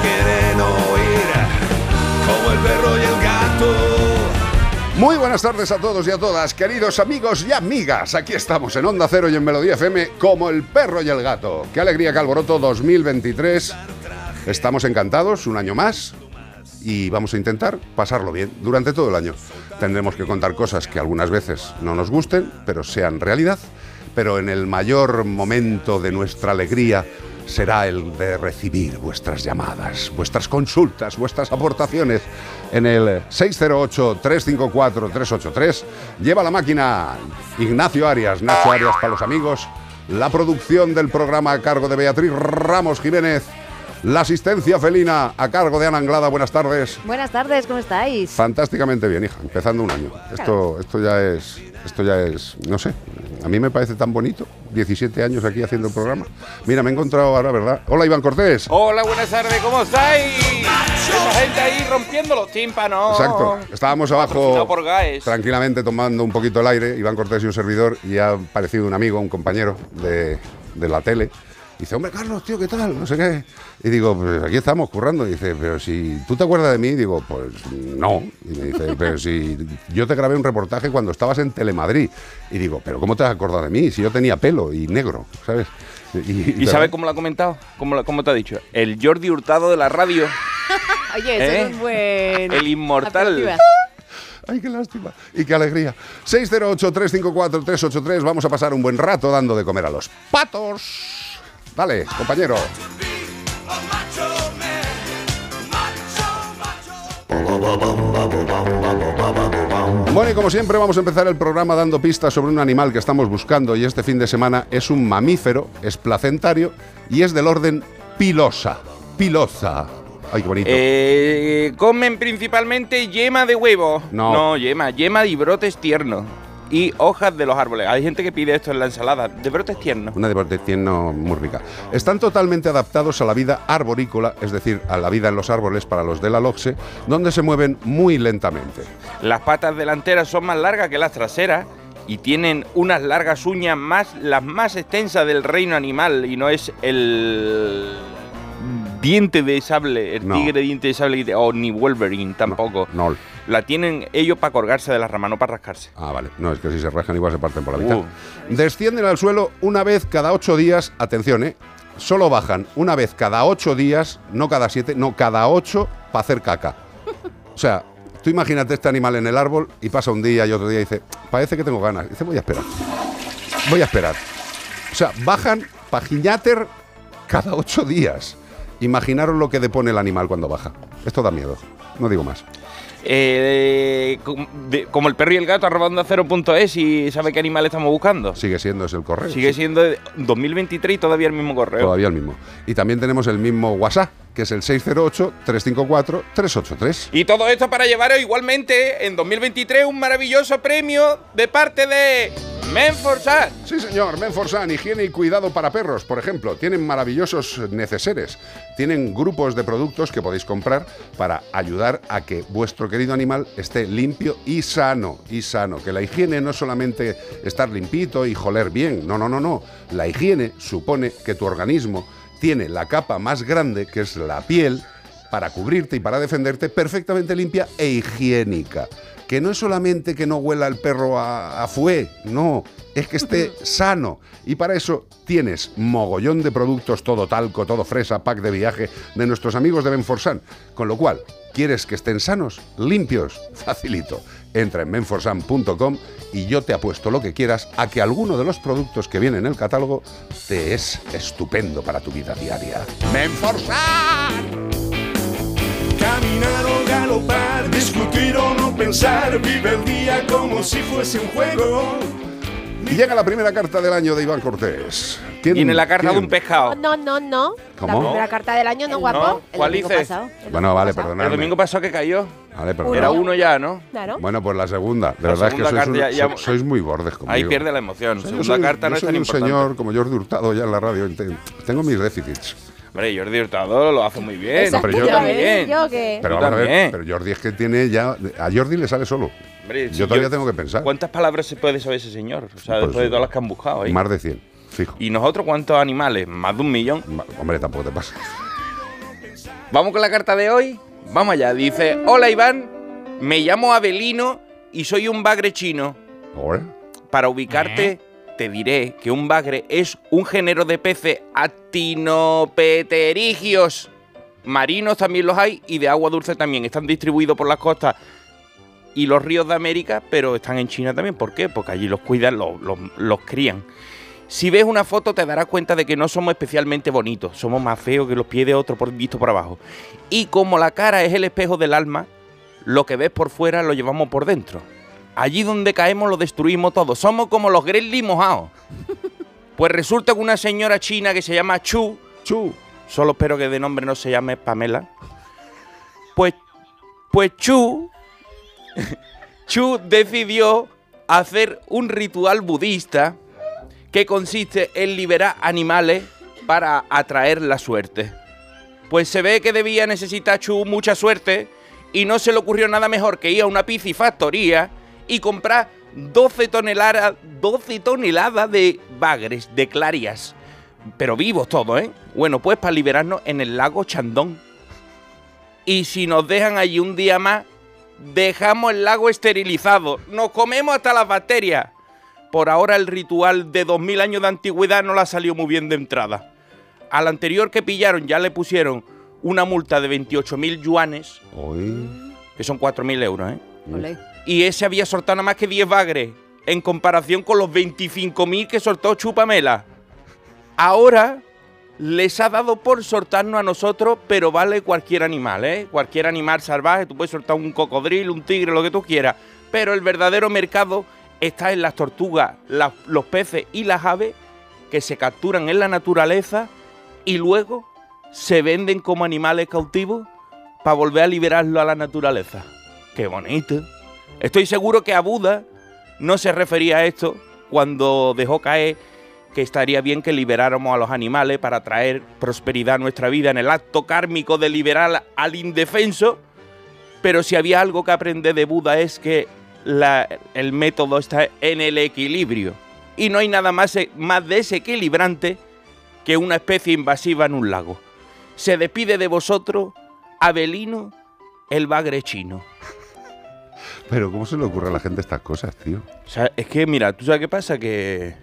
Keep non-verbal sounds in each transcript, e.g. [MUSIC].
Quieren oír como el perro y el gato. Muy buenas tardes a todos y a todas, queridos amigos y amigas. Aquí estamos en Onda Cero y en Melodía FM como el perro y el gato. Qué alegría que alboroto 2023. Estamos encantados, un año más. Y vamos a intentar pasarlo bien durante todo el año. Tendremos que contar cosas que algunas veces no nos gusten, pero sean realidad. Pero en el mayor momento de nuestra alegría será el de recibir vuestras llamadas, vuestras consultas, vuestras aportaciones en el 608-354-383. Lleva la máquina Ignacio Arias, Nacho Arias para los amigos, la producción del programa a cargo de Beatriz Ramos Jiménez, la asistencia felina a cargo de Ana Anglada. Buenas tardes. Buenas tardes, ¿cómo estáis? Fantásticamente bien, hija, empezando un año. Esto, esto ya es, esto ya es, no sé, a mí me parece tan bonito. 17 años aquí haciendo el programa. Mira, me he encontrado ahora, ¿verdad? Hola, Iván Cortés. Hola, buenas tardes, ¿cómo estáis? Esa gente ahí rompiendo los tímpanos. Exacto. Estábamos abajo por Gaes. tranquilamente tomando un poquito el aire, Iván Cortés y un servidor, y ha aparecido un amigo, un compañero de, de la tele. Y dice, hombre, Carlos, tío, ¿qué tal? No sé qué. Y digo, pues aquí estamos currando. Y dice, pero si tú te acuerdas de mí, digo, pues no. Y me dice, pero si yo te grabé un reportaje cuando estabas en Telemadrid. Y digo, pero ¿cómo te has acordado de mí? Si yo tenía pelo y negro, ¿sabes? ¿Y sabes cómo lo ha comentado? ¿Cómo, lo- cómo te ha dicho? El Jordi Hurtado de la radio, [LAUGHS] Oye, eso ¿Eh? es un buen... el inmortal. [LAUGHS] Ay, qué lástima y qué alegría. 608-354-383. Vamos a pasar un buen rato dando de comer a los patos. Dale, compañero. Bueno, y como siempre vamos a empezar el programa dando pistas sobre un animal que estamos buscando y este fin de semana es un mamífero, es placentario y es del orden pilosa. Pilosa. Ay, qué bonito. Eh, comen principalmente yema de huevo. No. No, yema, yema de brotes tiernos. Y hojas de los árboles. Hay gente que pide esto en la ensalada, de brotes tiernos. Una de tierno muy rica. Están totalmente adaptados a la vida arborícola, es decir, a la vida en los árboles para los de la LOXE, donde se mueven muy lentamente. Las patas delanteras son más largas que las traseras y tienen unas largas uñas más las más extensas del reino animal y no es el diente de sable, el No. tigre diente de sable o ni Wolverine tampoco. No. no. La tienen ellos para colgarse de las ramas, no para rascarse. Ah, vale. No, es que si se rajan igual se parten por la mitad. Uh. Descienden al suelo una vez cada ocho días. Atención, ¿eh? Solo bajan una vez cada ocho días, no cada siete, no cada ocho, para hacer caca. O sea, tú imagínate este animal en el árbol y pasa un día y otro día y dice, parece que tengo ganas. Dice, voy a esperar. Voy a esperar. O sea, bajan pajiñater cada ocho días. Imaginaros lo que depone el animal cuando baja. Esto da miedo. No digo más. Eh, de- como el perro y el gato arrobando a 0.es y sabe qué animal estamos buscando. Sigue siendo ese el correo. Sigue siendo de 2023 y todavía el mismo correo. Todavía el mismo. Y también tenemos el mismo WhatsApp, que es el 608-354-383. Y todo esto para llevaros igualmente en 2023 un maravilloso premio de parte de Menforsan. Sí, señor, Menforsan, higiene y cuidado para perros, por ejemplo. Tienen maravillosos neceseres. Tienen grupos de productos que podéis comprar para ayudar a que vuestro querido animal esté limpio y sano. Y sano. Que la higiene no es solamente estar limpito y joler bien. No, no, no, no. La higiene supone que tu organismo tiene la capa más grande, que es la piel, para cubrirte y para defenderte perfectamente limpia e higiénica. Que no es solamente que no huela el perro a, a fue, no, es que esté sano. Y para eso tienes mogollón de productos, todo talco, todo fresa, pack de viaje de nuestros amigos de Benforsan. Con lo cual, ¿quieres que estén sanos, limpios? Facilito. Entra en menforsan.com y yo te apuesto lo que quieras a que alguno de los productos que viene en el catálogo te es estupendo para tu vida diaria. ¡Menforsan! Caminar o galopar, discutir o no pensar, vive el día como si fuese un juego. Y llega la primera carta del año de Iván Cortés. ¿Quién- Tiene la carta de quién? un pescado. No, no, no. ¿Cómo? La primera carta del año, no, guapo. El ¿cuál domingo hice? pasado. El Bueno, domingo vale, pasado. perdonadme. El domingo pasado que cayó. Vale, perdón. Era uno ya, ¿no? Claro. Bueno, pues la segunda. De La verdad es que segunda sois, un- carta ya- ya- so- sois muy bordes conmigo. Ahí pierde la emoción. O sea, yo Segunda soy- carta yo no es soy tan un importante. señor como Jordi Hurtado ya en la radio. Tengo mis déficits. Hombre, Jordi Hurtado lo hace muy bien. Exacto, pero yo también. yo que... Pero vamos a ver, pero Jordi es que tiene ya. A Jordi le sale solo. Hombre, si yo todavía tengo que pensar. ¿Cuántas palabras se puede saber ese señor? O sea, Pues, después de todas las que han buscado ahí. Más de 100, fijo. ¿Y nosotros cuántos animales? Más de un millón. Ma- Hombre, tampoco te pasa. Vamos con la carta de hoy. Vamos allá. Dice: Hola Iván, me llamo Abelino y soy un bagre chino. Ahora, Para ubicarte, te diré que un bagre es un género de peces actinopeterigios. Marinos también los hay y de agua dulce también. Están distribuidos por las costas y los ríos de América, pero están en China también. ¿Por qué? Porque allí los cuidan, los, los- los crían. Si ves una foto te darás cuenta de que no somos especialmente bonitos, somos más feos que los pies de otro por, visto por abajo. Y como la cara es el espejo del alma, lo que ves por fuera lo llevamos por dentro. Allí donde caemos lo destruimos todo. Somos como los grizzly mojados. [LAUGHS] Pues resulta que una señora china que se llama Chu, Chu. solo espero que de nombre no se llame Pamela, pues, pues Chu, Chu decidió hacer un ritual budista que consiste en liberar animales para atraer la suerte. Pues se ve que debía necesitar Chu mucha suerte y no se le ocurrió nada mejor que ir a una piscifactoría y comprar 12 toneladas, 12 toneladas de bagres, de clarias. Pero vivos todos, ¿eh? Bueno, pues para liberarnos en el lago Chandón. Y si nos dejan allí un día más, dejamos el lago esterilizado. Nos comemos hasta las bacterias. Por ahora el ritual de 2000 años de antigüedad no la salió muy bien de entrada. Al anterior que pillaron ya le pusieron una multa de 28.000 yuanes, que son 4.000 euros, ¿eh? Y ese había soltado nada más que 10 bagres, en comparación con los 25.000 que soltó Chupamela. Ahora les ha dado por soltarnos a nosotros, pero vale cualquier animal, ¿eh? Cualquier animal salvaje, tú puedes soltar un cocodrilo, un tigre, lo que tú quieras. Pero el verdadero mercado está en las tortugas, los peces y las aves que se capturan en la naturaleza y luego se venden como animales cautivos para volver a liberarlo a la naturaleza. Qué bonito. Estoy seguro que a Buda no se refería a esto cuando dejó caer que estaría bien que liberáramos a los animales para traer prosperidad a nuestra vida en el acto kármico de liberar al indefenso. Pero si había algo que aprender de Buda es que la- el método está en el equilibrio. Y no hay nada más, más desequilibrante que una especie invasiva en un lago. Se despide de vosotros, Abelino, el bagre chino. Pero ¿cómo se le ocurre a la gente estas cosas, tío? O sea, es que, mira, ¿tú sabes qué pasa? Que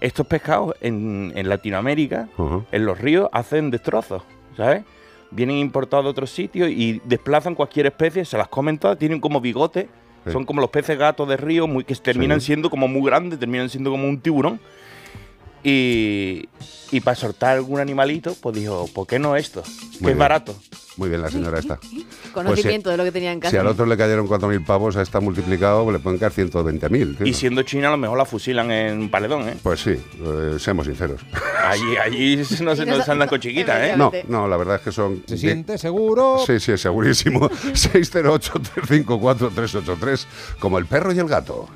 estos pescados en, en Latinoamérica, en los ríos, hacen destrozos, ¿sabes? Vienen importados de otros sitios y desplazan cualquier especie, se las comen todas, tienen como bigote, Sí. son como los peces gatos de río, muy, que terminan Sí. siendo como muy grandes, terminan siendo como un tiburón. Y, y para soltar algún animalito, pues dijo, ¿por qué no esto? Muy Que es bien. barato. Muy bien, la señora esta. [LAUGHS] Conocimiento de lo que tenía en casa. Si al otro le cayeron 4.000 pavos, a esta multiplicado pues le pueden caer 120.000. tío. Y siendo China, a lo mejor la fusilan en un paredón, ¿eh? Pues sí, eh, seamos sinceros. Allí, allí no [LAUGHS] se, no se andan con chiquitas, ¿eh? No, no, la verdad es que son... ¿Se siente seguro? Sí, sí, segurísimo. [LAUGHS] 608-354-383, como el perro y el gato.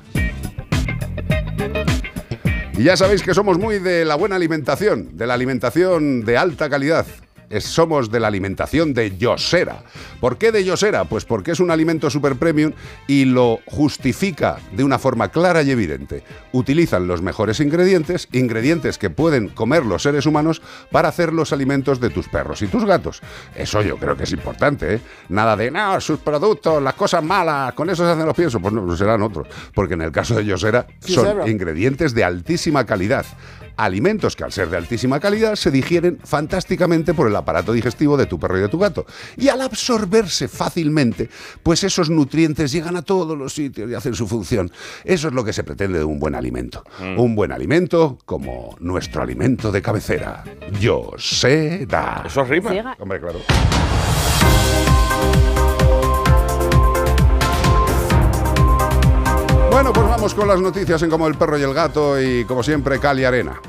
Y ya sabéis que somos muy de la buena alimentación, de la alimentación de alta calidad. Es- somos de la alimentación de Yosera. ¿Por qué de Yosera? Pues porque es un alimento super premium y lo justifica de una forma clara y evidente. Utilizan los mejores ingredientes, ingredientes que pueden comer los seres humanos para hacer los alimentos de tus perros y tus gatos. Eso yo creo que es importante, ¿eh? Nada de, no, sus productos, las cosas malas, con eso se hacen los piensos. Pues no, serán otros. Porque en el caso de Yosera son ingredientes de altísima calidad. Alimentos que al ser de altísima calidad se digieren fantásticamente por el aparato digestivo de tu perro y de tu gato. Y al absorberse fácilmente, pues esos nutrientes llegan a todos los sitios y hacen su función. Eso es lo que se pretende de un buen alimento. Un buen alimento como nuestro alimento de cabecera. Yosera. Eso rima. Hombre, claro. Vamos con las noticias en Como el perro y el gato y como siempre Cali Arena.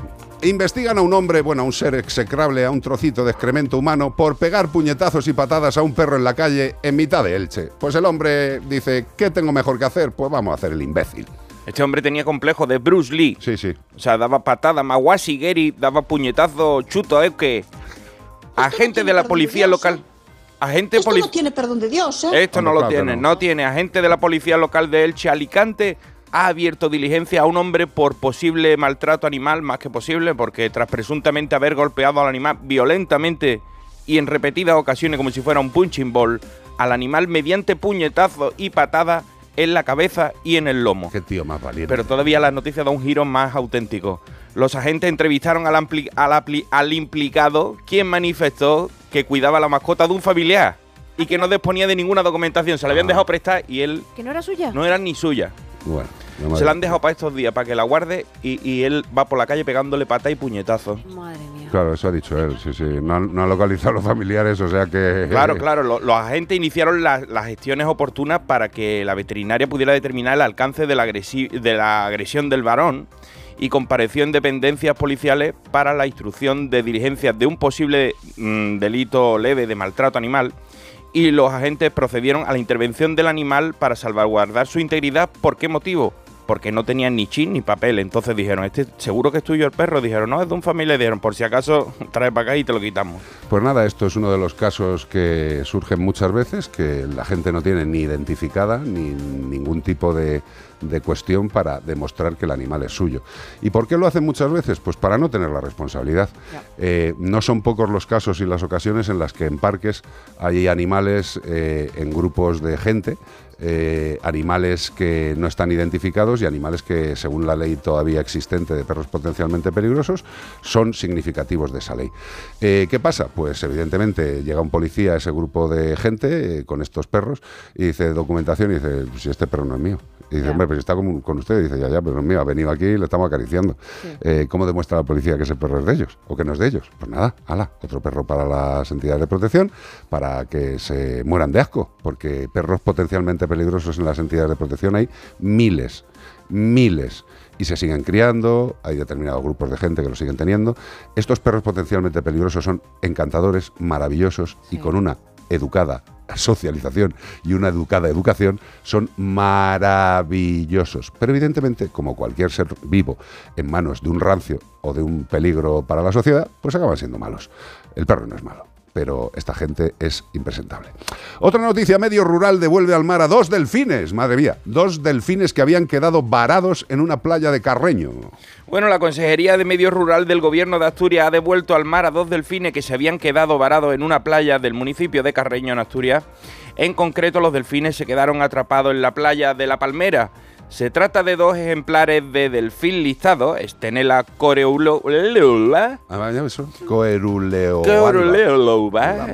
Investigan a un hombre, bueno, a un ser execrable, a un trocito de excremento humano, por pegar puñetazos y patadas a un perro en la calle en mitad de Elche. Pues el hombre dice, ¿qué tengo mejor que hacer? Pues vamos a hacer el imbécil. Este hombre tenía complejo de Bruce Lee. Sí, sí. O sea, daba patada, Mawashi Geri daba puñetazo, chuto, ¿eh? Que agente de la policía local. Agente Esto no tiene perdón de Dios, ¿eh? Esto no lo claro tiene, no. no. tiene. Agente de la policía local de Elche, Alicante, ha abierto diligencia a un hombre por posible maltrato animal, más que posible, porque tras presuntamente haber golpeado al animal violentamente y en repetidas ocasiones como si fuera un punching ball, al animal mediante puñetazo y patada en la cabeza y en el lomo. Qué tío más valiente. Pero todavía la noticia da un giro más auténtico. Los agentes entrevistaron al, ampli- al apli- al implicado, quien manifestó que cuidaba la mascota de un familiar y que no disponía de ninguna documentación. Se la habían Ah. dejado prestar y él ¿Que no era suya? no era ni suya. Bueno, no Se la han dejado para estos días, para que la guarde y, y él va por la calle pegándole pata y puñetazos. Madre mía. Claro, eso ha dicho él, sí, sí. No, han- no han localizado a los familiares, o sea que... Claro, claro, lo- los agentes iniciaron la- las gestiones oportunas para que la veterinaria pudiera determinar el alcance de la, agresi- de la agresión del varón y compareció en dependencias policiales para la instrucción de diligencias de un posible mm, delito leve de maltrato animal y los agentes procedieron a la intervención del animal para salvaguardar su integridad. ¿Por qué motivo? Porque no tenían ni chin ni papel. Entonces dijeron, este seguro que es tuyo el perro. Dijeron, no, es de un familiar. Dijeron, por si acaso, [LAUGHS] trae para acá y te lo quitamos. Pues nada, esto es uno de los casos que surgen muchas veces, que la gente no tiene ni identificada ni ningún tipo de, de cuestión para demostrar que el animal es suyo. ¿Y por qué lo hacen muchas veces? Pues para no tener la responsabilidad. Eh, no son pocos los casos y las ocasiones en las que en parques hay animales eh, en grupos de gente. Eh, animales que no están identificados y animales que, según la ley todavía existente de perros potencialmente peligrosos, son significativos de esa ley. Eh, ¿Qué pasa? Pues evidentemente llega un policía a ese grupo de gente eh, con estos perros y dice documentación y dice, si este perro no es mío. Y dice, Ya. hombre, pero si está con, con usted. Y dice, ya, ya, pero mío, ha venido aquí y le estamos acariciando. Eh, ¿Cómo demuestra la policía que ese perro es de ellos o que no es de ellos? Pues nada, ala, otro perro para las entidades de protección para que se mueran de asco, porque perros potencialmente peligrosos en las entidades de protección hay miles, miles. Y se siguen criando, hay determinados grupos de gente que lo siguen teniendo. Estos perros potencialmente peligrosos son encantadores, maravillosos y con una educada socialización y una educada educación son maravillosos. Pero evidentemente, como cualquier ser vivo en manos de un rancio o de un peligro para la sociedad, pues acaban siendo malos. El perro no es malo. Pero esta gente es impresentable. Otra noticia, medio rural devuelve al mar a dos delfines, madre mía, dos delfines que habían quedado varados en una playa de Carreño. Bueno, la Consejería de Medio Rural del Gobierno de Asturias ha devuelto al mar a dos delfines que se habían quedado varados en una playa del municipio de Carreño, en Asturias. En concreto, los delfines se quedaron atrapados en la playa de La Palmera. Se trata de dos ejemplares de delfín listado, Estenela coreulula, Ah, eso. Coeruleo.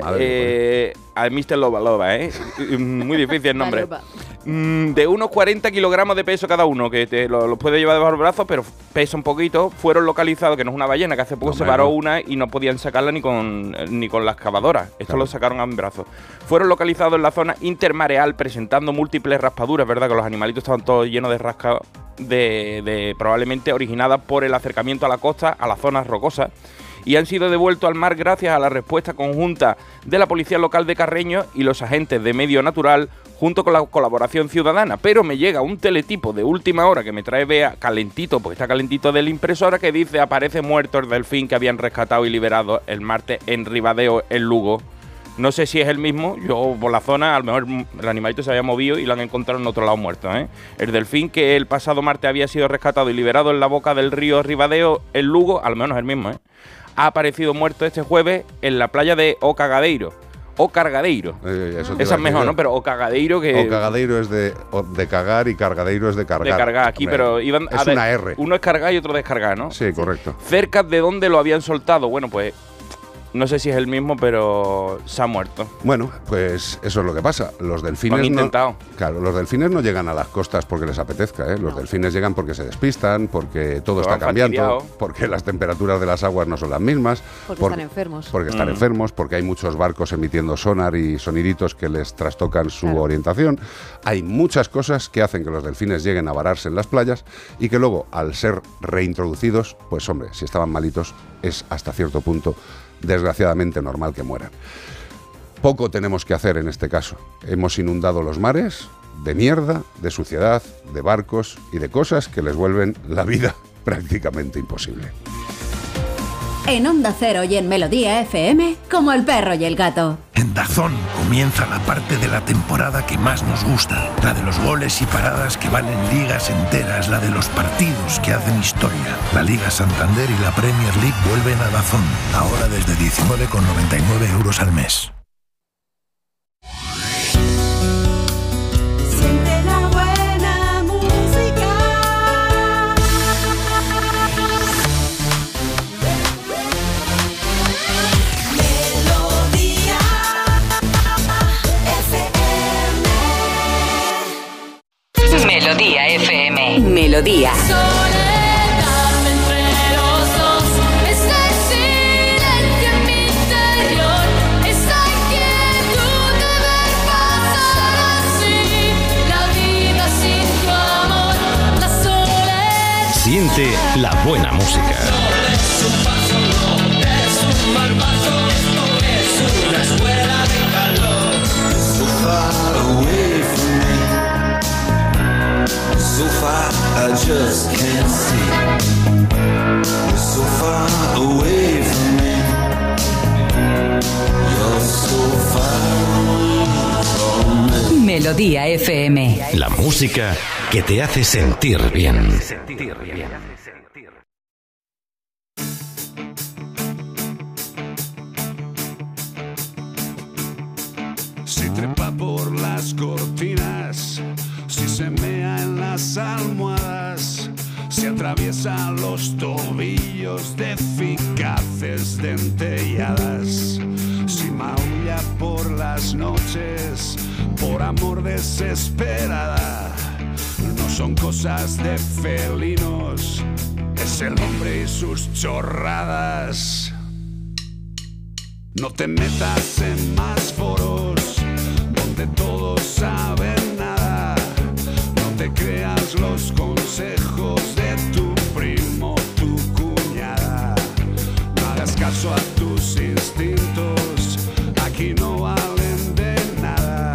Madre eh, al Mr. Loba Loba, ¿eh? [LAUGHS] Muy difícil el nombre. Mm, de unos 40 kilogramos de peso cada uno, que te lo, lo puede llevar debajo del brazo, pero pesa un poquito, fueron localizados, que no es una ballena, que hace poco No, se paró una y no podían sacarla ni con, eh, ni con la excavadora. Esto lo sacaron a un brazo. Fueron localizados en la zona intermareal, presentando múltiples raspaduras, ¿verdad? Que los animalitos estaban todos llenos de rasca de, de- probablemente originadas por el acercamiento a la costa, a las zonas rocosas y han sido devueltos al mar gracias a la respuesta conjunta de la Policía Local de Carreño y los agentes de Medio Natural junto con la colaboración ciudadana. Pero me llega un teletipo de última hora que me trae Bea calentito, porque está calentito de la impresora, que dice aparece muerto el delfín que habían rescatado y liberado el martes en Ribadeo, en Lugo. No sé si es el mismo, yo por la zona, a lo mejor el animalito se había movido y lo han encontrado en otro lado muerto. ¿eh? El delfín que el pasado martes había sido rescatado y liberado en la boca del río Ribadeo, en Lugo, a lo menos el mismo, ¿eh? ha aparecido muerto este jueves en la playa de Ocagadeiro. O Cargadeiro. Eh, eso te Esa es mejor, ¿no? Pero Ocagadeiro que... O cagadeiro es de, o de cagar y cargadeiro es de cargar. de cargar aquí, Hombre, pero iban Es a ver, una R. Uno es cargar y otro descargar, ¿no? Sí, correcto. Cerca de donde lo habían soltado. Bueno, pues no sé si es el mismo, pero se ha muerto. Bueno, pues eso es lo que pasa. Los delfines Lo han no- intentado. claro, los delfines no llegan a las costas porque les apetezca, ¿eh? Los delfines llegan porque se despistan, porque todo Lo está cambiando, fastidiado. porque las temperaturas de las aguas no son las mismas, Porque por- están enfermos. porque están Mm. enfermos, porque hay muchos barcos emitiendo sonar y soniditos que les trastocan su Claro. orientación. Hay muchas cosas que hacen que los delfines lleguen a vararse en las playas y que luego, al ser reintroducidos, pues hombre, si estaban malitos, es hasta cierto punto desgraciadamente normal que mueran. Poco tenemos que hacer en este caso. Hemos inundado los mares de mierda, de suciedad, de barcos y de cosas que les vuelven la vida [LAUGHS] prácticamente imposible. En Onda Cero y en Melodía FM, como el perro y el gato. En Dazón comienza la parte de la temporada que más nos gusta, la de los goles y paradas que valen ligas enteras, la de los partidos que hacen historia. La Liga Santander y la Premier League vuelven a Dazón, ahora desde 19,99 euros al mes. Amor, la soledad. Siente la buena música. So far, I just can't see. You're so far away from me. You're so far from me. Melodía FM. La música que te hace sentir bien. Si trepa por las cortinas, se mea en las almohadas, si atraviesa los tobillos de eficaces dentelladas, si maulla por las noches, por amor desesperada, no son cosas de felinos, es el hombre y sus chorradas. No te metas en más foros donde todos saben te creas los consejos de tu primo, tu cuñada. No hagas caso a tus instintos, aquí no valen de nada.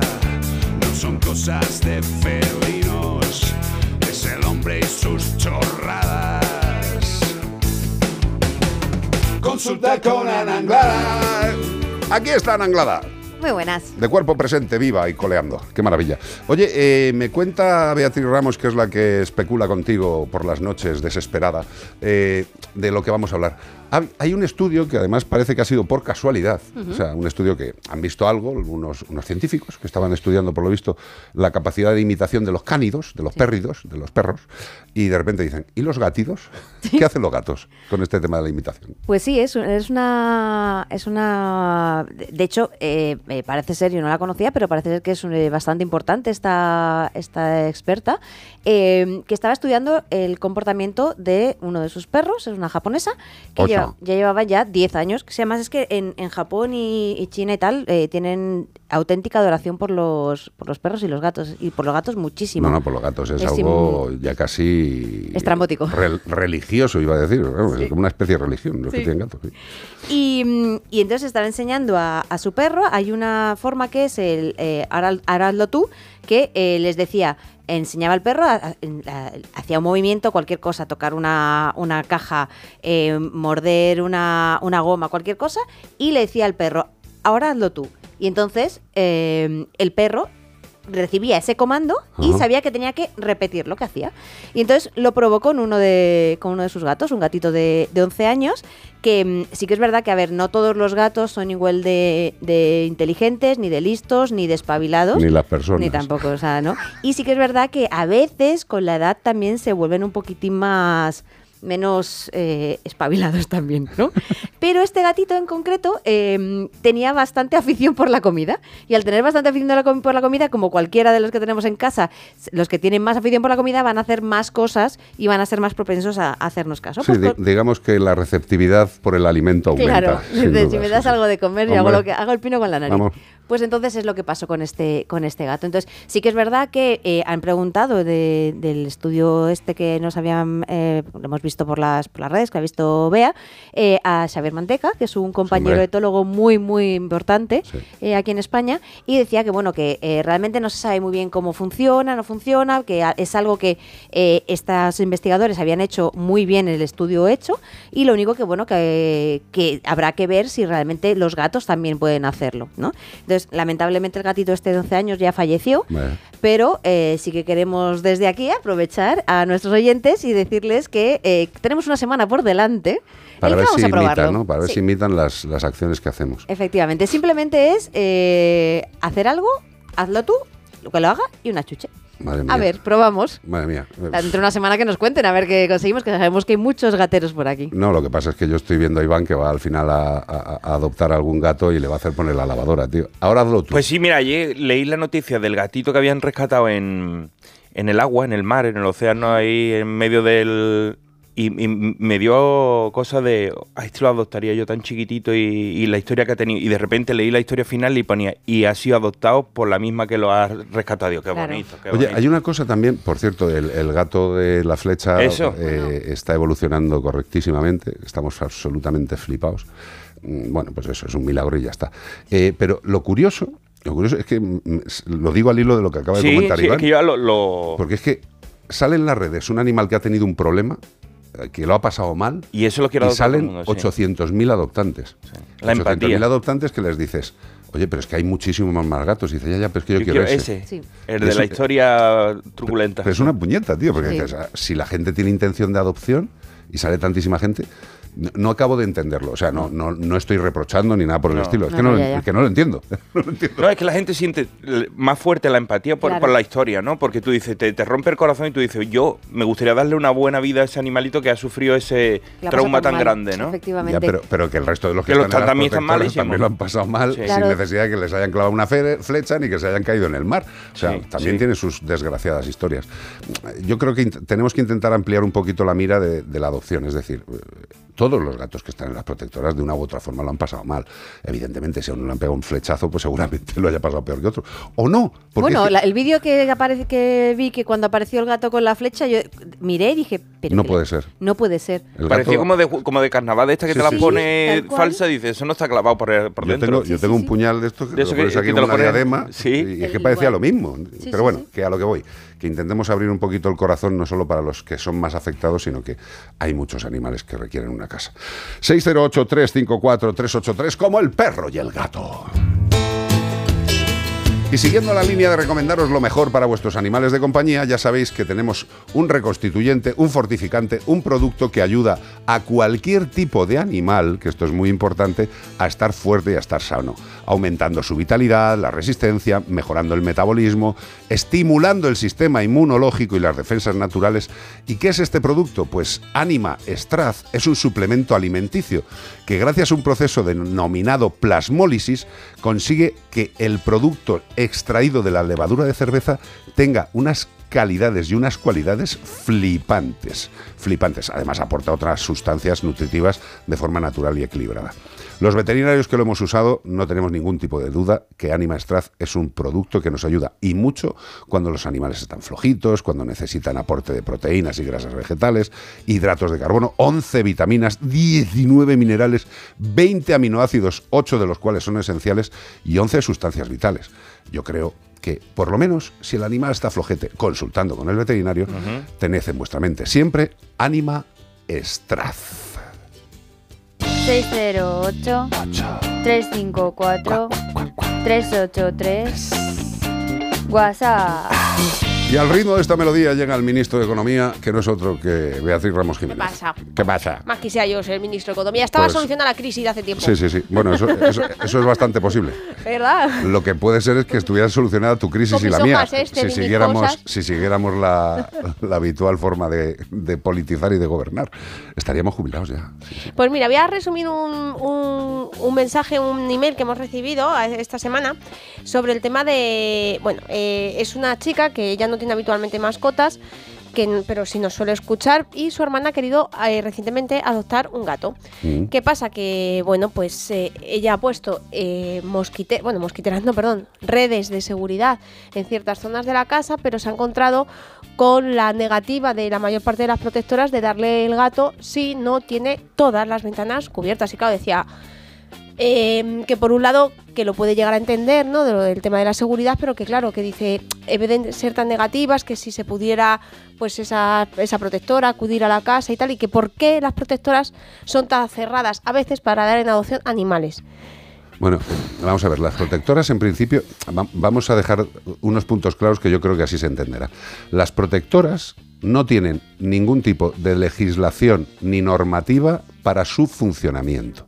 No son cosas de felinos, es el hombre y sus chorradas. Consulta con Ana Anglada. Aquí está Ana Anglada. Muy buenas. De cuerpo presente, viva y coleando. Qué maravilla. Oye, eh, me cuenta Beatriz Ramos, que es la que especula contigo por las noches, desesperada, eh, de lo que vamos a hablar. Hay un estudio que además parece que ha sido por casualidad, o sea, un estudio que han visto algo, unos, unos científicos que estaban estudiando, por lo visto, la capacidad de imitación de los cánidos, de los pérridos, de los perros, y de repente dicen, ¿y los gatidos? ¿Qué hacen los gatos con este tema de la imitación? Pues sí, es, es una. Es una. De hecho, eh, parece ser, yo no la conocía, pero parece ser que es eh, bastante importante esta, esta experta, eh, que estaba estudiando el comportamiento de uno de sus perros, es una japonesa, que. Lleva- ya llevaba ya 10 años. Que además es que en, en Japón y, y China y tal eh, tienen auténtica adoración por los, por los perros y los gatos. Y por los gatos muchísimo. No, no, por los gatos es, Es algo ya casi... Estrambótico. rel- religioso, iba a decir, es como una especie de religión, los que tienen gatos. sí. Y, mm, y entonces estaba enseñando a, a su perro, hay una forma que es el eh, hazlo tú, que eh, les decía, enseñaba al perro, hacía un movimiento, cualquier cosa, tocar una, una caja, eh, morder una, una goma, cualquier cosa, y le decía al perro, ahora hazlo tú. Y entonces eh, el perro recibía ese comando y sabía que tenía que repetir lo que hacía. Y entonces lo probó con uno de, con uno de sus gatos, un gatito de, de 11 años, que mm, sí que es verdad que, a ver, no todos los gatos son igual de, de inteligentes, ni de listos, ni de espabilados. Ni las personas. Ni tampoco, o sea, ¿no? Y sí que es verdad que a veces con la edad también se vuelven un poquitín más menos eh, espabilados [LAUGHS] también, ¿no? Pero este gatito en concreto eh, tenía bastante afición por la comida y al tener bastante afición por la comida, como cualquiera de los que tenemos en casa, los que tienen más afición por la comida van a hacer más cosas y van a ser más propensos a, a hacernos caso. Sí, Pues digamos que la receptividad por el alimento aumenta. [LAUGHS] Claro, duda, si me das sí. algo de comer, yo hago lo que hago el pino con la nariz. Vamos. Pues entonces es lo que pasó con este, con este gato. Entonces, sí que es verdad que eh, han preguntado de- del estudio este que nos habían, eh, lo hemos visto por las, por las redes, que ha visto Bea, eh, a Xavier Manteca, que es un compañero hombre. etólogo muy, muy importante Sí. eh, aquí en España, y decía que, bueno, que realmente no se sabe muy bien cómo funciona, no funciona, que es algo que eh, estos investigadores habían hecho muy bien el estudio hecho, y lo único que, bueno, que, que habrá que ver si realmente los gatos también pueden hacerlo, ¿no? Entonces, lamentablemente el gatito este de 11 años ya falleció, Bueno. pero eh, sí que queremos desde aquí aprovechar a nuestros oyentes y decirles que eh, tenemos una semana por delante Para ver vamos si a imitan, ¿no? Para ver Sí. si imitan las, las acciones que hacemos. Efectivamente, simplemente es eh, hacer algo, hazlo tú, lo que lo haga y una chuche. Madre mía. A ver, probamos. Madre mía. Dentro de una semana que nos cuenten, a ver qué conseguimos, que sabemos que hay muchos gateros por aquí. No, lo que pasa es que yo estoy viendo a Iván que va al final a, a- a adoptar algún gato y le va a hacer poner la lavadora, tío. Ahora hazlo tú. Pues sí, mira, ayer leí la noticia del gatito que habían rescatado en, en el agua, en el mar, en el océano, ahí en medio del... Y, y me dio cosa de, ay, este lo adoptaría yo tan chiquitito y, y la historia que ha tenido. Y de repente leí la historia final y ponía, y ha sido adoptado por la misma que lo ha rescatado. Qué Claro. bonito, qué Oye, bonito. hay una cosa también, por cierto, el, el gato de la flecha Eso. eh, está evolucionando correctísimamente, estamos absolutamente flipados. Mm, Bueno, pues eso es un milagro y ya está. Eh, pero lo curioso, lo curioso es que mm, s- lo digo al hilo de lo que acaba de Sí, comentar sí, es que yo lo... lo- porque es que sale en las redes un animal que ha tenido un problema, que lo ha pasado mal, y eso lo quiero y salen mundo, sí. 800.000 adoptantes. La empatía. 800.000 adoptantes que les dices, oye, pero es que hay muchísimos más, más gatos. Y dice, ya, ya, pero es que yo, Yo quiero, quiero ese. ese, Sí. el de Es la historia truculenta. Pero es una puñeta, tío, porque Sí. dices, ah, si la gente tiene intención de adopción y sale tantísima gente, no, no acabo de entenderlo. O sea, no, no, no estoy reprochando ni nada por el No. estilo. Es No, que no, ya, ya. es que no lo entiendo. [LAUGHS] No lo entiendo. No, es que la gente siente más fuerte la empatía por, Claro. por la historia, ¿no? Porque tú dices, te, te rompe el corazón y tú dices, yo me gustaría darle una buena vida a ese animalito que ha sufrido ese La trauma tan mal, grande, ¿no? Efectivamente. Ya, pero, pero que el resto de los que, Que los están las también están malísimos. también lo han pasado mal Sí. sin Claro. necesidad de que les hayan clavado una flecha ni que se hayan caído en el mar. O sea, Sí, también sí. tiene sus desgraciadas historias. Yo creo que tenemos que intentar ampliar un poquito la mira de, de la adopción. Es decir, eh, todos los gatos que están en las protectoras de una u otra forma lo han pasado mal. Evidentemente, si a uno le han pegado un flechazo, pues seguramente [LAUGHS] lo haya pasado peor que otro. O no. porque Bueno, la- el vídeo que aparece que vi que cuando apareció el gato con la flecha, yo miré y dije, pero No puede ser. No puede ser. el gato- como de, ju- como de carnaval de esta que Sí, te la sí, pone falsa y dices, eso no está clavado por, el- por Yo dentro. tengo, yo tengo sí, un sí. puñal de estos que De eso lo que- pones aquí que te lo una pones- diadema sí. y es que parecía igual. lo mismo. Sí, Pero sí, bueno, sí. que a lo que voy, que intentemos abrir un poquito el corazón no solo para los que son más afectados, sino que hay muchos animales que requieren una casa. 608-354-383 como el perro y el gato. Y siguiendo la línea de recomendaros lo mejor para vuestros animales de compañía, ya sabéis que tenemos un reconstituyente, un fortificante, un producto que ayuda a cualquier tipo de animal, que esto es muy importante, a estar fuerte y a estar sano, aumentando su vitalidad, la resistencia, mejorando el metabolismo, estimulando el sistema inmunológico y las defensas naturales. ¿Y qué es este producto? Pues Anima Straz es un suplemento alimenticio que gracias a un proceso denominado plasmólisis consigue que el producto extraído de la levadura de cerveza tenga unas calidades y unas cualidades flipantes. Flipantes. Además aporta otras sustancias nutritivas de forma natural y equilibrada. Los veterinarios que lo hemos usado no tenemos ningún tipo de duda que Anima Straz es un producto que nos ayuda y mucho cuando los animales están flojitos, cuando necesitan aporte de proteínas y grasas vegetales, hidratos de carbono, 11 vitaminas, 19 minerales, 20 aminoácidos, 8 de los cuales son esenciales y 11 sustancias vitales. Yo creo que, por lo menos, si el animal está flojete, consultando con el veterinario, tened en vuestra mente siempre Anima Straz. 608 354 383 WhatsApp. Y al ritmo de esta melodía llega el ministro de Economía, que no es otro que Beatriz Ramos Jiménez. pasa? ¿Qué pasa? Más quisiera yo ser ministro de Economía. Estaba Pues- solucionando la crisis de hace tiempo. Sí, sí, sí. Bueno, eso, eso- eso es bastante posible. ¿Verdad? Lo que puede ser es que estuvieras solucionada tu crisis Con y la mía. este, si, siguiéramos, si siguiéramos la, la habitual forma de, de politizar y de gobernar, estaríamos jubilados ya. Pues mira, voy a resumir un, un- un mensaje, un email que hemos recibido a- esta semana sobre el tema de. Bueno, eh, es una chica que ya no tiene habitualmente mascotas. Que, pero sí nos suele escuchar y su hermana ha querido eh, recientemente adoptar un gato. Mm. ¿Qué pasa? Que, bueno, pues eh, ella ha puesto eh, mosquite bueno, mosquiteras, no, perdón, redes de seguridad en ciertas zonas de la casa, pero se ha encontrado con la negativa de la mayor parte de las protectoras de darle el gato si no tiene todas las ventanas cubiertas. Y claro, decía eh, que por un lado que lo puede llegar a entender, ¿no? De lo del tema de la seguridad, pero que claro, que dice, en vez de ser tan negativas, que si se pudiera, pues esa, esa protectora acudir a la casa y tal, y que por qué las protectoras son tan cerradas a veces para dar en adopción animales. Bueno, vamos a ver, las protectoras en principio, va- vamos a dejar unos puntos claros que yo creo que así se entenderá. Las protectoras no tienen ningún tipo de legislación ni normativa para su funcionamiento.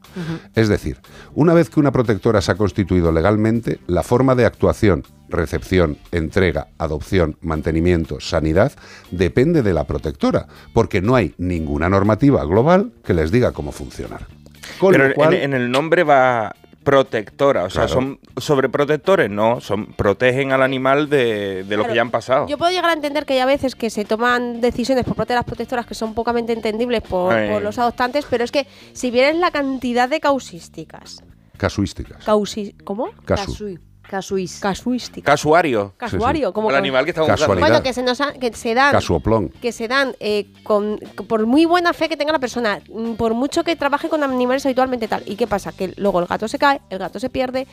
Es decir, una vez que una protectora se ha constituido legalmente, la forma de actuación, recepción, entrega, adopción, mantenimiento, sanidad, depende de la protectora, porque no hay ninguna normativa global que les diga cómo funcionar. Con Pero lo en- cual- en, el nombre va protectora, o sea, Claro. son sobreprotectores, no, son protegen al animal de, de lo que ya han pasado. Yo puedo llegar a entender que hay a veces que se toman decisiones por parte de las protectoras que son pocamente entendibles por, los adoptantes, pero es que si vieres la cantidad de causísticas, Casuísticas. causi ¿cómo? Casu. Casuís. Casuística. Casuario. Casuario, como El con- animal que estamos Casualidad. Bueno, que se nos ha- que se dan Casuoplón. que se dan eh, con, por muy buena fe que tenga la persona, mm, por mucho que trabaje con animales habitualmente tal. ¿Y qué pasa? Que luego el gato se cae, el gato se pierde.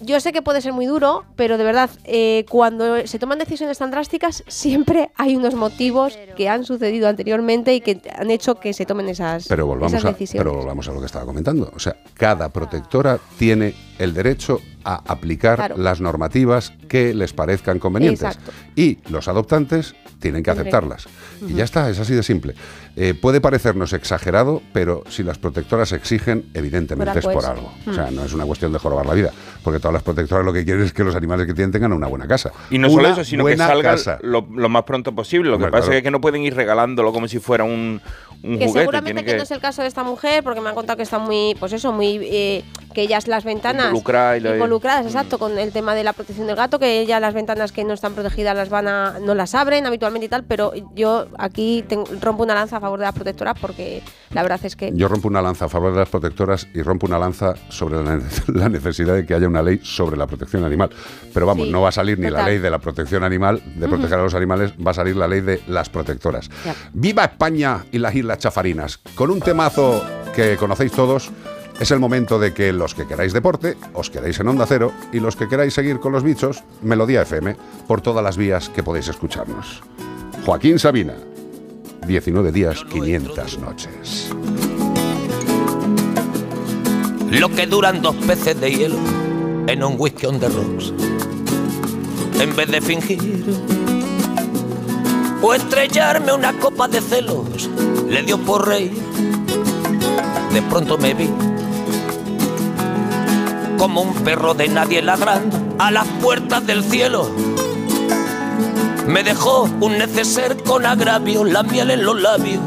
Yo sé que puede ser muy duro, pero de verdad, eh, cuando se toman decisiones tan drásticas, siempre hay unos motivos que han sucedido anteriormente y que han hecho que se tomen esas, Pero volvamos, esas a, decisiones. pero volvamos a lo que estaba comentando. O sea, cada protectora tiene el derecho a aplicar Claro. las normativas que les parezcan convenientes. Exacto. Y los adoptantes tienen que aceptarlas. Y ya está, es así de simple. Eh, puede parecernos exagerado, pero si las protectoras exigen, evidentemente es por algo. O sea, Mm. no es una cuestión de jorobar la vida. Porque todas las protectoras lo que quieren es que los animales que tienen tengan una buena casa. Y no Una solo eso, sino que salga lo, lo más pronto posible. Lo Hombre, que pasa claro. es que no pueden ir regalándolo como si fuera un, un que juguete. seguramente que, no es el caso de esta mujer, porque me han contado que está muy, pues eso, muy, eh, que ellas las ventanas involucradas, exacto, con el tema de la protección del gato, que ella las ventanas que no están protegidas las van a, no las abren habitualmente y tal, pero yo aquí tengo- rompo una lanza a favor de las protectoras porque la verdad es que Yo rompo una lanza a favor de las protectoras y rompo una lanza sobre la, ne- [LAUGHS] la necesidad de que haya una ley sobre la protección animal. Pero vamos, Sí, no va a salir ni la ley de la protección animal, de proteger a los animales, va a salir la ley de las protectoras. ¡Viva España y las Islas Chafarinas! Con un temazo que conocéis todos, es el momento de que los que queráis deporte, os quedéis en Onda Cero y los que queráis seguir con los bichos, Melodía FM, por todas las vías que podéis escucharnos. Joaquín Sabina, 19 días, 500 noches. Lo que duran dos peces de hielo en un whisky on the rocks. en vez de fingir. O estrellarme una copa de celos, le dio por reír. De pronto me vi como un perro de nadie ladrando a las puertas del cielo. Me dejó un neceser con agravio, la miel en los labios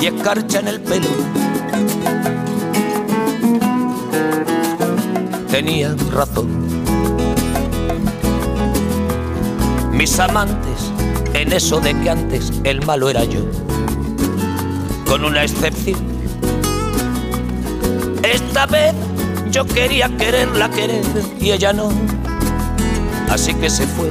y escarcha en el pelo. Tenía razón. Mis amantes, en eso de que antes el malo era yo, con una excepción. Esta vez yo quería quererla querer y ella no, así que se fue.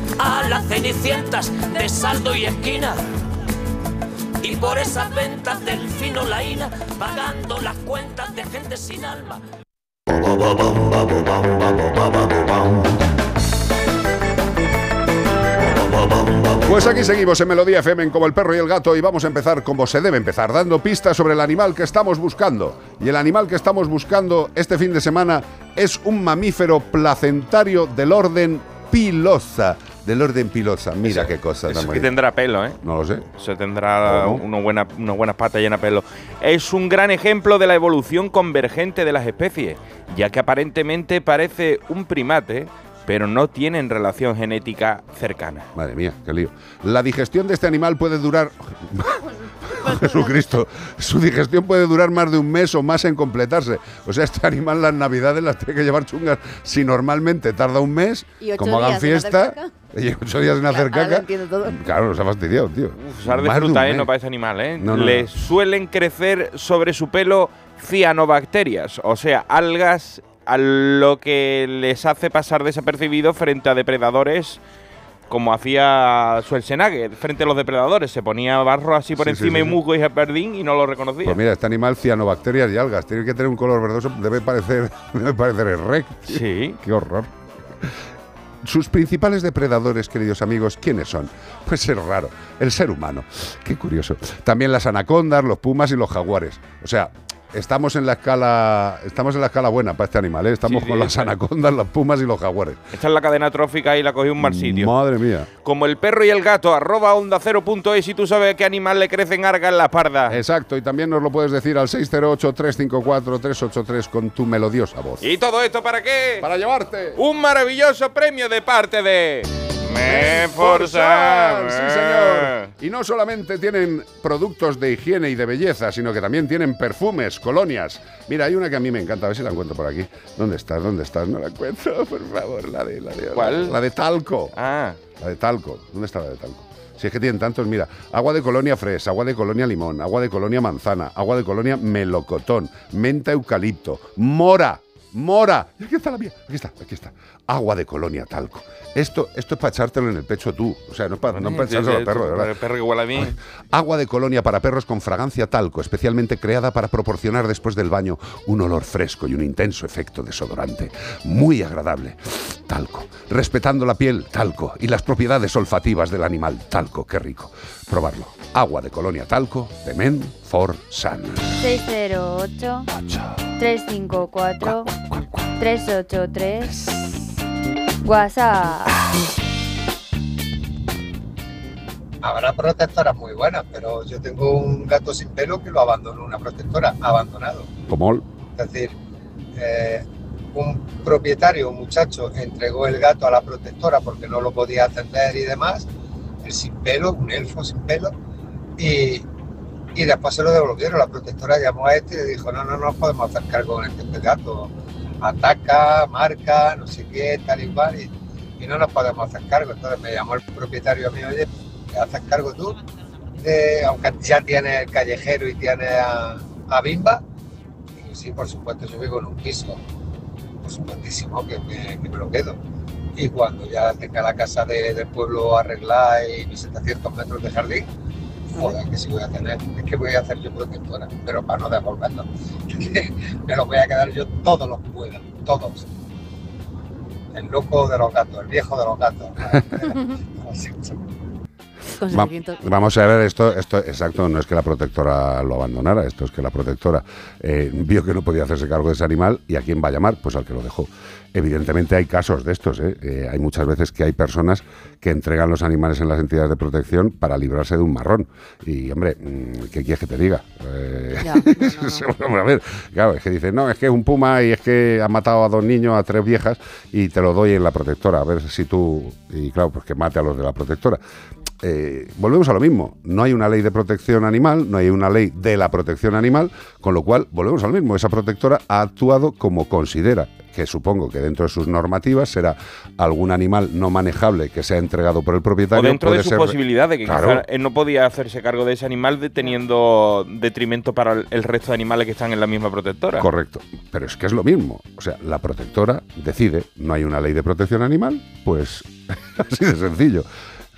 a las cenicientas de saldo y esquina. Y por esas ventas del fino laína, pagando las cuentas de gente sin alma. Pues aquí seguimos en Melodía FM en Como el Perro y el Gato y vamos a empezar como se debe empezar, dando pistas sobre el animal que estamos buscando. Y el animal que estamos buscando este fin de semana es un mamífero placentario del orden Pilosa. Del orden Pilosa. Mira qué cosa Eso que tendrá pelo, ¿eh? No lo sé. Eso tendrá ¿Cómo? unas buenas, unas buenas patas llenas de pelo. Es un gran ejemplo de la evolución convergente de las especies, ya que aparentemente parece un primate, pero no tienen relación genética cercana. Madre mía, qué lío. La digestión de este animal puede durar. [LAUGHS] [LAUGHS] Jesucristo. Su digestión puede durar más de un mes o más en completarse. O sea, este animal las navidades las tiene que llevar chungas. Si normalmente tarda un mes, como hagan fiesta, y ocho días sin hacer caca. Claro, nos ha fastidiado, tío. Usar de Más fruta, ¿eh? No para ese animal, ¿eh? No, no, Le no. suelen crecer sobre su pelo cianobacterias, o sea, algas a lo que les hace pasar desapercibido frente a depredadores como hacía Schwarzenegger frente a los depredadores. Se ponía barro así por Sí, encima sí, y musgo y jardín y no lo reconocía. Pues mira, este animal, cianobacterias y algas, tiene que tener un color verdoso, debe parecer, [LAUGHS] debe parecer el rec. Sí. [LAUGHS] Qué horror. Sus principales depredadores, queridos amigos, ¿quiénes son? Pues es raro, el ser humano. Qué curioso. También las anacondas, los pumas y los jaguares. O sea, estamos en la escala, estamos en la escala buena para este animal, ¿eh? Estamos Sí, con sí, las anacondas, las pumas y los jaguares. Esta es la cadena trófica y la cogí un mal sitio. Madre mía. Como el perro y el gato, arroba onda cero punto es y tú sabes qué animal le crecen arga en la parda. Exacto, y también nos lo puedes decir al 608-354-383 con tu melodiosa voz. ¿Y todo esto para qué? Para llevarte un maravilloso premio de parte de Menforsan. Sí, señor. Y no solamente tienen productos de higiene y de belleza, sino que también tienen perfumes, colonias. Mira, hay una que a mí me encanta, a ver si la encuentro por aquí. ¿Dónde estás? ¿Dónde estás? No la encuentro, [LAUGHS] por favor. La de, la de, ¿Cuál? La de talco. Ah. La de talco. ¿Dónde está la de talco? Si es que tienen tantos, mira, agua de colonia fres, agua de colonia limón, agua de colonia manzana, agua de colonia melocotón, menta eucalipto, mora, mora. Y aquí está la mía, aquí está, aquí está. Agua de colonia talco. Esto, esto es para echártelo en el pecho tú. O sea, no es para, no para echárselo al perro, de verdad. El perro que huele a mí. Agua de colonia para perros con fragancia talco, especialmente creada para proporcionar después del baño un olor fresco y un intenso efecto desodorante. Muy agradable. Talco. Respetando la piel, talco. Y las propiedades olfativas del animal, talco. Qué rico. Probarlo. Agua de colonia talco de Men for Sun. 608 354 383 WhatsApp. Habrá protectoras muy buenas, pero yo tengo un gato sin pelo que lo abandonó una protectora, abandonado. Como Es decir, eh, un propietario, un muchacho, entregó el gato a la protectora porque no lo podía atender y demás, el sin pelo, un elfo sin pelo, y, y después se lo devolvieron. La protectora llamó a este y le dijo, no, no, no podemos hacer cargo con este gato. Ataca, marca, no sé qué, tal y cual, y, no nos podemos hacer cargo. Entonces me llamó el propietario a mí, oye, ¿te haces cargo tú? De, aunque ya tiene el callejero y tiene a, a Bimba. Y sí, por supuesto, yo vivo en un piso. Por supuestísimo que me, que me lo quedo. Y cuando ya tenga la casa de- del pueblo arreglada y mis 700 metros de jardín, joder, que sí voy a tener. Es que voy a hacer yo protectora, pero para no devolverlo. [LAUGHS] me lo voy a quedar yo todos los que pueda, todos. El loco de los gatos, el viejo de los gatos. [LAUGHS] Va- vamos a ver, esto, esto, exacto, no es que la protectora lo abandonara, esto es que la protectora eh, vio que no podía hacerse cargo de ese animal y a quién va a llamar, pues al que lo dejó. Evidentemente hay casos de estos, ¿eh? Eh, hay muchas veces que hay personas que entregan los animales en las entidades de protección para librarse de un marrón. Y hombre, mm, ¿qué quieres que te diga? [LAUGHS] A ver, claro, es que dices, no, es que es un puma y es que ha matado a dos niños, a tres viejas y te lo doy en la protectora, a ver si tú, y claro, pues que mate a los de la protectora. Eh, volvemos a lo mismo. No hay una ley de protección animal, no hay una ley de la protección animal, con lo cual volvemos a lo mismo. Esa protectora ha actuado como considera, que supongo que dentro de sus normativas será algún animal no manejable que sea entregado por el O propietario. dentro de puede sus ser- posibilidades, que Claro. quizá él no podía hacerse cargo de ese animal de- teniendo detrimento para el resto de animales que están en la misma protectora. Correcto. Pero es que es lo mismo. O sea, la protectora decide, no hay una ley de protección animal, pues [LAUGHS] así de sencillo.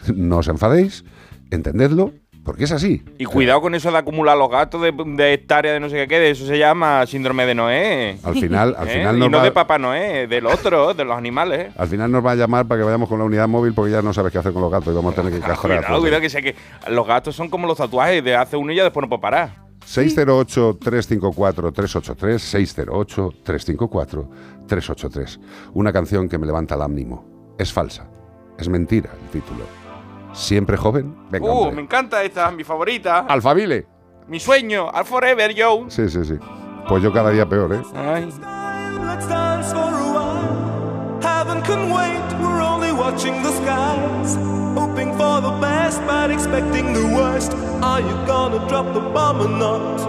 [LAUGHS] No os enfadéis, entendedlo, porque es así. Y cuidado con eso de acumular los gatos de, de hectáreas de no sé qué, de eso se llama síndrome de Noé. Al final- al [LAUGHS] ¿Eh? final Y nos no va- de Papá Noé, del otro, de los animales. [LAUGHS] Al final nos va a llamar para que vayamos con la unidad móvil porque ya no sabes qué hacer con los gatos y vamos a tener que cajorar. Cuidado, cuidado, que sé que los gatos son como los tatuajes, de hace uno y ya después no puedo parar. 608-354-383, 608-354-383. Una canción que me levanta el ánimo. Es falsa. Es mentira el título. Siempre joven. Venga, uh, hombre. me encanta esta, mi favorita. Alfabile. Mi sueño, al Forever Jones. Sí, sí, sí. Pues yo cada día peor, ¿eh? Ay. Let's dance for a while. Heaven can wait, we're only watching the skies. Hoping for the best but expecting the worst. Are you gonna drop the bomb or not?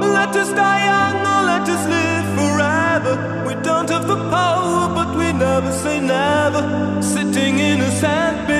Let us die young or let us live forever. We don't have the power, but we never say never. Sitting in a sandpit,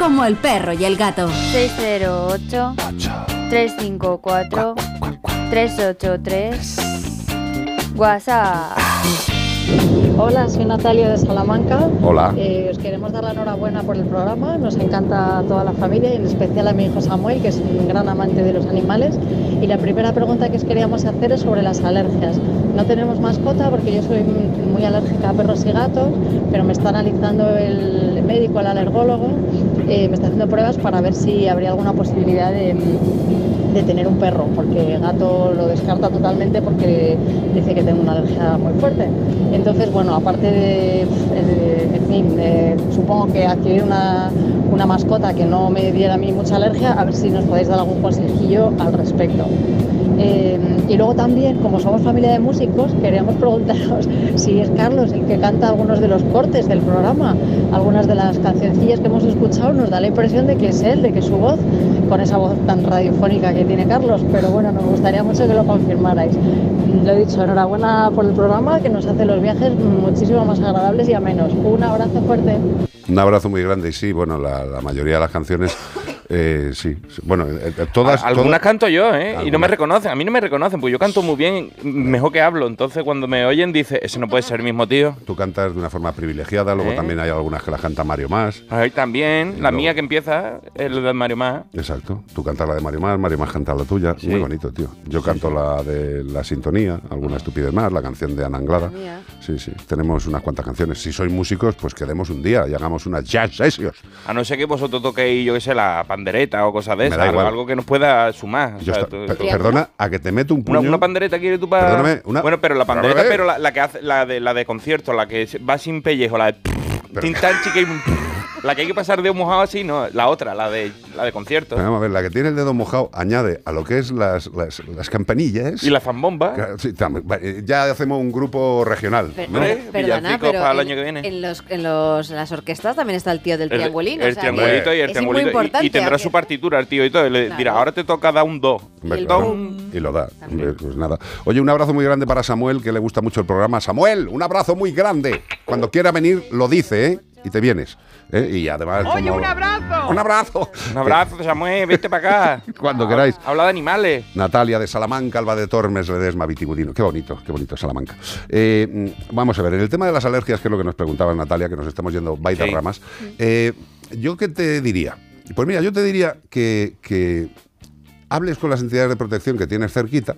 Como el perro y el gato. 608 354 383 WhatsApp. Hola, soy Natalia de Salamanca. Hola. Eh, os queremos dar la enhorabuena por el programa. Nos encanta a toda la familia y en especial a mi hijo Samuel, que es un gran amante de los animales. Y la primera pregunta que os queríamos hacer es sobre las alergias. No tenemos mascota porque yo soy muy alérgica a perros y gatos, pero me está analizando el médico, el alergólogo, eh, me está haciendo pruebas para ver si habría alguna posibilidad de, tener un perro, porque gato lo descarta totalmente porque dice que tengo una alergia muy fuerte. Entonces, bueno, aparte de, en fin, eh, supongo que adquirir una, una mascota que no me diera a mí mucha alergia, a ver si nos podéis dar algún consejillo al respecto. Eh, y luego también, como somos familia de músicos, queríamos preguntaros [LAUGHS] si es Carlos el que canta algunos de los cortes del programa. Algunas de las cancioncillas que hemos escuchado nos da la impresión de que es él, de que su voz, con esa voz tan radiofónica que tiene Carlos. Pero bueno, nos gustaría mucho que lo confirmarais. Lo he dicho, enhorabuena por el programa que nos hace los viajes muchísimo más agradables y amenos. Un abrazo fuerte. Un abrazo muy grande y sí, bueno, la, la mayoría de las canciones, eh, sí, bueno, eh, eh, todas... Algunas todas- canto yo, ¿eh? Y no me reconocen. A mí no me reconocen, pues yo canto muy bien, mejor que hablo. Entonces cuando me oyen dice, ese no puede ser el mismo tío. Tú cantas de una forma privilegiada, luego ¿Eh? también hay algunas que las canta Mario Más. Ahí también, la luego- mía que empieza es la de Mario Más. Exacto. Tú cantas la de Mario Más, Mario Más canta la tuya. Sí. Muy bonito, tío. Yo canto la de La Sintonía, alguna estupidez más, la canción de Ana Anglada. Sí, sí. Tenemos unas cuantas canciones. Si sois músicos, pues quedemos un día y hagamos unas jazz sessions. A no ser que vosotros toquéis, yo qué sé, la pandereta o cosas de esas. Algo, que nos pueda sumar. o Yo sea, esta- tú- per- tú- perdona, a que te meto un puño. Una, una pandereta quieres tú para. Perdóname, una- Bueno, pero la pandereta, pero la, la que hace, la de la de concierto, la que va sin pellejo, la de. Tintan chica y- La que hay que pasar de un mojado así, no, la otra, la de, la de concierto. Vamos a ver, la que tiene el dedo mojado añade a lo que es las, las, las campanillas. Y la fanbomba. Claro, sí, tam- va, eh, ya hacemos un grupo regional. Per- ¿no? per- perdona, villancicos pero para el en, año que viene. en los, en los, en las orquestas también está el tío del El- triangulino. El, o sea, triangulito y el es triangulito. y- importante. Y, tendrá aunque- su partitura el tío y todo. y Le Claro. dirá, ahora te toca dar un do. Hombre, el claro, boom. y lo da. Hombre, Pues nada. Oye, un abrazo muy grande para Samuel, que le gusta mucho el programa. Samuel, un abrazo muy grande. Cuando quiera venir, lo dice, ¿eh? Y te vienes. ¿eh? Y además. como- un abrazo! ¡Un abrazo! Un abrazo, Samuel, vete para acá. [LAUGHS] Cuando queráis. Habla de animales. Natalia de Salamanca, Alba de Tormes, Ledesma, Vitigudino. Qué bonito, qué bonito Salamanca. Eh, mm, vamos a ver, en el tema de las alergias, que es lo que nos preguntaba Natalia, que nos estamos yendo baitas Sí. ramas, eh, ¿yo qué te diría? Pues mira, yo te diría que, que hables con las entidades de protección que tienes cerquita,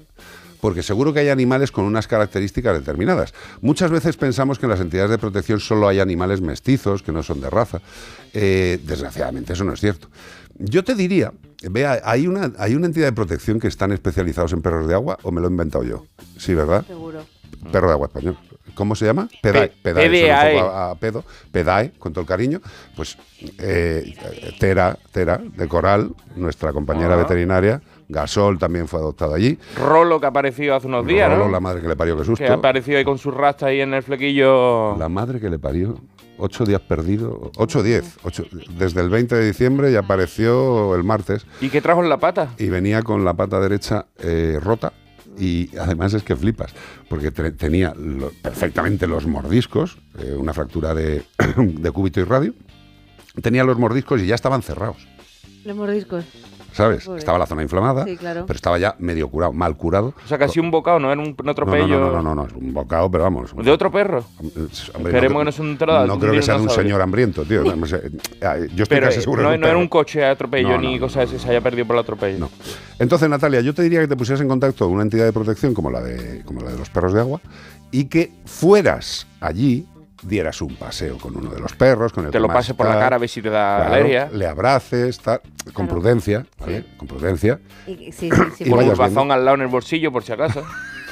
porque seguro que hay animales con unas características determinadas. Muchas veces pensamos que en las entidades de protección solo hay animales mestizos, que no son de raza. Eh, desgraciadamente eso no es cierto. Yo te diría, vea, hay una, hay una entidad de protección que están especializados en perros de agua, o me lo he inventado yo. Sí, ¿verdad? Seguro. Perro de agua español. ¿Cómo se llama? Pedae. Pe- Pedae, a, a pedo. Pedae, con todo el cariño. Pues eh, Tera, Tera, de Coral, nuestra compañera Ah. veterinaria. Gasol también fue adoptado allí. Rolo que ha aparecido hace unos días, Rolo, ¿no? la madre que le parió, qué Que susto. ha aparecido ahí con su rasta ahí en el flequillo. La madre que le parió. Ocho días perdido. Ocho diez. Ocho, desde el 20 de diciembre y apareció el martes. ¿Y qué trajo en la pata? y venía con la pata derecha eh, rota y además es que flipas, porque te- tenía perfectamente los mordiscos, eh, una fractura de, [CLEARS THROAT] de cúbito y radio, tenía los mordiscos y ya estaban cerrados, Los mordiscos. ¿Sabes? Pobre. Estaba la zona inflamada, Sí, claro. pero estaba ya medio curado, mal curado. O sea, casi un bocado, no era un, atropello. no, no, no, no, no, es un bocado, pero vamos. ¿De otro perro? Hombre, Esperemos que no sea un tra- No creo que sea de un señor hambriento, tío. Eh, Yo estoy Pero casi seguro no, un no era un coche atropello No, ni no, cosas así, se haya perdido por el atropello. No. Entonces, Natalia, yo te diría que te pusieras en contacto con una entidad de protección como la de, como la de los perros de agua y que fueras allí, dieras un paseo con uno de los perros, con el Te lo pase por la cara a ver si te da claro, alergia. Le abraces, tal, con prudencia, ¿vale? Con prudencia. Y- sí, sí, sí. Y Con un vayas viendo. bazón al lado en el bolsillo, por si acaso.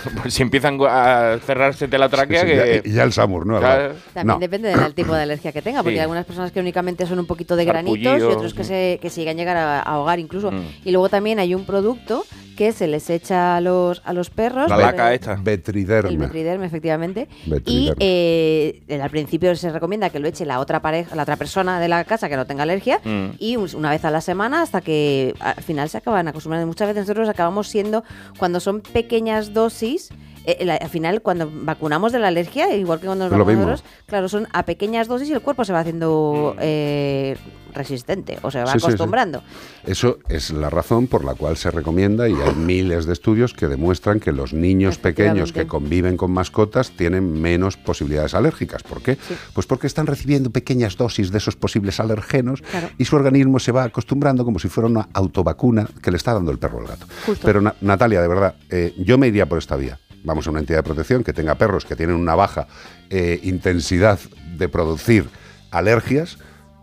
[LAUGHS] por si empiezan a cerrarse de la tráquea, Sí, sí, que. ya- y ya el Samur, ¿no? Claro. También No. depende del [COUGHS] tipo de alergia que tenga, porque Sí. hay algunas personas que únicamente son un poquito de granitos y Sarpullido, otros que sí. se, que se llegan a llegar a, a ahogar incluso. Mm. Y luego también hay un producto que se les echa a los, a los perros. La laca el- esta. El Vetriderme. efectivamente. Vetriderme. Y eh, al principio se recomienda que lo eche la otra pareja, la otra persona de la casa que no tenga alergia. Mm. Y un- una vez a la semana hasta que al final se acaban acostumbrando. Muchas veces nosotros acabamos siendo, cuando son pequeñas dosis, eh, la- al final cuando vacunamos de la alergia, igual que cuando nos vacunamos nosotros, claro, son a pequeñas dosis y el cuerpo se va haciendo eh, resistente o se va Sí, sí, sí. acostumbrando. Eso es la razón por la cual se recomienda y hay miles de estudios que demuestran que los niños pequeños que conviven con mascotas tienen menos posibilidades alérgicas. ¿Por qué? Pues porque están recibiendo pequeñas dosis de esos posibles alergenos Claro. y su organismo se va acostumbrando como si fuera una autovacuna que le está dando el perro al gato. Justo. Pero Na- Natalia, de verdad, eh, yo me iría por esta vía. Vamos a una entidad de protección que tenga perros que tienen una baja eh, intensidad de producir alergias.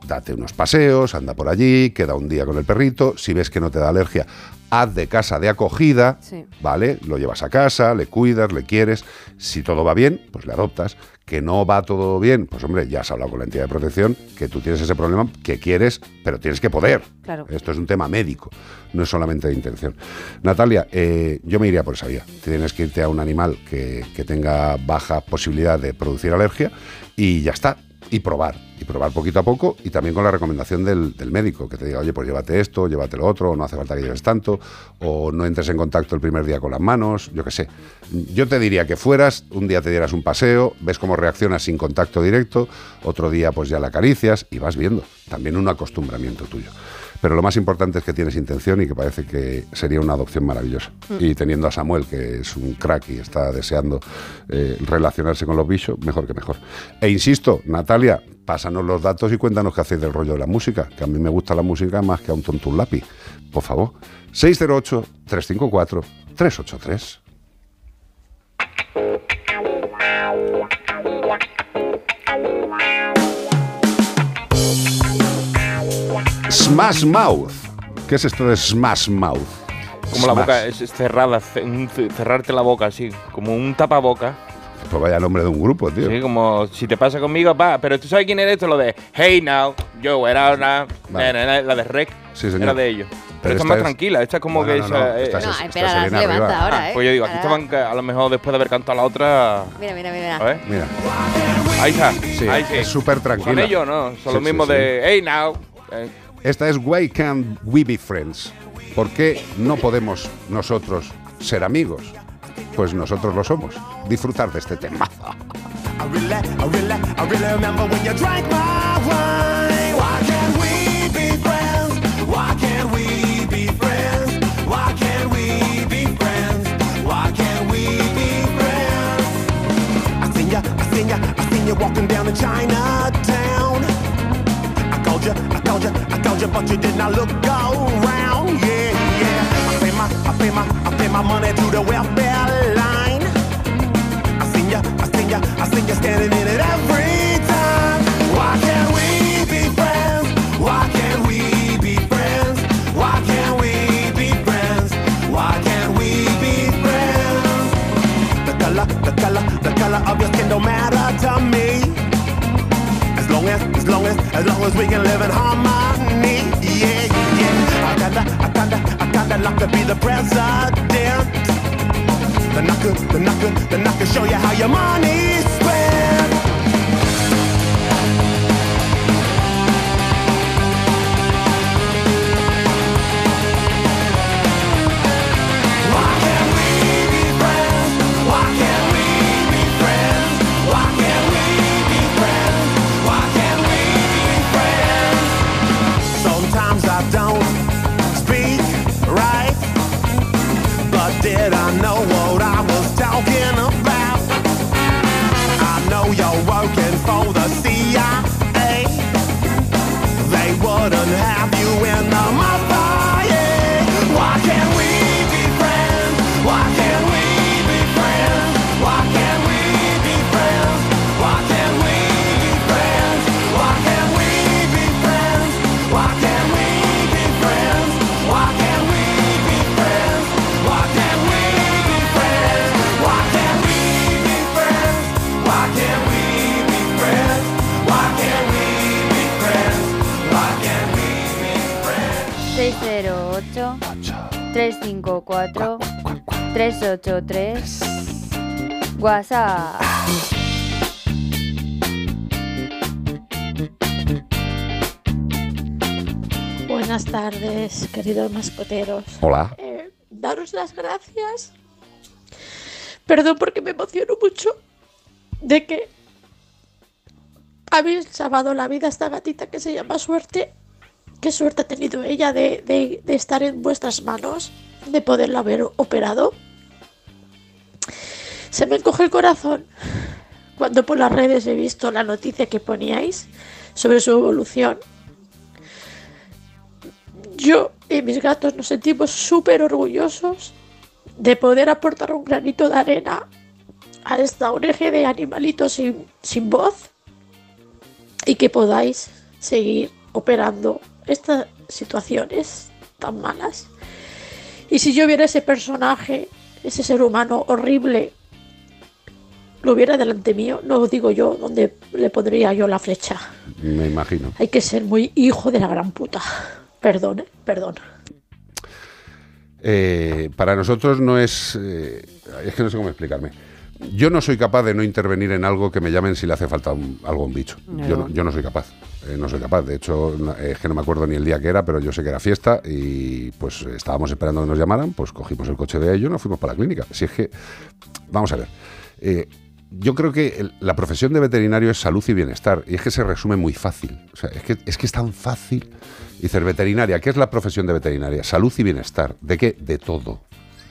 Date unos paseos, anda por allí, queda un día con el perrito. Si ves que no te da alergia, haz de casa de acogida, Sí. ¿vale? Lo llevas a casa, le cuidas, le quieres. Si todo va bien, pues le adoptas. Que no va todo bien, pues hombre, ya has hablado con la entidad de protección, que tú tienes ese problema, que quieres, pero tienes que poder. Claro. Esto es un tema médico, no es solamente de intención. Natalia, eh, yo me iría por esa vía. Tienes que irte a un animal que, que tenga baja posibilidad de producir alergia y ya está. Y probar, y probar poquito a poco, y también con la recomendación del, del médico, que te diga, oye, pues llévate esto, llévate lo otro, no hace falta que lleves tanto, o no entres en contacto el primer día con las manos, yo qué sé. Yo te diría que fueras, un día te dieras un paseo, ves cómo reaccionas sin contacto directo, otro día pues ya la acaricias y vas viendo. También un acostumbramiento tuyo. Pero lo más importante es que tienes intención y que parece que sería una adopción maravillosa. Mm. Y teniendo a Samuel, que es un crack y está deseando eh, relacionarse con los bichos, mejor que mejor. E insisto, Natalia, pásanos los datos y cuéntanos qué hacéis del rollo de la música, que a mí me gusta la música más que a un tonto un lápiz. Por favor. 608-354-383. Smash Mouth. ¿Qué es esto de Smash Mouth? Como la Smash. boca es, cerrada, cerrarte la boca así, como un tapaboca. Pues vaya nombre de un grupo, tío. Sí, como si te pasa conmigo, va. Pero tú sabes quién era esto, lo de Hey Now, yo era una. Vale. na, na, na, La de Rec. Sí, señor. Era de ellos. Pero, esta es esta más es- tranquila, esta es como No, que no, no, esa, esta eh, es- No, esta espera, se la levanta arriba. ahora, ¿eh? Pues yo digo, aquí estaban a lo mejor después de haber cantado la otra. Mira, mira, mira. A ver. Mira, Ahí está. sí, ahí sí. es súper Son tranquila. ellos, ¿no? Son Sí, los sí, mismos sí. de Hey Now. Eh, esta es Why Can't We Be Friends? ¿Por qué no podemos nosotros ser amigos? Pues nosotros lo somos. Disfrutar de este tema. I called you, I you, you, but you did not look around. Yeah, yeah. I pay my, I pay my, I pay my money to the welfare line. I seen ya, I seen ya, I seen ya standing as long as, we can live in harmony. Yeah, yeah. I kinda, I kinda, I kinda like to be the president. Then I could, then I could, then I could show you how your money's spent. 354 383 WhatsApp. Buenas tardes, queridos mascoteros. Hola. Eh, daros las gracias. Perdón porque me emociono mucho de que habéis salvado la vida a esta gatita que se llama Suerte. Qué suerte ha tenido ella de, de- de estar en vuestras manos, de poderla haber operado. Se me encoge el corazón cuando por las redes he visto la noticia que poníais sobre su evolución. Yo y mis gatos nos sentimos súper orgullosos de poder aportar un granito de arena a esta ONG de animalitos sin, sin voz y que podáis seguir operando estas situaciones tan malas. Y si yo viera ese personaje, ese ser humano horrible, lo viera delante mío, no os digo yo dónde le pondría yo la flecha. Me imagino. Hay que ser muy hijo de la gran puta. Perdón, eh, perdón. Eh, para nosotros no es... eh, es que no sé cómo explicarme. Yo no soy capaz de no intervenir en algo que me llamen si le hace falta un- algo a un bicho. No. Yo, no, yo no soy capaz. Eh, no soy capaz. De hecho, no- es que no me acuerdo ni el día que era, pero yo sé que era fiesta y pues estábamos esperando que nos llamaran, pues cogimos el coche de ellos y nos fuimos para la clínica. Si es que, vamos a ver. eh, yo creo que la profesión de veterinario es salud y bienestar. Y es que se resume muy fácil. O sea, es que es, que es tan fácil. Dices, veterinaria, ¿qué es la profesión de veterinaria? Salud y bienestar. ¿De qué? De todo.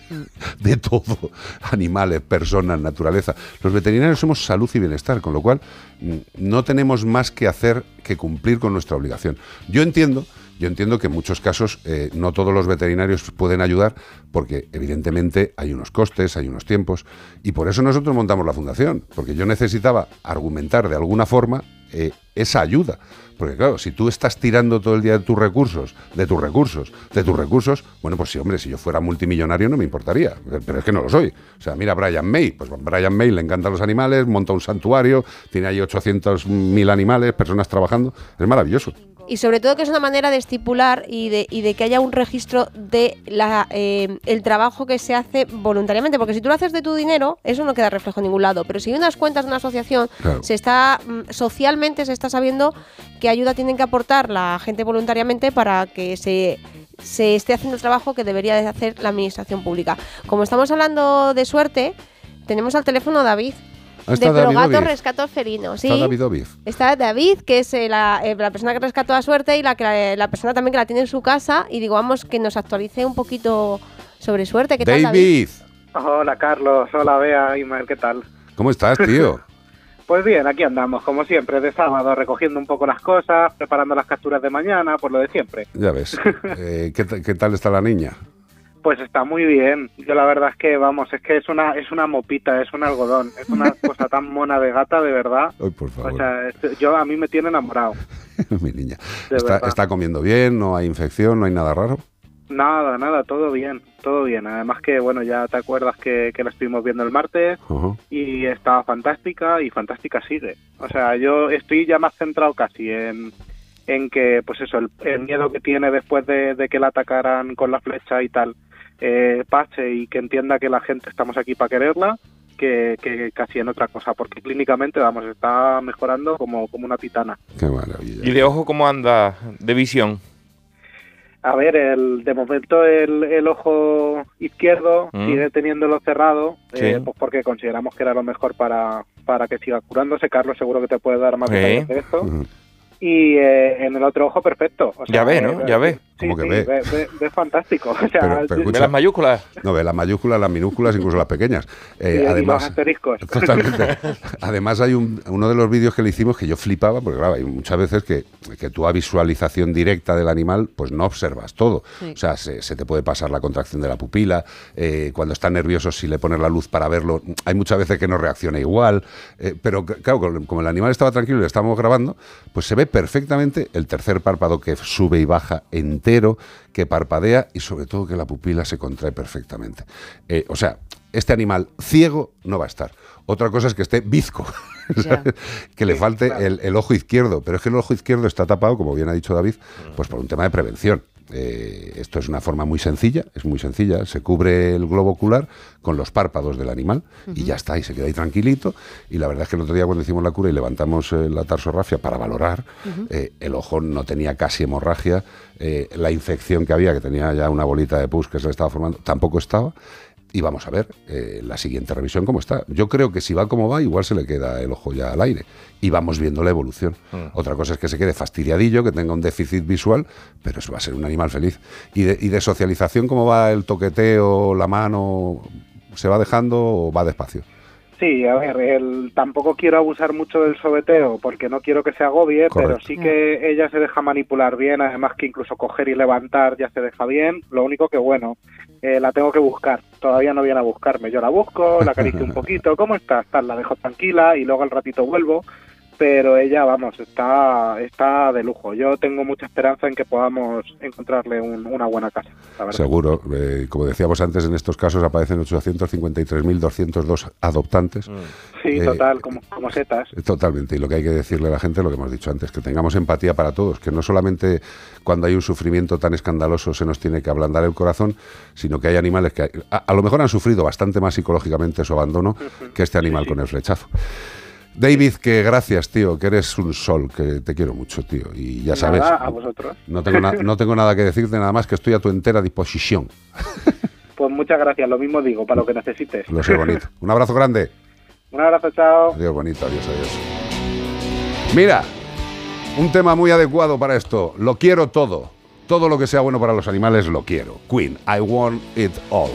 [LAUGHS] De todo. Animales, personas, naturaleza. Los veterinarios somos salud y bienestar, con lo cual mm, no tenemos más que hacer que cumplir con nuestra obligación. Yo entiendo, yo entiendo que en muchos casos eh, no todos los veterinarios pueden ayudar porque evidentemente hay unos costes, hay unos tiempos y por eso nosotros montamos la fundación, porque yo necesitaba argumentar de alguna forma eh, esa ayuda. Porque claro, si tú estás tirando todo el día de tus recursos, de tus recursos, de tus recursos, bueno, pues sí, hombre, si yo fuera multimillonario no me importaría, pero es que no lo soy. O sea, mira Brian May, pues Brian May le encantan los animales, monta un santuario, tiene ahí 800.000 animales, personas trabajando, es maravilloso. Y sobre todo que es una manera de estipular y de, y de que haya un registro de la, eh, el trabajo que se hace voluntariamente. Porque si tú lo haces de tu dinero, eso no queda reflejo en ningún lado. Pero si hay unas cuentas de una asociación, Claro. se está mm, socialmente se está sabiendo qué ayuda tienen que aportar la gente voluntariamente para que se, se esté haciendo el trabajo que debería de hacer la administración pública. Como estamos hablando de suerte, tenemos al teléfono a David. Ah, está de David Progato. Rescato Felino. ¿sí? Está David. Está David, que es eh, la, eh, la persona que rescató a suerte y la, que, la, la persona también que la tiene en su casa. Y digo, vamos, que nos actualice un poquito sobre suerte. ¿Qué tal, David? David, Hola Carlos, hola Bea, Imer, ¿qué tal? ¿cómo estás, tío? [LAUGHS] Pues bien, aquí andamos, como siempre, de sábado, recogiendo un poco las cosas, preparando las capturas de mañana, por lo de siempre. Ya ves. [LAUGHS] Eh, ¿qué, ta- qué tal está la niña? Pues está muy bien. Yo la verdad es que, vamos, es que es una es una mopita, es un algodón, es una [LAUGHS] cosa tan mona de gata, de verdad. Ay, por favor. O sea, es- yo a mí me tiene enamorado. [LAUGHS] Mi niña. Está, está comiendo bien, no hay infección, no hay nada raro. Nada, nada, todo bien, todo bien. Además que, bueno, ya te acuerdas que, que la estuvimos viendo el martes y estaba fantástica y fantástica sigue. O sea, yo estoy ya más centrado casi en, en que, pues eso, el, el miedo que tiene después de, de que la atacaran con la flecha y tal, eh, pase y que entienda que la gente estamos aquí para quererla, que, que casi en otra cosa, porque clínicamente, vamos, está mejorando como, como una titana. Qué maravilla. ¿Y de ojo cómo anda de visión? A ver, el, de momento el, el ojo izquierdo Mm. sigue teniéndolo cerrado, Sí. eh, pues porque consideramos que era lo mejor para, para que siga curándose. Carlos seguro que te puede dar más detalles de esto. Y eh, en el otro ojo, perfecto. O Ya ve, ¿no? eh, Ya ve. Sí, ¿Cómo que sí, ve? ve, ve- ve fantástico. [LAUGHS] O sea, Pero- pero yo- escucha- ¿Ve las mayúsculas? No, ve las mayúsculas, las minúsculas, incluso las pequeñas. [LAUGHS] Eh, los además, asteriscos. [LAUGHS] Totalmente. Además hay un- uno de los vídeos que le hicimos que yo flipaba, porque claro, hay muchas veces que, que tú a visualización directa del animal, pues no observas todo. Sí. O sea, se, se te puede pasar la contracción de la pupila, eh, cuando está nervioso, si le pones la luz para verlo, hay muchas veces que no reacciona igual, eh, pero claro, como como el animal estaba tranquilo y le estábamos grabando, pues se ve perfectamente el tercer párpado que sube y baja entero, que parpadea y sobre todo que la pupila se contrae perfectamente. Eh, o sea, este animal ciego no va a estar. Otra cosa es que esté bizco, [LAUGHS] que le falte el, el ojo izquierdo, pero es que el ojo izquierdo está tapado, como bien ha dicho David, pues por un tema de prevención. Eh, esto es una forma muy sencilla, es muy sencilla, se cubre el globo ocular con los párpados del animal y ya está, y se queda ahí tranquilito. Y la verdad es que el otro día cuando hicimos la cura y levantamos eh, la tarsorrafia para valorar, eh, el ojo no tenía casi hemorragia, eh, la infección que había, que tenía ya una bolita de pus que se le estaba formando, tampoco estaba. Y vamos a ver eh, la siguiente revisión cómo está. Yo creo que si va como va, igual se le queda el ojo ya al aire. Y vamos viendo la evolución. Otra cosa es que se quede fastidiadillo, que tenga un déficit visual, pero eso va a ser un animal feliz. Y de, y de socialización, ¿cómo va el toqueteo, la mano? ¿Se va dejando o va despacio? Sí, a ver, el, tampoco quiero abusar mucho del sobeteo porque no quiero que se agobie, pero sí que ella se deja manipular bien, además que incluso coger y levantar ya se deja bien. Lo único que, bueno, eh, la tengo que buscar. Todavía no viene a buscarme. Yo la busco, la acaricio un [LAUGHS] poquito. ¿Cómo estás? Tal, la dejo tranquila y luego al ratito vuelvo. Pero ella, vamos, está, está de lujo. Yo tengo mucha esperanza en que podamos encontrarle un- una buena casa. La. Seguro. Eh, como decíamos antes, en estos casos aparecen 853.202 adoptantes. Sí, Eh, total, como, como setas. Totalmente, y lo que hay que decirle a la gente, lo que hemos dicho antes, que tengamos empatía para todos, que no solamente cuando hay un sufrimiento tan escandaloso se nos tiene que ablandar el corazón, sino que hay animales que a, a lo mejor han sufrido bastante más psicológicamente su abandono que este animal con el flechazo. David, que gracias, tío, que eres un sol, que te quiero mucho, tío, y ya sabes, Nada, a vosotros. no tengo, no tengo nada que decirte, nada más que estoy a tu entera disposición. [LAUGHS] Pues muchas gracias, lo mismo digo, para lo que necesites. Lo sé bonito. Un abrazo grande. [LAUGHS] Un abrazo, chao. Adiós, bonito, adiós, adiós. Mira, un tema muy adecuado para esto. Lo quiero todo. Todo lo que sea bueno para los animales lo quiero. Queen, I want it all.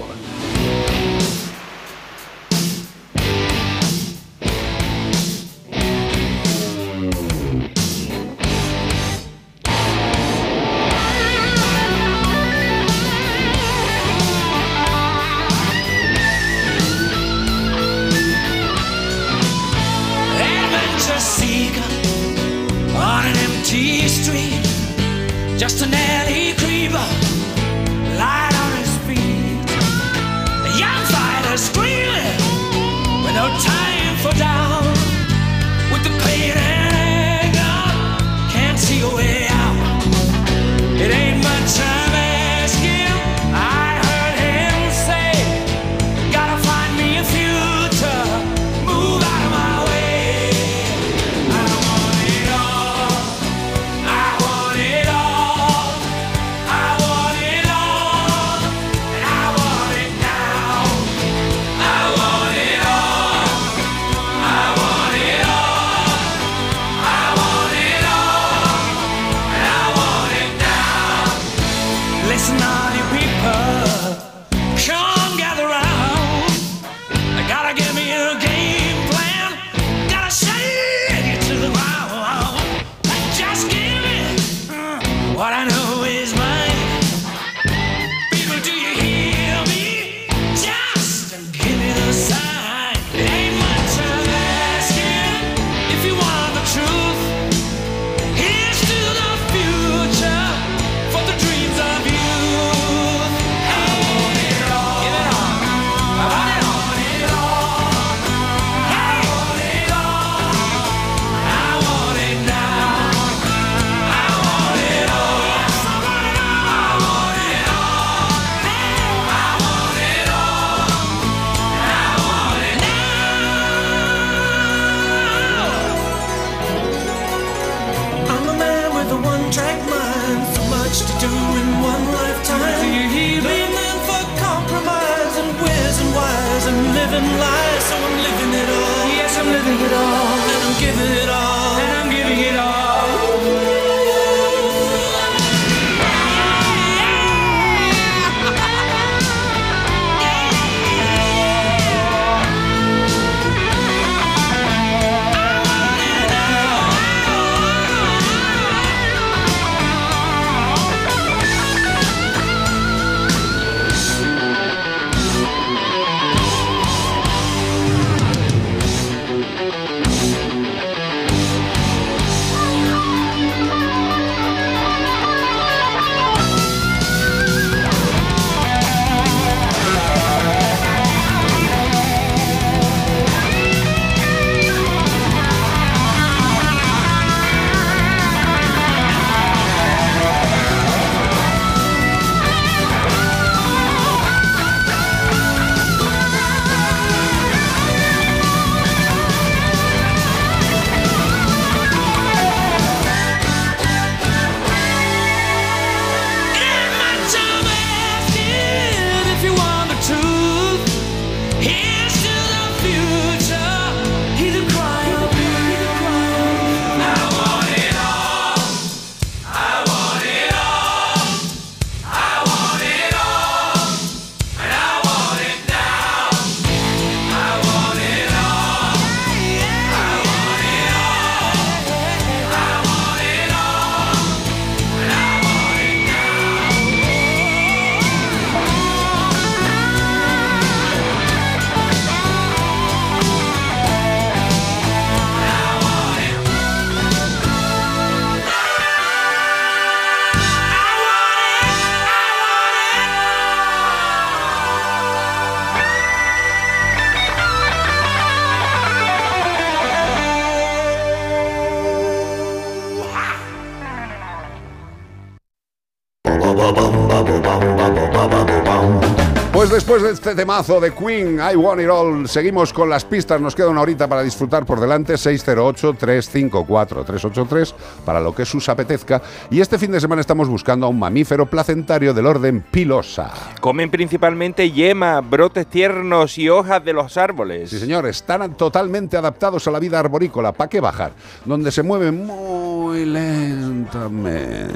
Después de este temazo de Queen, I Want It All, seguimos con las pistas. Nos queda una horita para disfrutar por delante. 608-354-383 para lo que sus apetezca. Y este fin de semana estamos buscando a un mamífero placentario del orden pilosa. Comen principalmente yema, brotes tiernos y hojas de los árboles. Sí, señor, están totalmente adaptados a la vida arborícola. ¿Para qué bajar? Donde se mueven muy lentamente.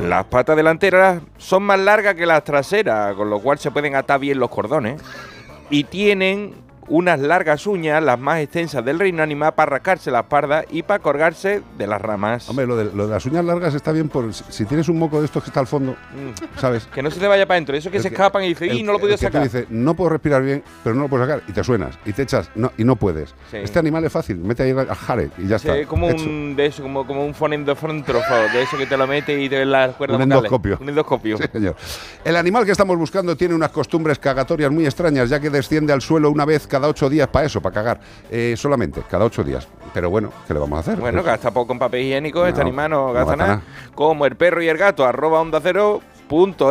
Las patas delanteras son más largas que las traseras, con lo cual se pueden atar bien los cordones. Y tienen unas largas uñas, las más extensas del reino animal, para rascarse la espalda y para colgarse de las ramas. Hombre, lo de, lo de las uñas largas está bien por si tienes un moco de estos que está al fondo, ¿sabes? Mm. Que no se te vaya para adentro, eso que El se que- escapan y dice, el ¡y no lo he podido sacar! dices, no puedo respirar bien, pero no lo puedo sacar. Y te suenas, y te echas, no, y no puedes. Sí. Este animal es fácil, mete ahí al jare y ya Sí, está. como hecho. un de eso, como, como un fonendofróntrofo, de eso que te lo mete y te ven las cuerdas Un vocales. endoscopio. Un endoscopio. Sí, señor. El animal que estamos buscando tiene unas costumbres cagatorias muy extrañas, ya que desciende al suelo una vez cada ocho días para eso, para cagar. Eh, solamente, cada ocho días. Pero bueno, ¿qué le vamos a hacer? Bueno, Pues- gasta poco en papel higiénico, este No, animal no no gasta nada. Como el perro y el gato, arroba onda cero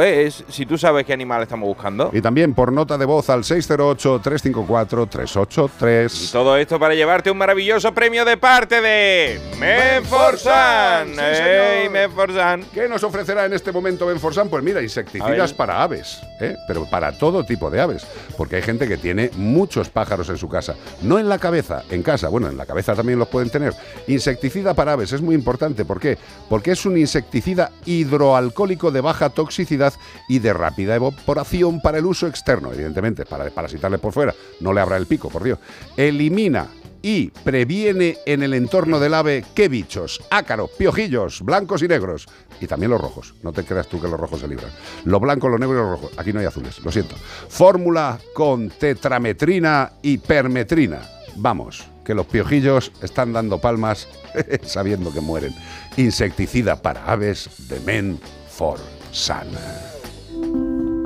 es, si tú sabes qué animal estamos buscando. Y también por nota de voz al 608-354-383. Y todo esto para llevarte un maravilloso premio de parte de Menforsan. ¡Ey. Menforsan! ¿Qué nos ofrecerá en este momento Benforsan? Pues mira, insecticidas para aves, ¿eh? pero para todo tipo de aves, porque hay gente que tiene muchos pájaros en su casa, no en la cabeza, en casa, bueno, en la cabeza también los pueden tener. Insecticida para aves es muy importante, ¿por qué? Porque es un insecticida hidroalcohólico de baja toxicidad toxicidad y de rápida evaporación para el uso externo, evidentemente, para desparasitarle por fuera. No le abra el pico, por Dios. Elimina y previene en el entorno del ave qué bichos, ácaros, piojillos, blancos y negros. Y también los rojos. No te creas tú que los rojos se libran. Los blancos, los negros y los rojos. Aquí no hay azules, lo siento. Fórmula con tetrametrina y permetrina. Vamos, que los piojillos están dando palmas [LAUGHS] sabiendo que mueren. Insecticida para aves de Men Sun.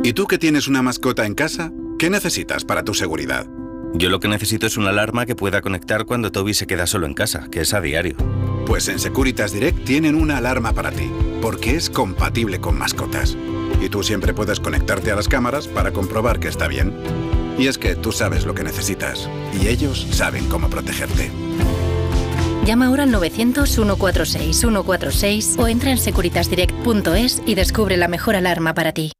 ¿Y tú que tienes una mascota en casa? ¿Qué necesitas para tu seguridad? Yo lo que necesito es una alarma que pueda conectar cuando Toby se queda solo en casa, que es a diario. Pues en Securitas Direct tienen una alarma para ti, porque es compatible con mascotas. Y tú siempre puedes conectarte a las cámaras para comprobar que está bien. Y es que tú sabes lo que necesitas, y ellos saben cómo protegerte. Llama ahora al 900-146-146 o entra en securitasdirect.es y descubre la mejor alarma para ti.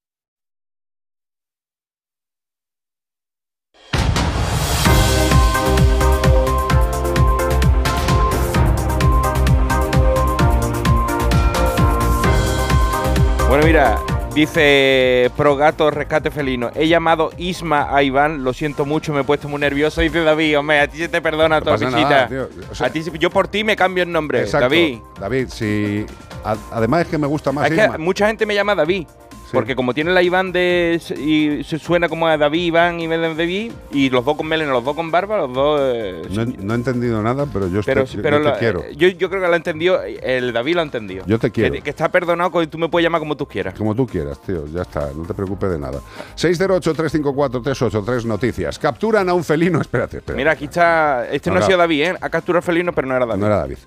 Bueno, mira, dice Pro Gato Rescate Felino. He llamado Isma a Iván, lo siento mucho, me he puesto muy nervioso. Dice David, hombre, a ti se te perdona No toda visita. nada, tío. O sea- a ti, yo por ti me cambio el nombre, Exacto. David. David, si. a- además es que me gusta más Es que Isma. mucha gente me llama David. Porque como tiene la Iván de. y se suena como a David, Iván y David, y los dos con melena, los dos con barba, los dos. eh, No, he- no he entendido nada, pero yo, pero, estoy- pero yo te quiero. Yo, yo creo que lo ha entendido, el David lo ha entendido. Yo te quiero. Que, que está perdonado, que tú me puedes llamar como tú quieras. Como tú quieras, tío, ya está, no te preocupes de nada. 608-354-383 noticias. Capturan a un felino, [LAUGHS] espérate, espérate. Mira, aquí está. Este no, ha sido David, ¿eh? Ha capturado felino, pero no era David. No era David.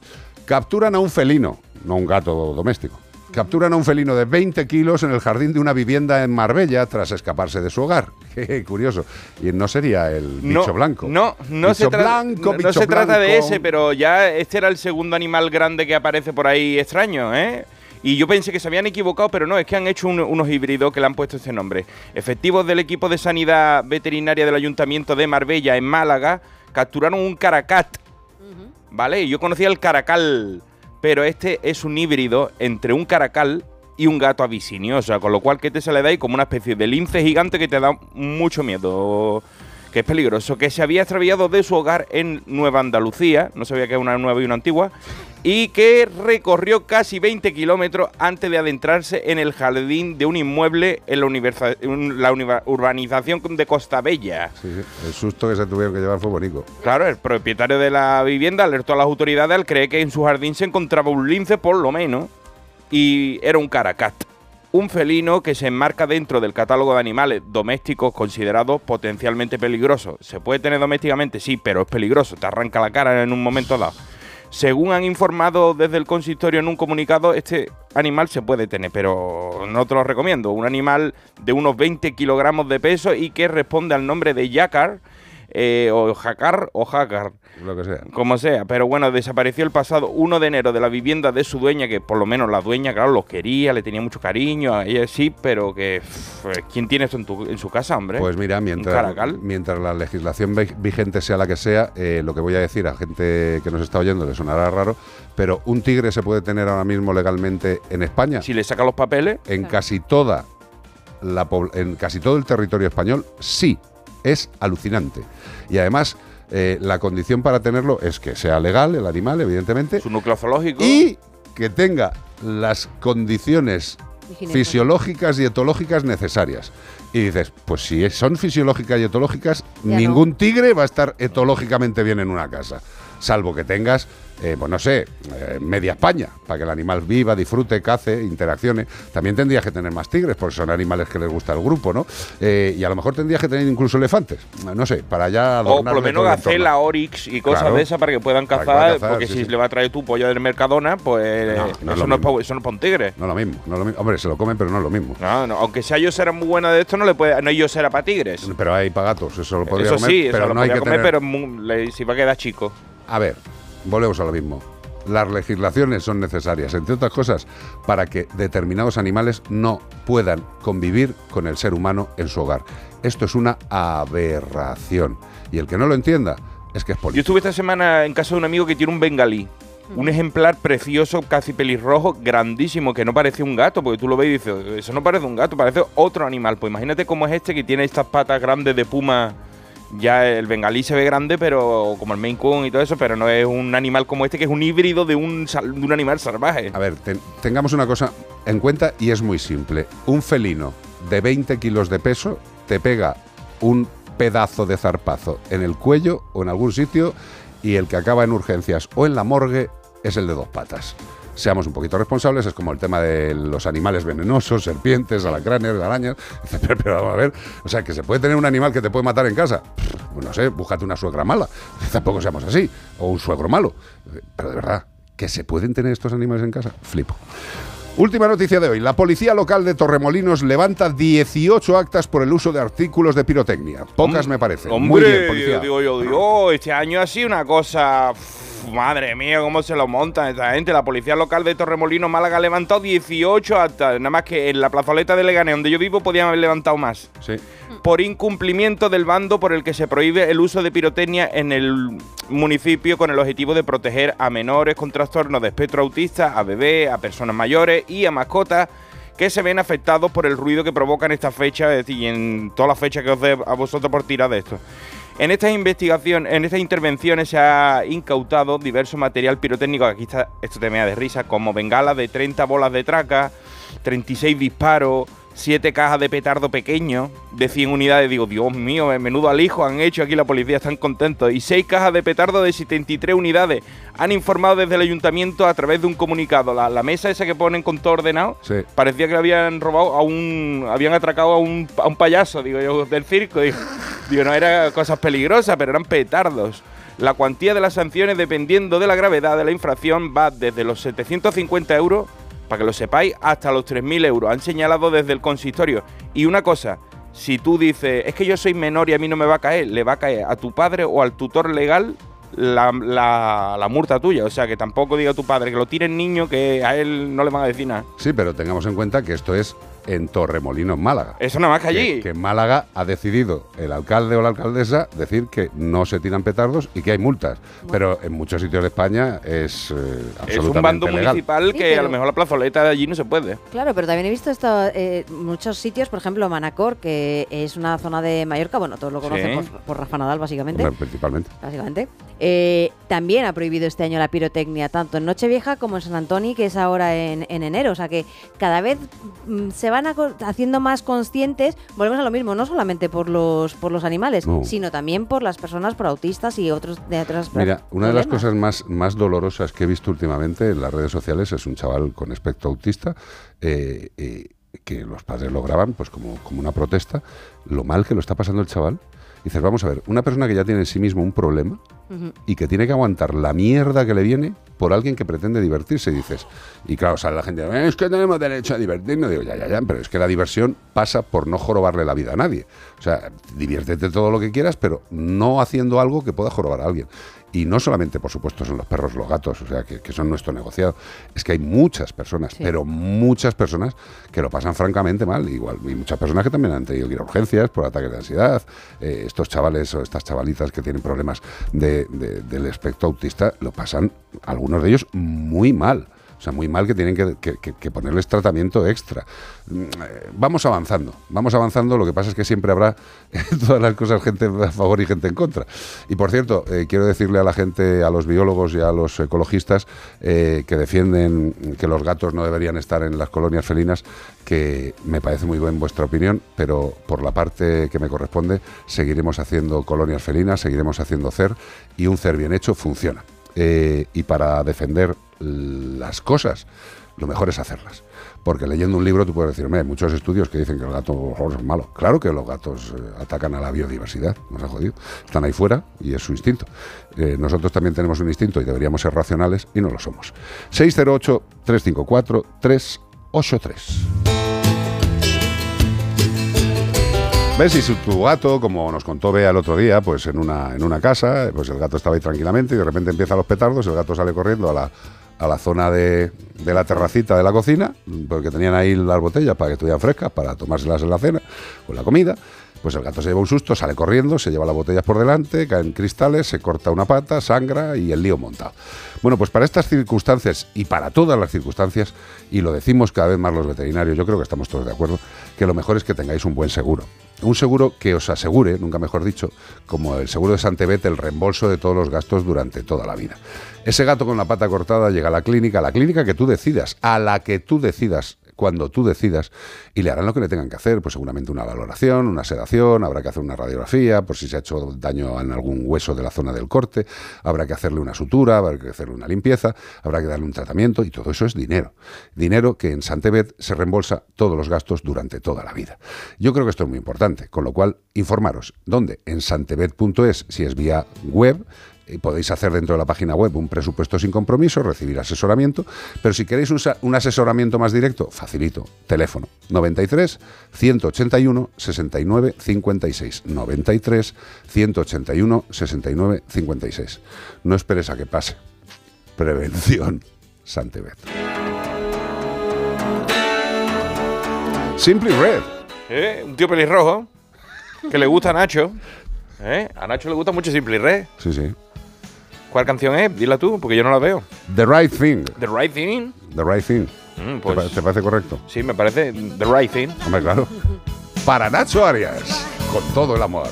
Capturan a un felino, no un gato doméstico. Capturan a un felino de 20 kilos en el jardín de una vivienda en Marbella tras escaparse de su hogar. [LAUGHS] Qué curioso. Y no sería el No, bicho blanco. No, no Bicho se, blanco, no- se trata de ese, pero ya este era el segundo animal grande que aparece por ahí extraño, ¿eh? Y yo pensé que se habían equivocado, pero no, es que han hecho un- unos híbridos que le han puesto este nombre. Efectivos del equipo de sanidad veterinaria del Ayuntamiento de Marbella, en Málaga, capturaron un caracat. ¿Vale? Yo conocía el caracal, pero este es un híbrido entre un caracal y un gato abisinio, o sea, con lo cual que te se le da ahí como una especie de lince gigante que te da mucho miedo, que es peligroso, que se había extraviado de su hogar en Nueva Andalucía, no sabía que era una nueva y una antigua, y que recorrió casi 20 kilómetros antes de adentrarse en el jardín de un inmueble en la, universa- en la urbanización de Costa Bella. Sí, sí, El susto que se tuvieron que llevar fue bonito. Claro, el propietario de la vivienda alertó a las autoridades al creer que en su jardín se encontraba un lince por lo menos y era un caracat. Un felino que se enmarca dentro del catálogo de animales domésticos considerados potencialmente peligrosos. ¿Se puede tener domésticamente? Sí, pero es peligroso. Te arranca la cara en un momento dado. Según han informado desde el consistorio en un comunicado, este animal se puede tener, pero no te lo recomiendo. Un animal de unos 20 kilogramos de peso y que responde al nombre de Yacar, eh, o Jacar o Jacar, Lo que sea. como sea. Pero bueno, desapareció el pasado 1 de enero de la vivienda de su dueña, que por lo menos la dueña, claro, los quería, le tenía mucho cariño, a ella sí, pero que... pff, ¿Quién tiene esto en, tu- en su casa, hombre? Pues mira, mientras, mientras la legislación vi- vigente sea la que sea, eh, lo que voy a decir a gente que nos está oyendo le sonará raro, pero un tigre se puede tener ahora mismo legalmente en España. Si le saca los papeles. En casi toda la en casi todo el territorio español, sí. Es alucinante. Y además, eh, la condición para tenerlo es que sea legal el animal, evidentemente. Su núcleo zoológico. Y que tenga las condiciones fisiológicas y etológicas necesarias. Y dices, pues si son fisiológicas y etológicas, Ya ningún tigre va a estar etológicamente bien en una casa. Salvo que tengas, eh, pues no sé, eh, media España, para que el animal viva, disfrute, cace, interaccione. También tendrías que tener más tigres, porque son animales que les gusta el grupo, ¿no? Eh, y a lo mejor tendrías que tener incluso elefantes. No sé, para ya O por lo menos gacela, orix y cosas Claro. de esas para que puedan Para que cazar, puedan cazar, porque sí, si sí. le va a traer tu pollo del Mercadona, pues No, no es eso, lo no es pa- eso no es para un tigre. No lo mismo, no lo mismo. Hombre, se lo comen, pero no es lo mismo. No, no, aunque sea yo será muy buena de esto, no le puede, no hay yo será para tigres. Pero hay pagatos, eso lo podría Eso comer, sí, eso pero lo no hay podría que comer, tener... pero le- si va a quedar chico. A ver, volvemos a lo mismo. Las legislaciones son necesarias, entre otras cosas, para que determinados animales no puedan convivir con el ser humano en su hogar. Esto es una aberración. Y el que no lo entienda es que es Yo político. estuve esta semana en casa de un amigo que tiene un bengalí. un ejemplar precioso, casi pelirrojo, grandísimo, que no parece un gato, porque tú lo ves y dices, eso no parece un gato, parece otro animal. Pues imagínate cómo es este que tiene estas patas grandes de puma. Ya el bengalí se ve grande, pero como el Maine Coon y todo eso, pero no es un animal como este, que es un híbrido de un, animal salvaje. A ver, ten- tengamos una cosa en cuenta y es muy simple. Un felino de 20 kilos de peso te pega un pedazo de zarpazo en el cuello o en algún sitio y el que acaba en urgencias o en la morgue es el de dos patas. Seamos un poquito responsables, es como el tema de los animales venenosos, serpientes, alacranes, arañas. [LAUGHS] Pero, pero vamos a ver, o sea, que se puede tener un animal que te puede matar en casa. Pues no sé, búscate una suegra mala. [LAUGHS] Tampoco seamos así. O un suegro malo. Pero de verdad, que se pueden tener estos animales en casa, flipo. Última noticia de hoy. La policía local de Torremolinos levanta 18 actas por el uso de artículos de pirotecnia. Pocas me parece. Muy Hombre, bien, policía. digo yo, Dios, este año ha sido una cosa. Madre mía, cómo se lo montan esta gente. La policía local de Torremolinos, Málaga, ha levantado 18 actas. Nada más que en la plazoleta de Leganés, donde yo vivo, podían haber levantado más. Sí. Por incumplimiento del bando por el que se prohíbe el uso de pirotecnia en el municipio con el objetivo de proteger a menores con trastornos de espectro autista, a bebés, a personas mayores y a mascotas que se ven afectados por el ruido que provocan esta fecha es decir, y en todas las fechas que os dé a vosotros por tirar de esto. En estas investigaciones, en estas intervenciones se ha incautado diverso material pirotécnico, aquí está, esto te me de risa, como bengalas de 30 bolas de traca, 36 disparos, 7 cajas de petardo pequeño de 100 unidades. Digo, Dios mío, eh, menudo alijo han hecho aquí la policía, están contentos. Y 6 cajas de petardo de 73 unidades. Han informado desde el ayuntamiento a través de un comunicado. La, la mesa esa que ponen con todo ordenado, Sí. parecía que le habían robado a un. habían atracado a un, a un payaso, digo yo, del circo. Digo, digo, no eran cosas peligrosas, pero eran petardos. La cuantía de las sanciones, dependiendo de la gravedad de la infracción, va desde los 750 euros, para que lo sepáis, hasta los 3.000 euros. Han señalado desde el consistorio. Y una cosa, si tú dices, es que yo soy menor y a mí no me va a caer, le va a caer a tu padre o al tutor legal la, la- multa tuya. O sea, que tampoco diga tu padre que lo tire el niño, que a él no le van a decir nada. Sí, pero tengamos en cuenta que esto es en Torremolinos, Málaga. Eso nada más que allí. Que, que en Málaga ha decidido el alcalde o la alcaldesa decir que no se tiran petardos y que hay multas. Pero en muchos sitios de España es eh, absolutamente Es un bando legal. municipal Sí, que a lo mejor la plazoleta de allí no se puede. Claro, pero también he visto esto, eh, muchos sitios, por ejemplo, Manacor, que es una zona de Mallorca, bueno, todos lo conocen Sí. por, por Rafa Nadal, básicamente. Principalmente. Básicamente. Eh, también ha prohibido este año la pirotecnia, tanto en Nochevieja como en San Antonio, que es ahora en, en enero. O sea que cada vez mm, se van haciendo más conscientes, volvemos a lo mismo, no solamente por los, por los animales, No. sino también por las personas, por autistas y otros de otras Mira, una de las cosas más, más dolorosas que he visto últimamente en las redes sociales es un chaval con espectro autista eh, eh, que los padres lo graban pues como, como una protesta, lo mal que lo está pasando el chaval. Dices, vamos a ver, una persona que ya tiene en sí mismo un problema y que tiene que aguantar la mierda que le viene por alguien que pretende divertirse, dices. Y claro, sale la gente, es que tenemos derecho a divertirnos. Digo, ya, ya, ya, pero es que la diversión pasa por no jorobarle la vida a nadie. O sea, diviértete todo lo que quieras, pero no haciendo algo que pueda jorobar a alguien. Y no solamente, por supuesto, son los perros, los gatos, o sea, que, que son nuestro negociado. Es que hay muchas personas, pero muchas personas que lo pasan francamente mal. Igual, y muchas personas que también han tenido que ir a urgencias por ataques de ansiedad. Eh, estos chavales o estas chavalitas que tienen problemas de- de- del espectro autista lo pasan, algunos de ellos, muy mal. O sea, muy mal que tienen que, ponerles tratamiento extra. Mm, eh, Vamos avanzando, vamos avanzando. Lo que pasa es que siempre habrá [LAUGHS] todas las cosas gente a favor y gente en contra. Y por cierto, eh, quiero decirle a la gente, a los biólogos y a los ecologistas eh, que defienden que los gatos no deberían estar en las colonias felinas, que me parece muy bien vuestra opinión, pero por la parte que me corresponde, seguiremos haciendo colonias felinas, seguiremos haciendo CER y un CER bien hecho funciona. Eh, y para defender las cosas, lo mejor es hacerlas. Porque leyendo un libro tú puedes decir, "Hombre, hay muchos estudios que dicen que el gato es malo. Claro que los gatos eh, atacan a la biodiversidad, nos ha jodido. Están ahí fuera y es su instinto. Eh, nosotros también tenemos un instinto y deberíamos ser racionales y no lo somos. 608-354-383. ¿Ves? Y si tu gato, como nos contó Bea el otro día, pues en una, en una casa, pues el gato estaba ahí tranquilamente y de repente empiezan los petardos, el gato sale corriendo a la, a la zona de, de la terracita de la cocina, porque tenían ahí las botellas para que estuvieran frescas, para tomárselas en la cena en la comida, Pues el gato se lleva un susto, sale corriendo, se lleva las botellas por delante, caen cristales, se corta una pata, sangra y el lío montado. Bueno, pues para estas circunstancias y para todas las circunstancias, y lo decimos cada vez más los veterinarios, yo creo que estamos todos de acuerdo, que lo mejor es que tengáis un buen seguro. Un seguro que os asegure, nunca mejor dicho, como el seguro de Santebet, el reembolso de todos los gastos durante toda la vida. Ese gato con la pata cortada llega a la clínica, a la clínica que tú decidas, a la que tú decidas cuando tú decidas y le harán lo que le tengan que hacer, pues seguramente una valoración, una sedación, habrá que hacer una radiografía por si se ha hecho daño en algún hueso de la zona del corte, habrá que hacerle una sutura, habrá que hacerle una limpieza, habrá que darle un tratamiento y todo eso es dinero. Dinero que en Santebet se reembolsa todos los gastos durante toda la vida. Yo creo que esto es muy importante, con lo cual informaros dónde en santebet.es si es vía web y podéis hacer dentro de la página web un presupuesto sin compromiso, recibir asesoramiento, pero si queréis un asesoramiento más directo, facilito, teléfono 93 181 69 56 93 181 69 56. No esperes a que pase. Prevención Santebet. Simply Red. ¿Eh? Un tío pelirrojo que le gusta a Nacho. ¿Eh? A Nacho le gusta mucho Simply Red. Sí, sí. ¿Cuál canción es? Dila tú, porque yo no la veo. The Right Thing. The Right Thing. The Right Thing. Mm, ¿Te pues- pa- ¿Te parece correcto? Sí, me parece The Right Thing. Hombre, claro. Para Nacho Arias, con todo el amor.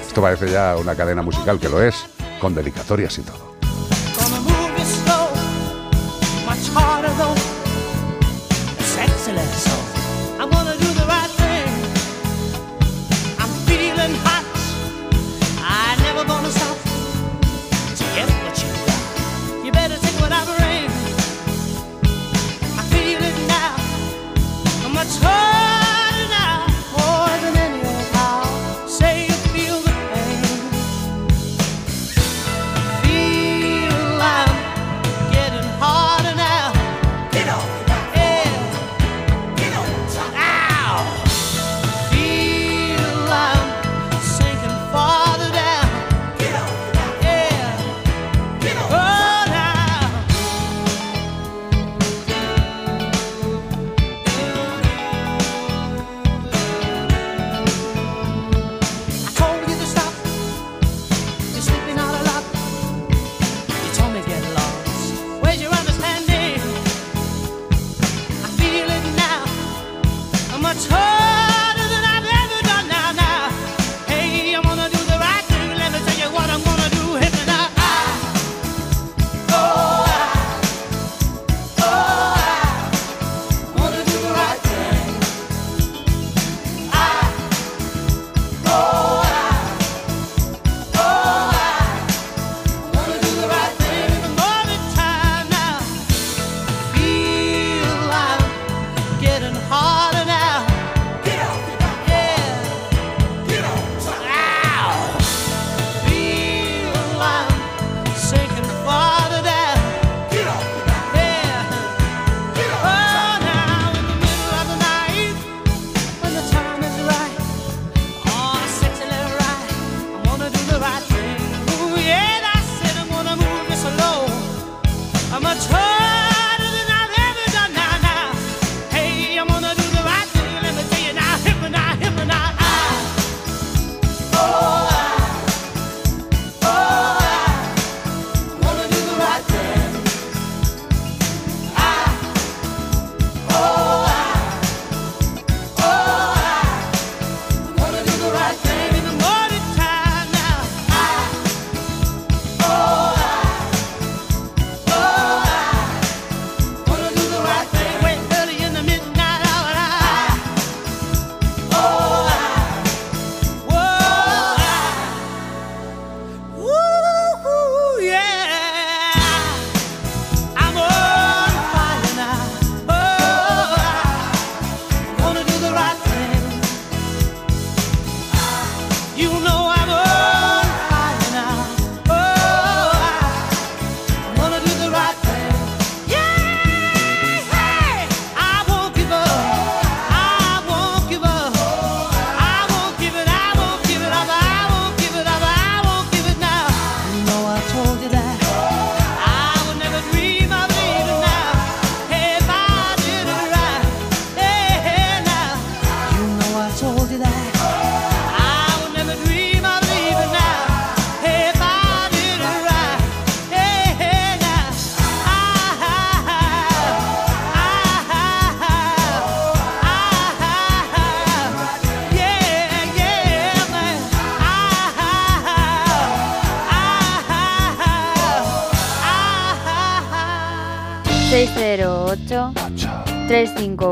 Esto parece ya una cadena musical que lo es, con dedicatorias y todo.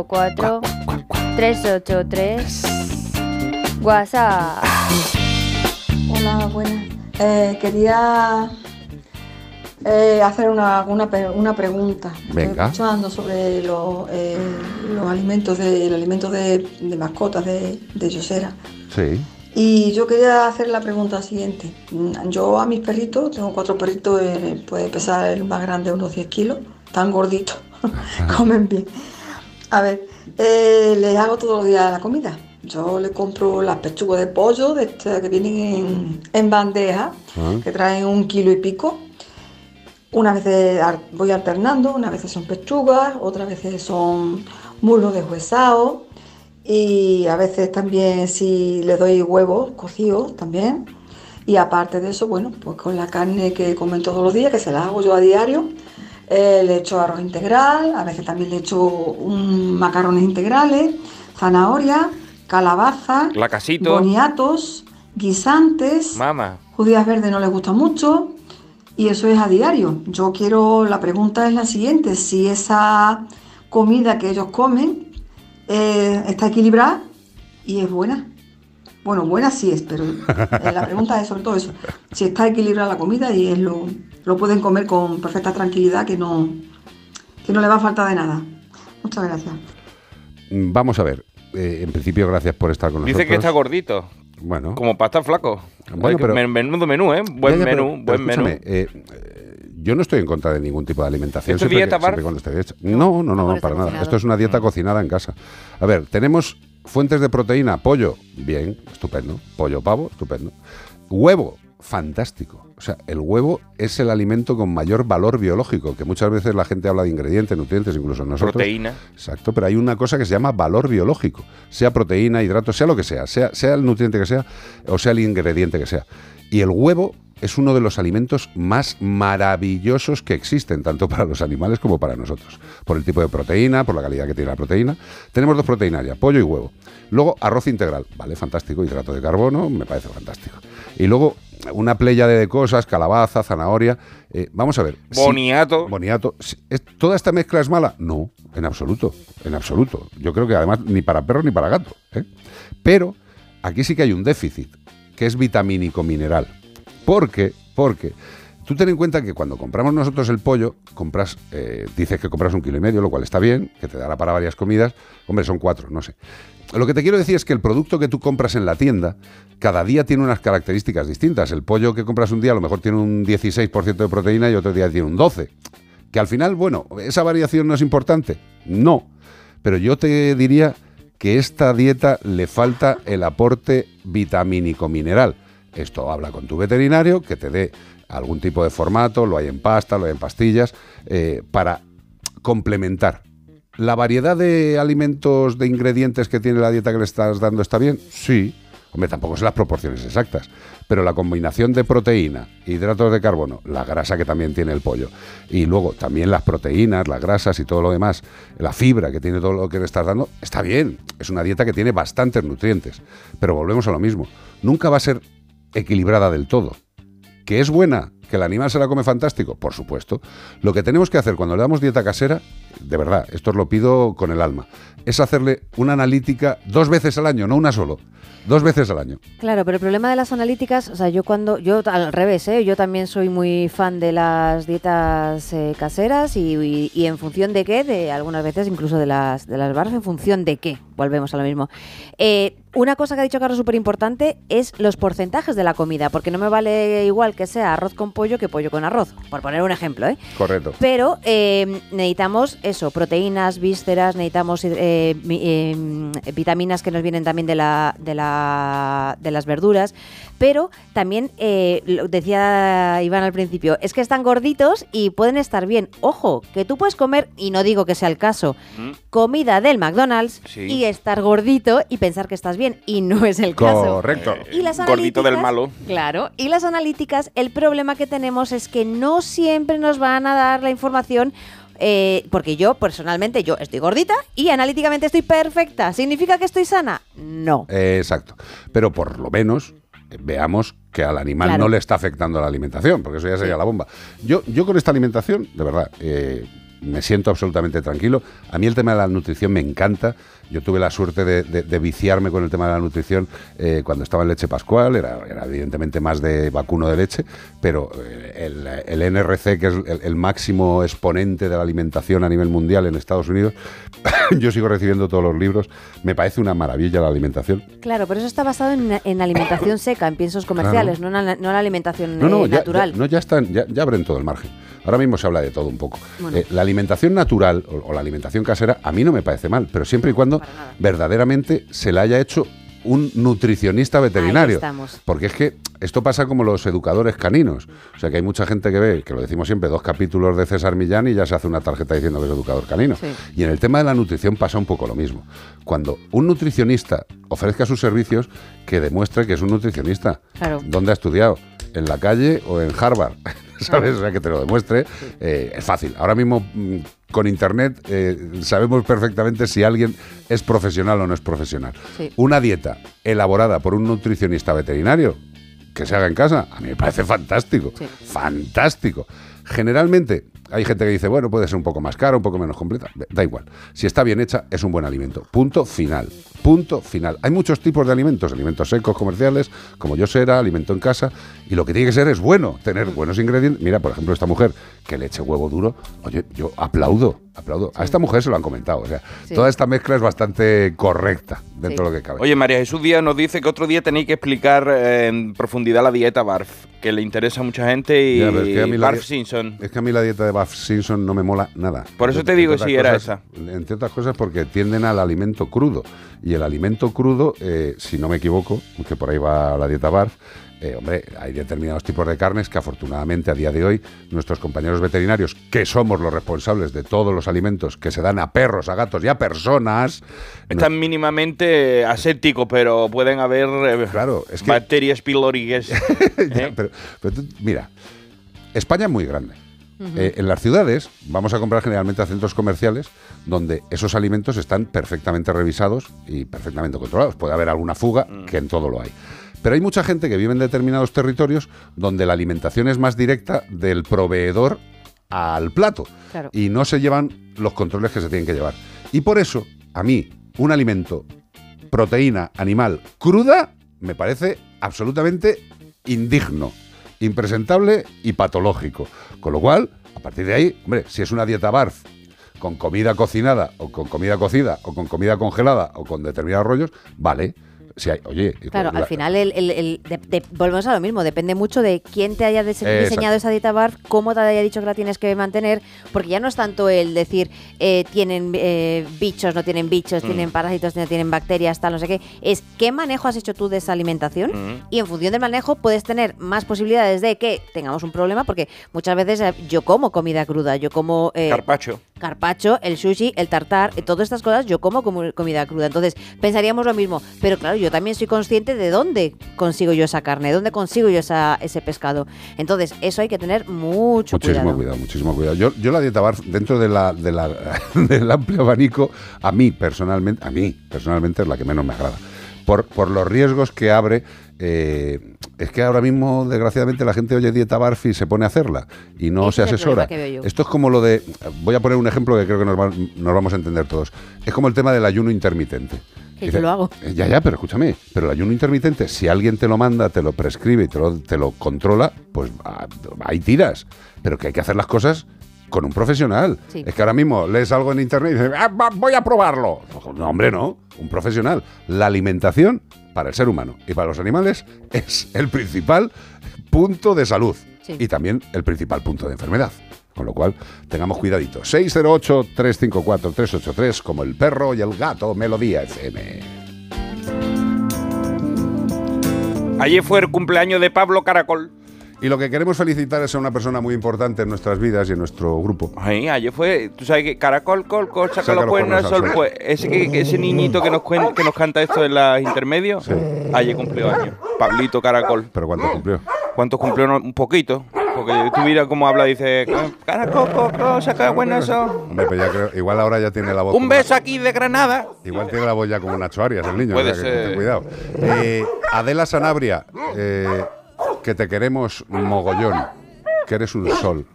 354 383 WhatsApp. Hola, buenas. Eh, quería eh, hacer una, una, pregunta. Estoy Venga. escuchando sobre los, eh, los alimentos de, el alimento de, de mascotas de, de Yosera. Sí. Y yo quería hacer la pregunta siguiente. Yo a mis perritos, tengo cuatro perritos, eh, puede pesar el más grande unos 10 kilos, tan gorditos, [LAUGHS] comen bien. A ver, eh, les hago todos los días la comida. Yo le compro las pechugas de pollo de estas que vienen en, en bandeja, que traen un kilo y pico. Veces ar- voy alternando, unas veces son pechugas, otras veces son muslos deshuesados y a veces también si le doy huevos cocidos también. Y aparte de eso, bueno, pues con la carne que comen todos los días, que se la hago yo a diario, eh, le echo arroz integral, a veces también le echo un macarrones integrales, zanahoria, calabaza, Lacasito. boniatos, guisantes, Mama. judías verdes no les gusta mucho y eso es a diario. Yo quiero, la pregunta es la siguiente, si esa comida que ellos comen eh, está equilibrada y es buena. Bueno, buena sí es, pero eh, la pregunta es sobre todo eso, si está equilibrada la comida y es lo, lo pueden comer con perfecta tranquilidad, que no, que no le va a faltar de nada. Muchas gracias. Mm, Vamos a ver. Eh, en principio, gracias por estar con nosotros. Dice que está gordito. Bueno. Como para estar flaco. Bueno, pero- men- menudo menú, ¿eh? Buen Ya, ya, pero- menú, pero buen menú. eh, yo no estoy en contra de ningún tipo de alimentación. ¿Esto es siempre dieta que-. No, no, no, no, para nada. Esto es una Mm. dieta cocinada en casa. A ver, tenemos fuentes de proteína, pollo, bien, estupendo. Pollo, pavo, estupendo. Huevo, fantástico. O sea, el huevo es el alimento con mayor valor biológico, que muchas veces la gente habla de ingredientes, nutrientes, incluso nosotros. Proteína. Exacto, pero hay una cosa que se llama valor biológico, sea proteína, hidratos, sea lo que sea, sea, sea el nutriente que sea o sea el ingrediente que sea. Y el huevo es uno de los alimentos más maravillosos que existen, tanto para los animales como para nosotros. Por el tipo de proteína, por la calidad que tiene la proteína. Tenemos dos proteínas ya, pollo y huevo. Luego, arroz integral, vale, fantástico, hidrato de carbono, me parece fantástico. Y luego, una playa de cosas, calabaza, zanahoria. eh, vamos a ver. si- Boniato. Boniato. Si- ¿es- ¿Toda esta mezcla es mala? No, en absoluto, en absoluto. Yo creo que además ni para perro ni para gato. ¿eh? Pero aquí sí que hay un déficit, que es vitamínico mineral. Porque, porque, tú ten en cuenta que cuando compramos nosotros el pollo, compras, eh, dices que compras un kilo y medio, lo cual está bien, que te dará para varias comidas. Hombre, son cuatro, no sé. Lo que te quiero decir es que el producto que tú compras en la tienda, cada día tiene unas características distintas. El pollo que compras un día a lo mejor tiene un 16% de proteína y otro día tiene un 12%. Que al final, bueno, ¿esa variación no es importante? No. Pero yo te diría que esta dieta le falta el aporte vitamínico mineral. Esto habla con tu veterinario, que te dé algún tipo de formato, lo hay en pasta, lo hay en pastillas, eh, para complementar. ¿La variedad de alimentos, de ingredientes que tiene la dieta que le estás dando está bien? Sí. Hombre, tampoco sé las proporciones exactas, pero la combinación de proteína, hidratos de carbono, la grasa que también tiene el pollo, y luego también las proteínas, las grasas y todo lo demás, la fibra que tiene todo lo que le estás dando, está bien. Es una dieta que tiene bastantes nutrientes, pero volvemos a lo mismo. Nunca va a ser equilibrada del todo. ¿Que es buena? ¿Que el animal se la come fantástico? Por supuesto. Lo que tenemos que hacer cuando le damos dieta casera, de verdad, esto os lo pido con el alma, es hacerle una analítica dos veces al año, no una solo. Dos veces al año. Claro, pero el problema de las analíticas, o sea, yo cuando, yo al revés, ¿eh? yo también soy muy fan de las dietas eh, caseras y, y- y en función de qué, de algunas veces incluso de las, de las barras, en función de qué, volvemos a lo mismo. Eh, una cosa que ha dicho Carlos súper importante es los porcentajes de la comida, porque no me vale igual que sea arroz con pollo que pollo con arroz, por poner un ejemplo, ¿eh? Correcto. Pero eh, necesitamos eso, proteínas, vísceras, necesitamos eh, eh, vitaminas que nos vienen también de, la, de, la, de las verduras. Pero también, eh, lo decía Iván al principio, es que están gorditos y pueden estar bien. Ojo, que tú puedes comer, y no digo que sea el caso, comida del McDonald's Sí. y estar gordito y pensar que estás bien. Y no es el caso. Correcto. Y las Gordito del malo. Claro, y las analíticas, el problema que tenemos es que no siempre nos van a dar la información. eh, porque yo personalmente yo estoy gordita y analíticamente estoy perfecta. ¿Significa que estoy sana? No. Eh, exacto. Pero por lo menos eh, veamos que al animal Claro. no le está afectando la alimentación, porque eso ya sería la bomba. Yo, yo con esta alimentación, de verdad, eh, me siento absolutamente tranquilo. A mí el tema de la nutrición me encanta. Yo tuve la suerte de, de- de viciarme con el tema de la nutrición eh, cuando estaba en leche pascual, era, era evidentemente más de vacuno de leche, pero eh, el, el NRC, que es el, el máximo exponente de la alimentación a nivel mundial en Estados Unidos, [LAUGHS] yo sigo recibiendo todos los libros, me parece una maravilla la alimentación. Claro, pero eso está basado en, en alimentación seca, en piensos comerciales, no, en la, no en la alimentación No, no, eh, ya, natural. ya- no, ya están, ya, ya abren todo el margen. Ahora mismo se habla de todo un poco. Bueno. Eh, la alimentación natural o, o la alimentación casera a mí no me parece mal, pero siempre y cuando verdaderamente se la haya hecho un nutricionista veterinario. Porque es que esto pasa como los educadores caninos. O sea que hay mucha gente que ve, que lo decimos siempre, dos capítulos de César Millán y ya se hace una tarjeta diciendo que es educador canino. Sí. Y en el tema de la nutrición pasa un poco lo mismo. Cuando un nutricionista ofrezca sus servicios, que demuestre que es un nutricionista. Claro. ¿Dónde ha estudiado? ¿En la calle o en Harvard? [LAUGHS] ¿Sabes? O sea, que te lo demuestre. Eh, es fácil. Ahora mismo, mm, con Internet, eh, sabemos perfectamente si alguien es profesional o no es profesional. Sí. Una dieta elaborada por un nutricionista veterinario que se haga en casa, a mí me parece fantástico. Fantástico. Generalmente hay gente que dice, bueno, puede ser un poco más cara, un poco menos completa. Da igual. Si está bien hecha, es un buen alimento. Punto final. Punto final. Hay muchos tipos de alimentos, alimentos secos comerciales, como yo será, alimento en casa, y lo que tiene que ser es bueno, tener buenos ingredientes. Mira, por ejemplo, esta mujer que le eche huevo duro, oye, yo aplaudo, aplaudo. A esta mujer se lo han comentado, o sea, Sí. toda esta mezcla es bastante correcta dentro de lo que cabe. Oye, María Jesús Díaz nos dice que otro día tenéis que explicar eh, en profundidad la dieta BARF, que le interesa a mucha gente y Ya, pero es que a mí la BARF Simpson. Es que a mí la dieta de Buff Simpson no me mola nada. Por eso te digo si era cosas- Entre otras cosas porque tienden al alimento crudo. Y el alimento crudo, eh, si no me equivoco, que por ahí va la dieta BARF, eh, hombre, hay determinados tipos de carnes que afortunadamente a día de hoy nuestros compañeros veterinarios, que somos los responsables de todos los alimentos que se dan a perros, a gatos y a personas, Están mínimamente asépticos, pero pueden haber eh, bacterias pilóricas. [LAUGHS] Ya, pero, pero tú- mira, España es muy grande. Eh, en las ciudades vamos a comprar generalmente a centros comerciales donde esos alimentos están perfectamente revisados y perfectamente controlados. Puede haber alguna fuga, Mm. que en todo lo hay. Pero hay mucha gente que vive en determinados territorios donde la alimentación es más directa del proveedor al plato Claro. y no se llevan los controles que se tienen que llevar. Y por eso, a mí, un alimento, proteína animal cruda, me parece absolutamente indigno, impresentable y patológico. Con lo cual, a partir de ahí, hombre, si es una dieta BARF con comida cocinada o con comida cocida o con comida congelada o con determinados rollos, vale. Si hay, oye, Claro, la- al final el, el- el- de- de- volvemos a lo mismo, depende mucho de quién te haya Exacto. diseñado esa dieta BARF, cómo te haya dicho que la tienes que mantener, porque ya no es tanto el decir eh, tienen eh, bichos, no tienen bichos, Mm. tienen parásitos, no tienen bacterias, tal, no sé qué, es qué manejo has hecho tú de esa alimentación Mm. y en función del manejo puedes tener más posibilidades de que tengamos un problema, porque muchas veces eh, yo como comida cruda, yo como... eh, Carpacho. Carpacho, el sushi, el tartar, eh, todas estas cosas yo como comida cruda. Entonces, pensaríamos lo mismo, pero claro, yo también soy consciente de dónde consigo yo esa carne, de dónde consigo yo esa, ese pescado. Entonces, eso hay que tener mucho Muchísimo cuidado. cuidado, muchísimo cuidado. Yo, yo la dieta BARF, dentro de la, de la- [LAUGHS] del amplio abanico, a mí personalmente, a mí personalmente es la que menos me agrada. Por, por los riesgos que abre, eh, es que ahora mismo, desgraciadamente, la gente oye dieta BARF y se pone a hacerla y no se asesora. Esto es como lo de, voy a poner un ejemplo que creo que nos, va- nos vamos a entender todos. Es como el tema del ayuno intermitente. Que yo lo hago. eh, Ya, ya, pero escúchame, pero el ayuno intermitente, si alguien te lo manda, te lo prescribe y te lo, te lo controla, pues ah, ahí tiras. Pero que hay que hacer las cosas con un profesional. Sí. Es que ahora mismo lees algo en internet y dices, "Ah, va- voy a probarlo. No, hombre, no, un profesional. La alimentación para el ser humano y para los animales [LAUGHS] es el principal punto de salud Sí. y también el principal punto de enfermedad. Con lo cual, tengamos cuidadito. 608-354-383, como el perro y el gato, Melodía FM. Ayer fue el cumpleaños de Pablo Caracol. Y lo que queremos felicitar es a una persona muy importante en nuestras vidas y en nuestro grupo. Ay, ayer fue, tú sabes que Caracol, col, col, saca, Saca los cuernos al sol. Pues ese, que- ese niñito que nos, cuen- que nos canta esto en los intermedios, ayer cumplió años. Pablito Caracol. ¿Pero cuánto cumplió? ¿Cuánto cumplió? No, un poquito. Porque tú mira cómo habla, dice, Caracol, col, col, saca buenas eso. Hombre, pero ya creo- igual ahora ya tiene la voz. Un beso aquí de Granada. Igual tiene la voz ya como Nacho Arias, el niño. Puede o sea, que ser. cuidado. Eh, Adela Sanabria, eh, que te queremos mogollón, que eres un sol.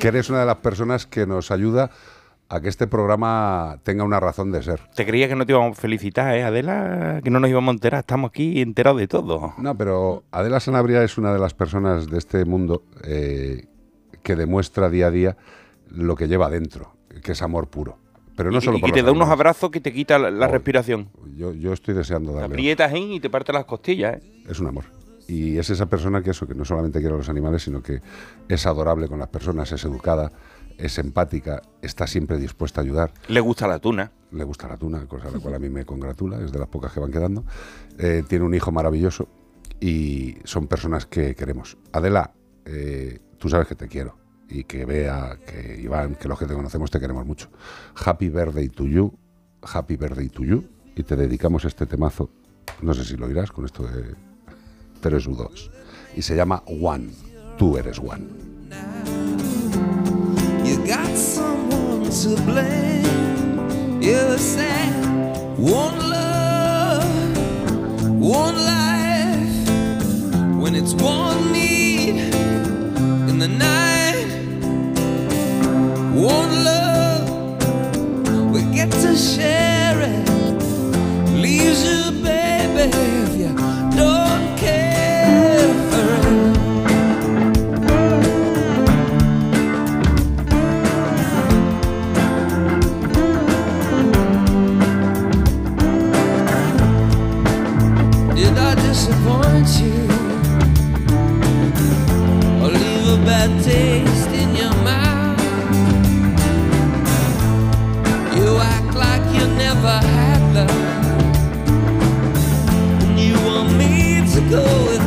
que eres una de las personas que nos ayuda a que este programa tenga una razón de ser. Te creía que no te íbamos a felicitar, ¿eh, Adela? Que no nos íbamos a enterar. Estamos aquí enterados de todo. No, pero Adela Sanabria es una de las personas de este mundo eh, que demuestra día a día lo que lleva dentro, que es amor puro. Pero no y, solo y por te da unos abrazos que te quita la, la Oh, respiración. Yo, yo estoy deseando Te darle. aprietas ahí y te parte las costillas, ¿eh? Es un amor. Y es esa persona que eso, que no solamente quiere a los animales, sino que es adorable con las personas, es educada, es empática, está siempre dispuesta a ayudar. Le gusta la tuna. Le gusta la tuna, cosa la cual a mí me congratula, es de las pocas que van quedando. Eh, tiene un hijo maravilloso y son personas que queremos. Adela, eh, tú sabes que te quiero y que vea que Iván, que los que te conocemos te queremos mucho. Happy birthday to you, happy birthday to you y te dedicamos este temazo, no sé si lo oirás con esto de pero es U2 y se llama One, tú eres One. You got someone to blame. You said one love, one life. When it's one need in the night, one love. We get to share it. Leaves you, baby, if you don't care for it. Did I disappoint you? Or leave a bad taste go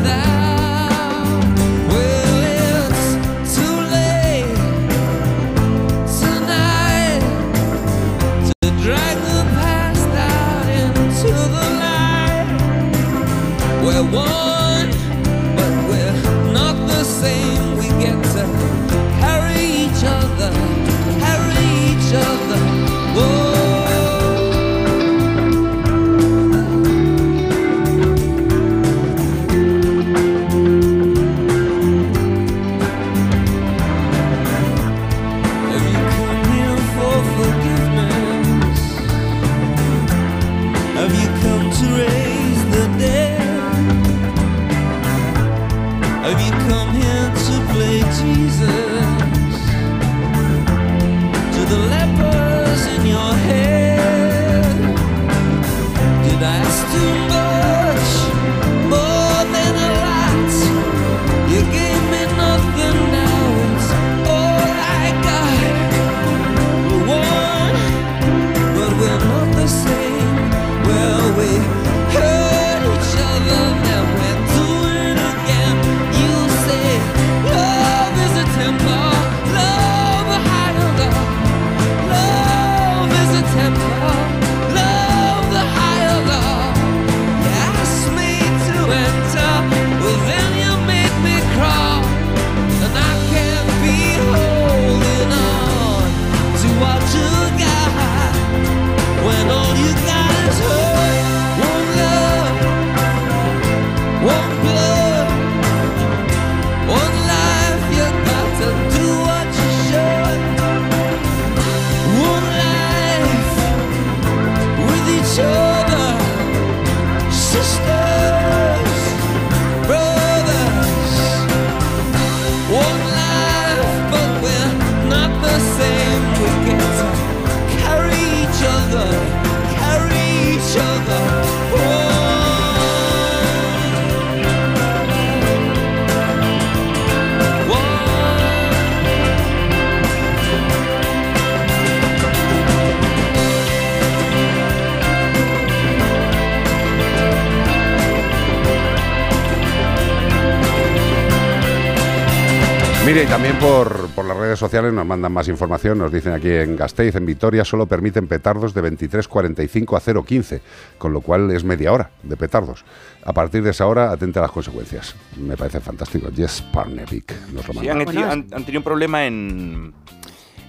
Mire, y también por, por las redes sociales nos mandan más información. Nos dicen aquí en Gasteiz, en Vitoria, solo permiten petardos de 23.45 a 0.15, con lo cual es media hora de petardos. A partir de esa hora, atente a las consecuencias. Me parece fantástico. Jess Parnevik nos lo Sí, han, eti- han- han tenido un problema en,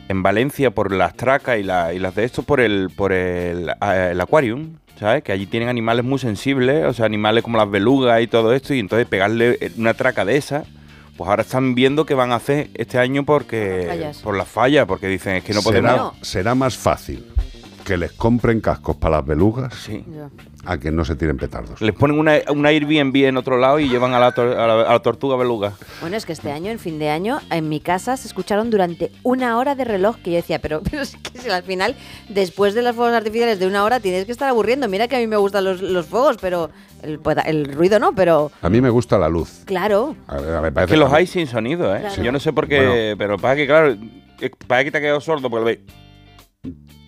en Valencia por las tracas y, la- y las de esto por el por el, eh, el aquarium, ¿sabes? Que allí tienen animales muy sensibles, o sea, animales como las belugas y todo esto, y entonces pegarle una traca de esa, pues ahora están viendo qué van a hacer este año porque Fallas. por las fallas, porque dicen es que no podemos. será, será más fácil que les compren cascos para las belugas a que no se tiren petardos. Les ponen una, una Airbnb en otro lado y llevan a la, tor- a la- a la tortuga beluga. Bueno, es que este año, en fin de año, en mi casa se escucharon durante una hora de reloj que yo decía, pero, [LAUGHS] pero es que si al final, después de los fuegos artificiales de una hora, tienes que estar aburriendo. Mira que a mí me gustan los, los fuegos, pero el, el ruido no, pero A mí me gusta la luz. claro. A ver, a ver, Es parece que los hay sin sonido, ¿eh? Claro. Yo no sé por qué, pero pasa que, claro, eh, pasa que te ha quedado sordo porque lo veis.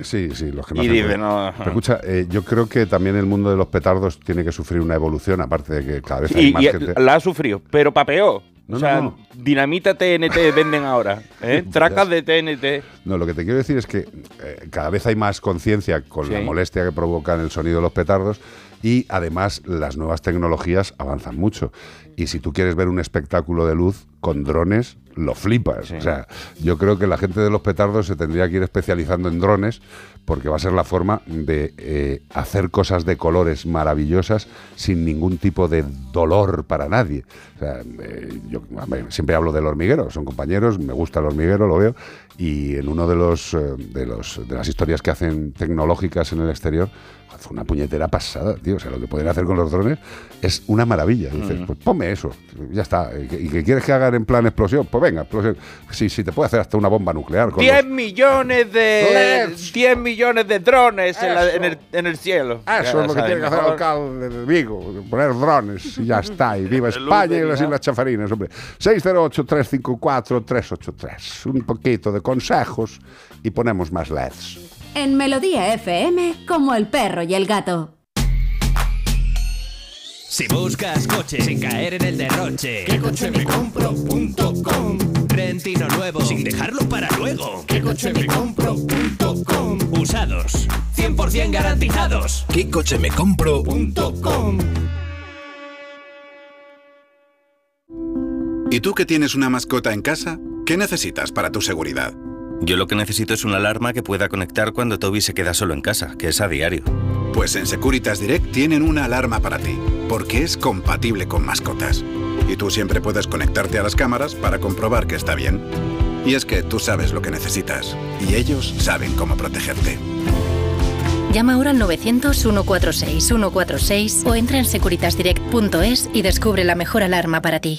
Sí, sí, los que no Y dice, no. Pero escucha, eh, yo creo que también el mundo de los petardos tiene que sufrir una evolución, aparte de que cada vez hay Y, más y gente. la ha sufrido, pero pa' peor. No, o sea, no, no. dinamita TNT venden ahora, ¿eh? [LAUGHS] Tracas de TNT. No, lo que te quiero decir es que eh, cada vez hay más conciencia con la molestia que provocan el sonido de los petardos y además las nuevas tecnologías avanzan mucho. Y si tú quieres ver un espectáculo de luz con drones, lo flipas. O sea, yo creo que la gente de los petardos se tendría que ir especializando en drones porque va a ser la forma de eh, hacer cosas de colores maravillosas sin ningún tipo de dolor para nadie. O sea, eh, yo siempre hablo del hormiguero, son compañeros, me gusta el hormiguero, lo veo, y en uno de los, eh, de los de las historias que hacen tecnológicas en el exterior, fue una puñetera pasada, tío. O sea, lo que pueden hacer con los drones es una maravilla. Dices, pues ponme eso, ya está. ¿Y que, y que quieres que hagan en plan explosión? Pues venga, explosión. Sí, sí, te puede hacer hasta una bomba nuclear. Con 10 los- millones de 10 millones de drones en, la- en el, en el cielo. Eso es lo que tiene que hacer el alcalde de Vigo, poner drones y ya está. Y [LAUGHS] viva España y las. Islas Chafarinas, hombre. 608-354-383. Un poquito de consejos y ponemos más LEDs. En Melodía FM, como el perro y el gato. Si buscas coche sin caer en el derroche, ¿qué coche me compro.com? Rentino nuevo sin dejarlo para luego, ¿qué coche me compro.com? Usados, 100% garantizados. ¿Qué coche me compro.com? ¿Y tú que tienes una mascota en casa? ¿Qué necesitas para tu seguridad? Yo lo que necesito es una alarma que pueda conectar cuando Toby se queda solo en casa, que es a diario. Pues en Securitas Direct tienen una alarma para ti, porque es compatible con mascotas. Y tú siempre puedes conectarte a las cámaras para comprobar que está bien. Y es que tú sabes lo que necesitas, y ellos saben cómo protegerte. Llama ahora al 900-146-146 o entra en securitasdirect.es y descubre la mejor alarma para ti.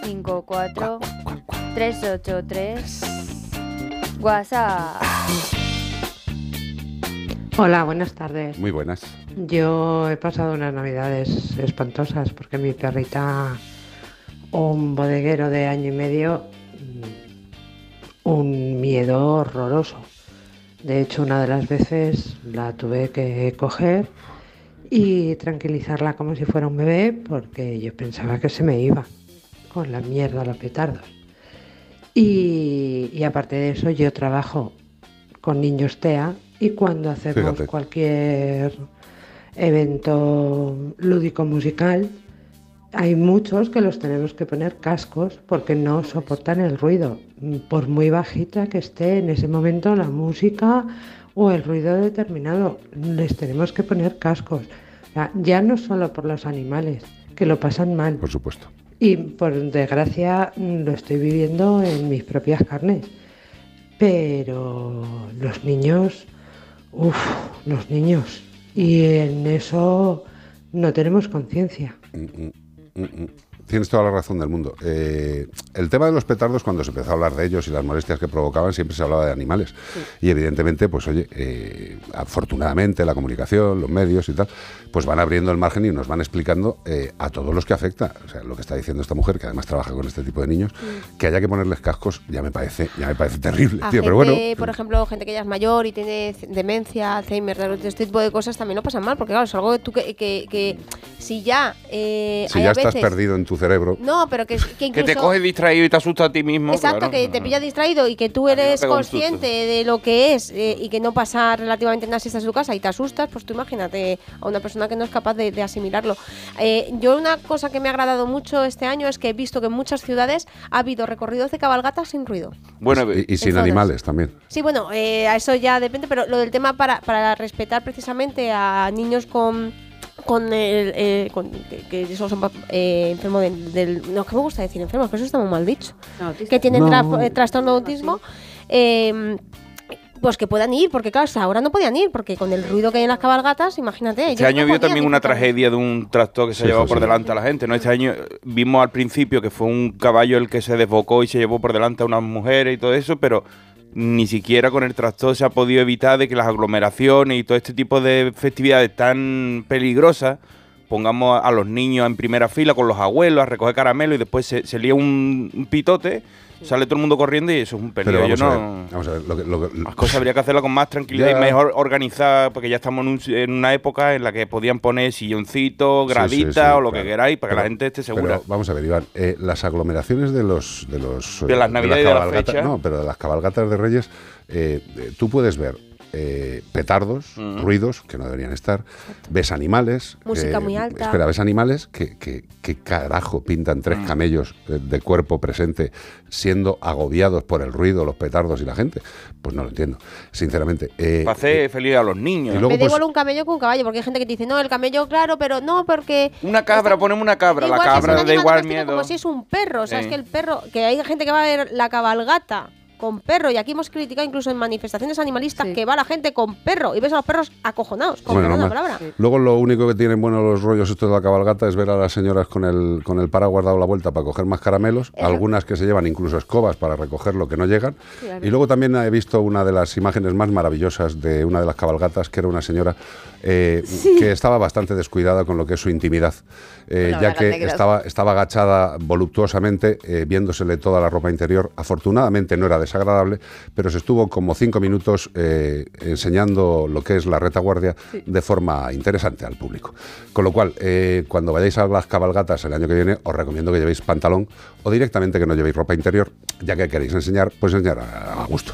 354 383. WhatsApp. Hola, buenas tardes. Muy buenas. Yo he pasado unas navidades espantosas porque mi perrita, un bodeguero de año y medio, un miedo horroroso. De hecho, una de las veces la tuve que coger y tranquilizarla como si fuera un bebé porque yo pensaba que se me iba con la mierda, los petardos. Y, y aparte de eso, yo trabajo con niños TEA y cuando hacemos Fíjate. cualquier evento lúdico musical, hay muchos que los tenemos que poner cascos porque no soportan el ruido, por muy bajita que esté en ese momento la música o el ruido determinado, les tenemos que poner cascos. O sea, ya no solo por los animales, que lo pasan mal. Por supuesto. Y por desgracia mm, lo estoy viviendo en mis propias carnes. Pero los niños, uff, los niños. Y en eso no tenemos conciencia. Mm, mm. Tienes toda la razón del mundo. Eh, el tema de los petardos, cuando se empezó a hablar de ellos y las molestias que provocaban, siempre se hablaba de animales. Y evidentemente, pues oye, eh, afortunadamente la comunicación, los medios y tal, pues van abriendo el margen y nos van explicando eh, a todos los que afecta. O sea, lo que está diciendo esta mujer, que además trabaja con este tipo de niños, que haya que ponerles cascos, ya me parece, ya me parece terrible, A tío. gente, Pero bueno, por ejemplo, gente que ya es mayor y tiene demencia, Alzheimer, este tipo de cosas también no pasan mal, porque claro, es algo que tú que, que, que si ya eh, si ya a estás veces- perdido en tu cerebro, No, pero que, que [LAUGHS] Que te coges distraído y te asusta a ti mismo. Exacto, claro. que te pilla distraído y que tú eres consciente de lo que es eh, y que no pasa relativamente nada si estás en tu casa y te asustas, pues tú imagínate a una persona que no es capaz de, de asimilarlo. Eh, yo una cosa que me ha agradado mucho este año es que he visto que en muchas ciudades ha habido recorridos de cabalgatas sin ruido. Bueno, y, y sin zonas. animales también. Sí, bueno, eh, a eso ya depende, pero lo del tema para, para respetar precisamente a niños con con el eh, con- que, que esos son eh, enfermos del, del- no que me gusta decir enfermos que eso está muy mal dicho que tienen No. tra- eh, trastorno de autismo eh, pues que puedan ir porque claro ahora no podían ir porque con el ruido que hay en las cabalgatas imagínate Este año no vio también una tragedia de un tractor que se Sí, ha llevado sí, por sí. delante a la gente. ¿no? Este año eh, vimos al principio que fue un caballo el que se desbocó y se llevó por delante a unas mujeres y todo eso, pero ni siquiera con el tractor se ha podido evitar de que las aglomeraciones y todo este tipo de festividades tan peligrosas pongamos a los niños en primera fila con los abuelos a recoger caramelo y después se, se lía un pitote, sale todo el mundo corriendo y eso es un peligro. Pero Yo vamos, a no- ver, vamos a ver, lo que- lo que- las cosas habría que hacerlas con más tranquilidad Ya. y mejor organizadas, porque ya estamos en, un- en una época en la que podían poner silloncitos, Sí, sí, graditas sí, o lo que queráis para que la gente esté segura. Pero vamos a ver, Iván, eh, las aglomeraciones de los de los De las navidades y de las cabalgatas- fechas. no, pero de las cabalgatas de Reyes, eh, eh, tú puedes ver eh, petardos, Mm. ruidos que no deberían estar, ves animales, Música eh, muy alta. Espera, ves animales que, que, que carajo pintan tres Mm. camellos eh, de cuerpo presente siendo agobiados por el ruido, los petardos y la gente. Pues no lo entiendo, sinceramente. Eh, para hacer feliz a los niños. y luego, me da pues, igual un camello que un caballo porque hay gente que te dice no el camello claro pero no porque Una cabra, ponemos una cabra, la cabra da igual miedo. Como si es un perro, o sea, Sí. es que el perro, que hay gente que va a ver la cabalgata con perro, y aquí hemos criticado incluso en manifestaciones animalistas que va la gente con perro y ves a los perros acojonados, con Bueno, la palabra. Luego lo único que tienen bueno los rollos estos de la cabalgata es ver a las señoras con el, con el paraguas dado la vuelta para coger más caramelos, algunas que se llevan incluso escobas para recoger lo que no llegan. Claro. Y luego también he visto una de las imágenes más maravillosas de una de las cabalgatas, que era una señora eh, Sí. que estaba bastante descuidada con lo que es su intimidad, eh, ya que estaba, estaba agachada voluptuosamente, eh, viéndosele toda la ropa interior. Afortunadamente no era desagradable, pero se estuvo como cinco minutos enseñando lo que es la retaguardia de forma interesante al público. Con lo cual, cuando vayáis a las cabalgatas el año que viene, os recomiendo que llevéis pantalón o directamente que no llevéis ropa interior, ya que queréis enseñar, pues enseñar a, a gusto.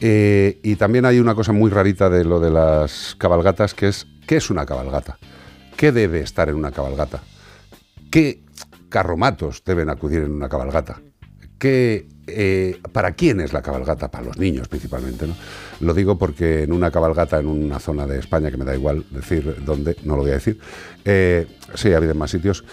Eh, y también hay una cosa muy rarita de lo de las cabalgatas, que es, ¿qué es una cabalgata? ¿Qué debe estar en una cabalgata? ¿Qué carromatos deben acudir en una cabalgata? ¿Qué, eh, ¿Para quién es la cabalgata? Para los niños principalmente. ¿no? Lo digo porque en una cabalgata en una zona de España, que me da igual decir dónde, no lo voy a decir, eh, sí, ha habido en más sitios,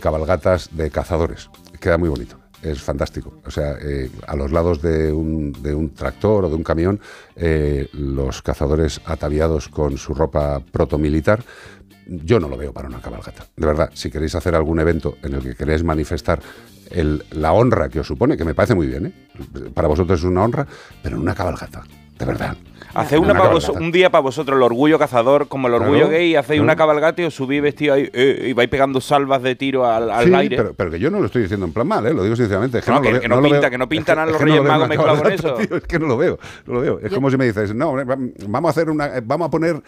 cabalgatas de cazadores. Queda muy bonito. Es fantástico. O sea, eh, a los lados de un, de un tractor o de un camión, eh, los cazadores ataviados con su ropa protomilitar, yo no lo veo para una cabalgata. De verdad, si queréis hacer algún evento en el que queréis manifestar la honra que os supone, que me parece muy bien, ¿eh? Para vosotros es una honra, pero en una cabalgata, de verdad. En una vos- un día para vosotros el orgullo cazador, como el orgullo Claro, gay, hacéis claro. una cabalgata y os subís vestido ahí eh, y vais pegando salvas de tiro al, al Sí, aire. Pero, pero que yo no lo estoy diciendo en plan mal, ¿eh? lo digo sinceramente. Es que No, no, que- lo veo- que no pinta, veo- que no pintan a los Reyes Magos la mezclado con eso. tío, es que no lo veo, no lo veo. Es como si me dices, no, vamos a hacer una, vamos a poner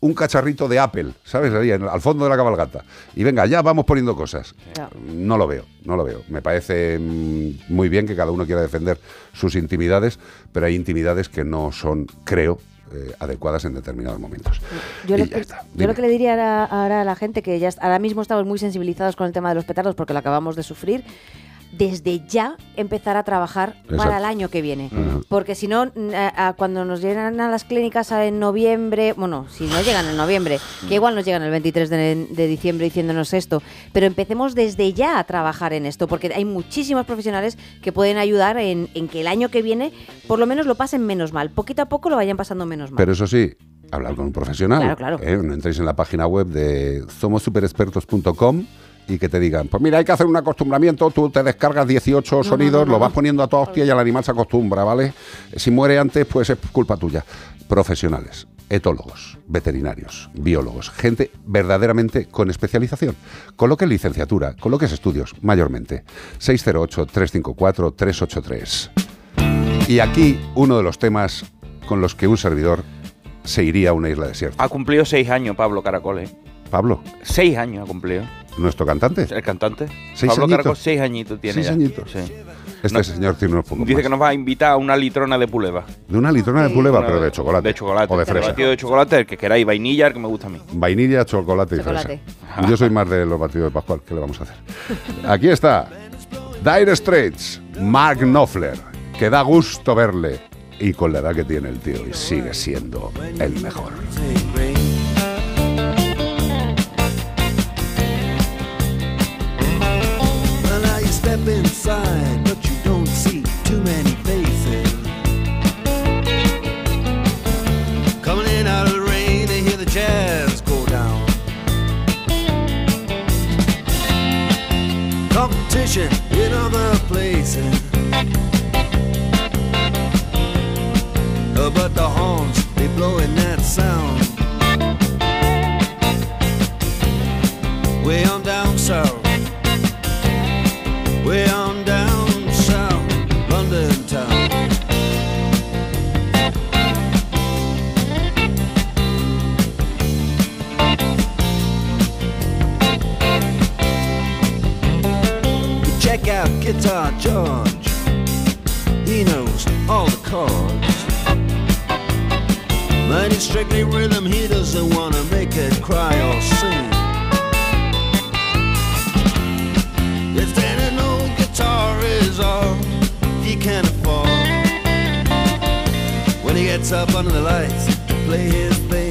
un cacharrito de Apple, ¿sabes? Ahí, en- al fondo de la cabalgata. Y venga, ya vamos poniendo cosas. No lo veo, no lo veo. Me parece mm, muy bien que cada uno quiera defender sus intimidades, pero hay intimidades que no son, creo, eh, adecuadas en determinados momentos. Yo, Y lo ya que, está. yo Dime. lo que le diría ahora, ahora a la gente que ya ahora mismo estamos muy sensibilizados con el tema de los petardos porque lo acabamos de sufrir, desde ya empezar a trabajar Exacto. para el año que viene. Porque si no, cuando nos llegan a las clínicas en noviembre, bueno, si no llegan en noviembre, que igual nos llegan el 23 de, de diciembre diciéndonos esto, pero empecemos desde ya a trabajar en esto, porque hay muchísimos profesionales que pueden ayudar en, en que el año que viene por lo menos lo pasen menos mal, poquito a poco lo vayan pasando menos mal. Pero eso sí, hablar con un profesional. Claro, claro. ¿eh? No entréis en la página web de somosuperexpertos.com y que te digan, pues mira, hay que hacer un acostumbramiento, tú te descargas 18 sonidos, lo vas poniendo a toda hostia y el animal se acostumbra, ¿vale? Si muere antes, pues es culpa tuya. Profesionales, etólogos, veterinarios, biólogos, gente verdaderamente con especialización. Coloques licenciatura, coloques estudios, mayormente. 608-354-383. Y aquí uno de los temas con los que un servidor se iría a una isla desierta. Ha cumplido seis años Pablo Caracol, ¿eh? Pablo, Seis años ha cumplido. Nuestro cantante. El cantante. ¿Seis Pablo añitos? Seis añitos tiene Seis ya. añitos. Sí. Este No- señor tiene unos pocos Dice más. que nos va a invitar a una litrona de puleva. De una litrona de puleva, Una pero de chocolate. De chocolate. O de El fresa. batido de chocolate, el que queráis, vainilla, el que me gusta a mí. Vainilla, chocolate y Chocolate. fresa. Yo soy más de los batidos de Pascual. ¿Qué le vamos a hacer? [LAUGHS] Aquí está. Dire Straits, Mark Knopfler. Que da gusto verle. Y con la edad que tiene el tío. Y sigue siendo el mejor. Inside, but you don't see too many faces. Coming in out of the rain, they hear the jazz go down. Competition in other places. But the horns, they that sound. Way on down south. Way on down south, London town. You check out Guitar George. He knows all the chords. But strictly rhythm, he doesn't wanna make it cry or sing. Is all he can afford. When he gets up under the lights to play his thing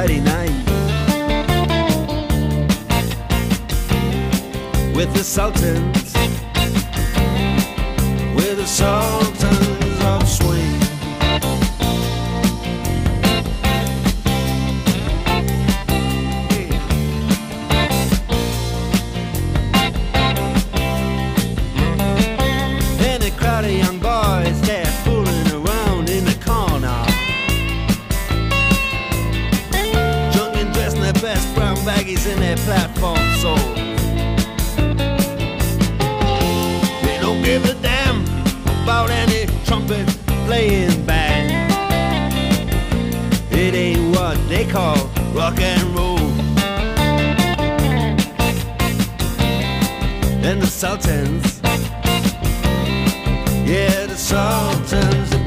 Friday night with the Sultans, with the Sultans about any trumpet playing band. It ain't what they call rock and roll. And the Sultans yeah, the Sultans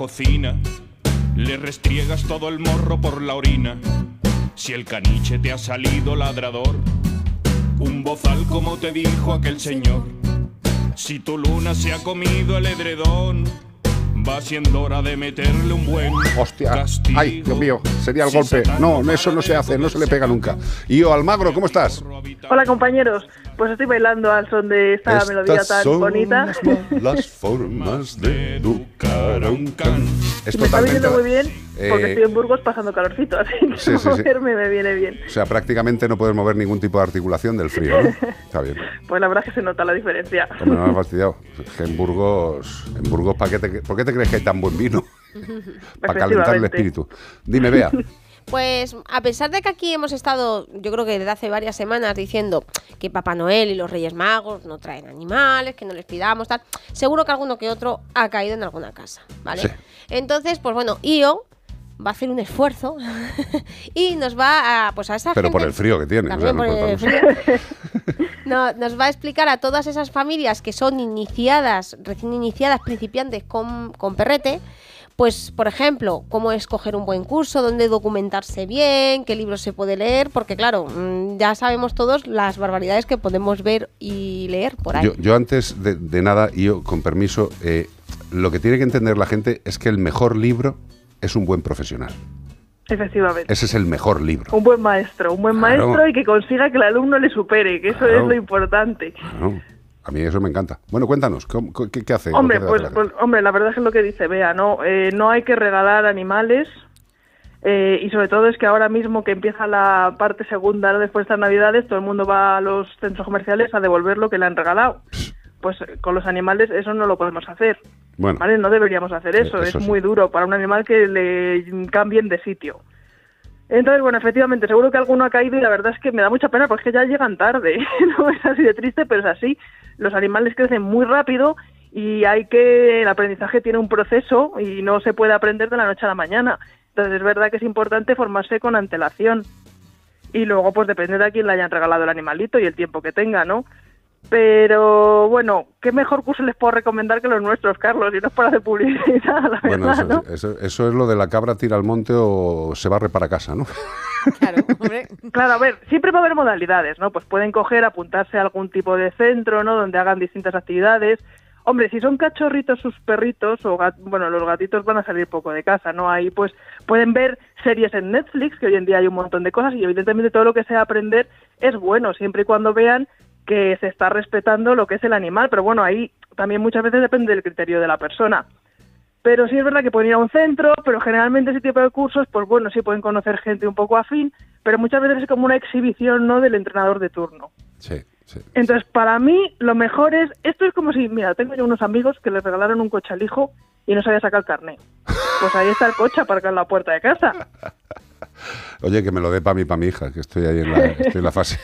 cocina, le restriegas todo el morro por la orina. Si el caniche te ha salido ladrador, un bozal como te dijo aquel señor. Si tu luna se ha comido el edredón, va siendo hora de meterle un buen Hostia. Ay, Dios mío, sería el golpe. No, eso no se hace, no se le pega nunca. Yo, Almagro, ¿cómo estás? Hola compañeros, pues estoy bailando al son de esta melodía Estas tan son bonita. las formas de. Es me está viniendo muy bien porque eh, estoy en Burgos pasando calorcito, [LAUGHS] así que Sí, sí, sí. moverme me viene bien. O sea, prácticamente no puedes mover ningún tipo de articulación del frío, ¿no? Está bien. [LAUGHS] Pues la verdad es que se nota la diferencia. Hombre, no me has [LAUGHS] fastidiado. Es que en Burgos, en Burgos ¿para qué te, ¿por qué te crees que hay tan buen vino? Para calentar el espíritu. Dime, Bea. Pues a pesar de que aquí hemos estado, yo creo que desde hace varias semanas diciendo que Papá Noel y los Reyes Magos no traen animales, que no les pidamos tal, seguro que alguno que otro ha caído en alguna casa, ¿vale? Sí. Entonces, pues bueno, Io va a hacer un esfuerzo [LAUGHS] y nos va a, pues a esa Pero gente- por el frío que tiene. o sea, También no por puede el frío. [LAUGHS] [LAUGHS] No, nos va a explicar a todas esas familias que son iniciadas, recién iniciadas, principiantes con, con perrete, pues, por ejemplo, cómo escoger un buen curso, dónde documentarse bien, qué libros se puede leer, porque claro, mm, ya sabemos todos las barbaridades que podemos ver y leer por ahí. Yo, yo antes de, de nada, y yo con permiso, eh, lo que tiene que entender la gente es que el mejor libro es un buen profesional. Efectivamente. Ese es el mejor libro. Un buen maestro, un buen Claro. maestro y que consiga que el alumno le supere, que eso Claro. es lo importante. ¿no? A mí eso me encanta. Bueno, cuéntanos, ¿cómo- qué, qué hace? Hombre, ¿Qué hace pues, la pues, hombre, la verdad es que es lo que dice Bea, ¿no? Eh, no hay que regalar animales eh, y sobre todo es que ahora mismo que empieza la parte segunda, después de estas navidades, todo el mundo va a los centros comerciales a devolver lo que le han regalado. Pues eh, con los animales eso no lo podemos hacer. Bueno. ¿Vale? No deberíamos hacer eso, Eh, eso es sí. muy duro para un animal que le cambien de sitio. Entonces, bueno, efectivamente, seguro que alguno ha caído y la verdad es que me da mucha pena porque ya llegan tarde. [LAUGHS] no es así de triste, pero es así. Los animales crecen muy rápido y hay que el aprendizaje tiene un proceso y no se puede aprender de la noche a la mañana. Entonces, es verdad que es importante formarse con antelación. Y luego, pues depende de a quién le hayan regalado el animalito y el tiempo que tenga, ¿no? Pero bueno, ¿qué mejor curso les puedo recomendar que los nuestros, Carlos? Y no es para hacer publicidad, la Bueno, verdad, eso, ¿no? eso- eso es lo de la cabra tira al monte o se barre para casa, ¿no? [LAUGHS] Claro, a ver, siempre va a haber modalidades, ¿no? Pues pueden coger, apuntarse a algún tipo de centro, ¿no? Donde hagan distintas actividades. Hombre, si son cachorritos sus perritos, o gat- bueno, los gatitos van a salir poco de casa, ¿no? Ahí pues pueden ver series en Netflix, que hoy en día hay un montón de cosas, y evidentemente todo lo que sea aprender es bueno, siempre y cuando vean que se está respetando lo que es el animal, pero bueno, ahí también muchas veces depende del criterio de la persona. Pero sí es verdad que pueden ir a un centro, pero generalmente ese tipo de cursos, pues bueno, sí pueden conocer gente un poco afín, pero muchas veces es como una exhibición, ¿no?, del entrenador de turno. Sí, sí. Entonces, para mí, lo mejor es, esto es como si, mira, tengo yo unos amigos que les regalaron un coche al hijo y no sabía sacar el carné. Pues ahí está el coche aparcado en la puerta de casa. Oye, que me lo dé para mí, para mi hija, que estoy ahí en la, [LAUGHS] estoy en la fase.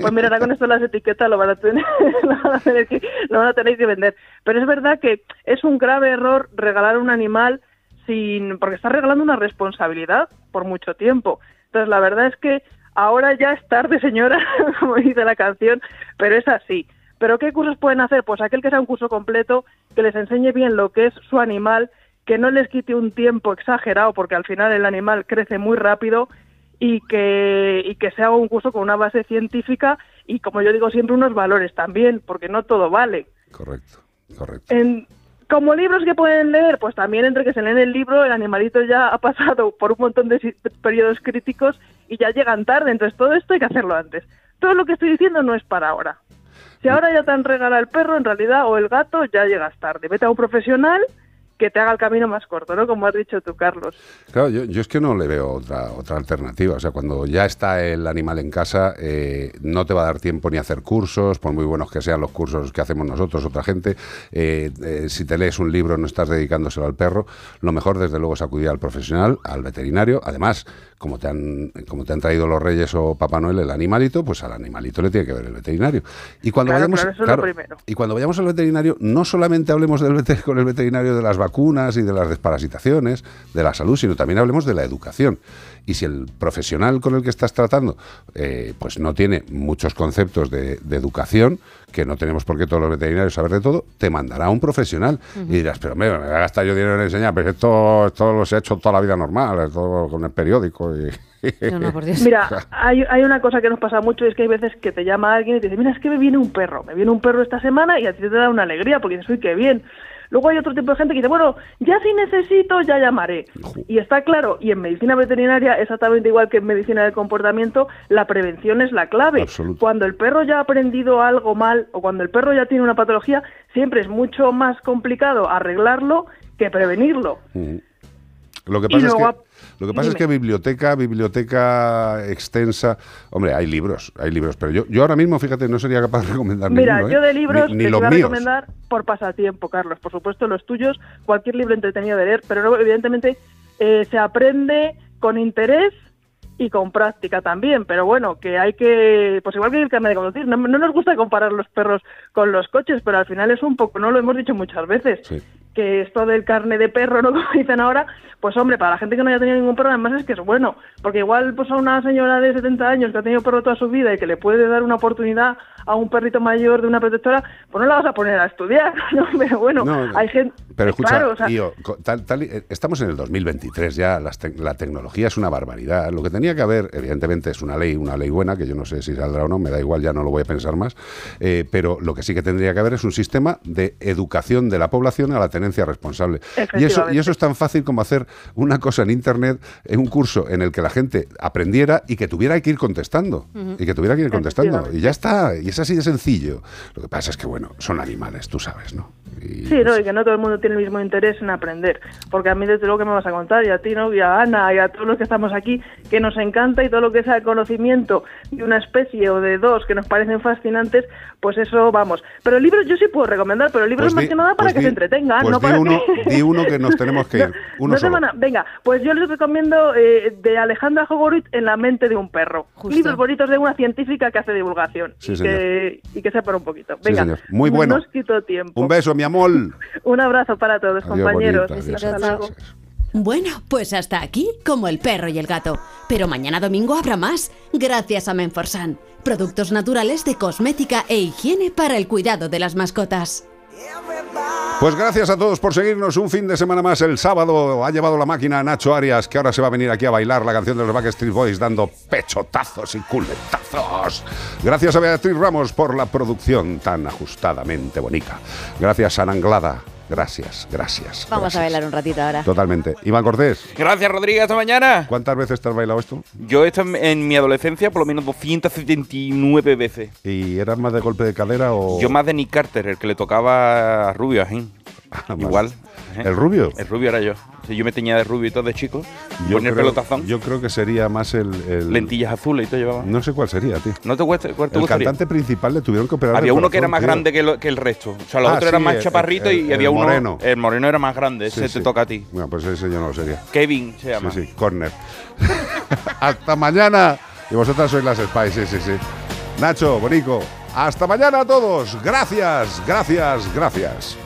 Pues mira, ahora con esto las etiquetas lo van a tener, [LAUGHS] lo van a tener que, lo van a tener que vender. Pero es verdad que es un grave error regalar un animal sin, porque estás regalando una responsabilidad por mucho tiempo. Entonces la verdad es que ahora ya es tarde, señora, [LAUGHS] como dice la canción, pero es así. ¿Pero qué cursos pueden hacer? Pues aquel que sea un curso completo, que les enseñe bien lo que es su animal, que no les quite un tiempo exagerado, porque al final el animal crece muy rápido y que, y que se haga un curso con una base científica y, como yo digo siempre, unos valores también, porque no todo vale. Correcto, correcto. En, como libros que pueden leer, pues también entre que se leen el libro, el animalito ya ha pasado por un montón de periodos críticos y ya llegan tarde, entonces todo esto hay que hacerlo antes. Todo lo que estoy diciendo no es para ahora. Si ahora ya te han regalado el perro, en realidad, o el gato, ya llegas tarde. Vete a un profesional que te haga el camino más corto, ¿no? Como has dicho tú, Carlos. Claro, yo, yo es que no le veo otra, otra alternativa. O sea, cuando ya está el animal en casa, eh, no te va a dar tiempo ni a hacer cursos, por muy buenos que sean los cursos que hacemos nosotros, otra gente. Eh, eh, si te lees un libro, no estás dedicándoselo al perro. Lo mejor, desde luego, es acudir al profesional, al veterinario. Además, como te han, como te han traído los Reyes o Papá Noel el animalito, pues al animalito le tiene que ver el veterinario. Y cuando Claro, vayamos, claro, eso es lo claro, primero. y cuando vayamos al veterinario, no solamente hablemos del con el veterinario de las vacunas y de las desparasitaciones, de la salud, sino también hablemos de la educación. Y si el profesional con el que estás tratando eh, pues no tiene muchos conceptos de, de educación, que no tenemos por qué todos los veterinarios saber de todo, te mandará a un profesional. Y dirás, pero hombre, me voy a gastar yo dinero en enseñar, pero esto, esto lo se ha hecho toda la vida normal, todo con el periódico. Y... [LAUGHS] Mira, [LAUGHS] hay, hay una cosa que nos pasa mucho y es que hay veces que te llama alguien y te dice, mira, es que me viene un perro, me viene un perro esta semana y a ti te da una alegría porque dices, uy, qué bien. Luego hay otro tipo de gente que dice, bueno, ya si necesito, ya llamaré. Y está claro, y en medicina veterinaria, exactamente igual que en medicina del comportamiento, la prevención es la clave. Cuando el perro ya ha aprendido algo mal o cuando el perro ya tiene una patología, siempre es mucho más complicado arreglarlo que prevenirlo. Mm. Lo que Y pasa, es que, luego- lo que pasa es que biblioteca, biblioteca extensa, hombre, hay libros, hay libros, pero yo, yo ahora mismo, fíjate, no sería capaz de recomendar Mira, ninguno, ¿eh? yo de libros ni, ni te los voy a míos. recomendar por pasatiempo, Carlos. Por supuesto, los tuyos, cualquier libro entretenido de leer, pero evidentemente eh, se aprende con interés y con práctica también. Pero bueno, que hay que, pues igual que el carnet de conducir, no, no nos gusta comparar los perros con los coches, pero al final es un poco, no lo hemos dicho muchas veces. Que esto del carne de perro, ¿no? [LAUGHS] Como dicen ahora, pues hombre, para la gente que no haya tenido ningún perro, además es que es bueno, porque igual pues a una señora de 70 años que ha tenido perro toda su vida y que le puede dar una oportunidad a un perrito mayor de una protectora, pues no la vas a poner a estudiar, [LAUGHS] ¿no? Pero bueno, No, no. hay gente... Pero escucha, claro, o sea, tío, co- tal- tal eh, estamos en el 2023 ya, las tec- la tecnología es una barbaridad. Lo que tenía que haber, evidentemente, es una ley, una ley buena, que yo no sé si saldrá o no, me da igual, ya no lo voy a pensar más. eh, pero lo que sí que tendría que haber es un sistema de educación de la población a la tenencia responsable. Y eso, y eso es tan fácil como hacer una cosa en Internet, en un curso en el que la gente aprendiera y que tuviera que ir contestando. Y que tuviera que ir contestando. Y ya está. Y es así de sencillo. Lo que pasa es que, bueno, son animales, tú sabes, ¿no? Sí, no, y que no todo el mundo tiene el mismo interés en aprender. Porque a mí, desde luego, que me vas a contar, y a ti, ¿no? Y a Ana, y a todos los que estamos aquí, que nos encanta y todo lo que sea el conocimiento de una especie o de dos que nos parecen fascinantes, pues eso, vamos. Pero libros yo sí puedo recomendar, pero libros Pues más di- que nada para pues que di- se entretengan, pues no di para uno, que... di [LAUGHS] uno que nos tenemos que ir. Uno No solo. Venga, pues yo les recomiendo eh, de Alejandra Jogorit En la mente de un perro. Libros bonitos de una científica que hace divulgación. Sí, y, que, y que sepa un poquito. Sí, Venga, señor. Muy bueno. No os quito tiempo. Un beso, mi amor. Un abrazo para todos, Adiós, compañeros. bonita, adiós, Hasta adiós. luego. Bueno, pues hasta aquí, como el perro y el gato. Pero mañana domingo habrá más, gracias a Menforsan. Productos naturales de cosmética e higiene para el cuidado de las mascotas. Pues gracias a todos por seguirnos un fin de semana más. El sábado ha llevado la máquina a Nacho Arias, que ahora se va a venir aquí a bailar la canción de los Backstreet Boys dando pechotazos y culetazos. Gracias a Beatriz Ramos por la producción tan ajustadamente bonita. Gracias a Ana Anglada. Gracias, gracias. Vamos gracias. a bailar un ratito ahora. Totalmente. Iván Cortés, Gracias, Rodríguez. Hasta mañana. ¿cuántas veces te has bailado esto? Yo he estado en- en mi adolescencia por lo menos 279 veces. ¿Y eras más de golpe de cadera o...? Yo más de Nick Carter, el que le tocaba a Rubio, así. Igual. ¿eh? ¿El rubio? El rubio era yo. Sí, yo me teñía de rubio y todo de chico. Yo Ponía el creo, pelotazón. yo creo que sería más el... el- Lentillas azules y todo llevaba. No sé cuál sería, tío. ¿No te, cuesta, cuál te El gustaría? cantante principal le tuvieron que operar Había el uno que era más tío. grande que, lo- que el resto. O sea, los Ah, otros eran más chaparritos y el había uno. moreno. El moreno era más grande. Sí, Ese sí. te toca a ti. Bueno, pues ese yo no lo sería. Kevin se llama. Sí, sí, corner. [LAUGHS] Hasta mañana. Y vosotras sois las Spice, sí, sí, sí. Nacho, Bonico, hasta mañana a todos. Gracias, gracias, gracias.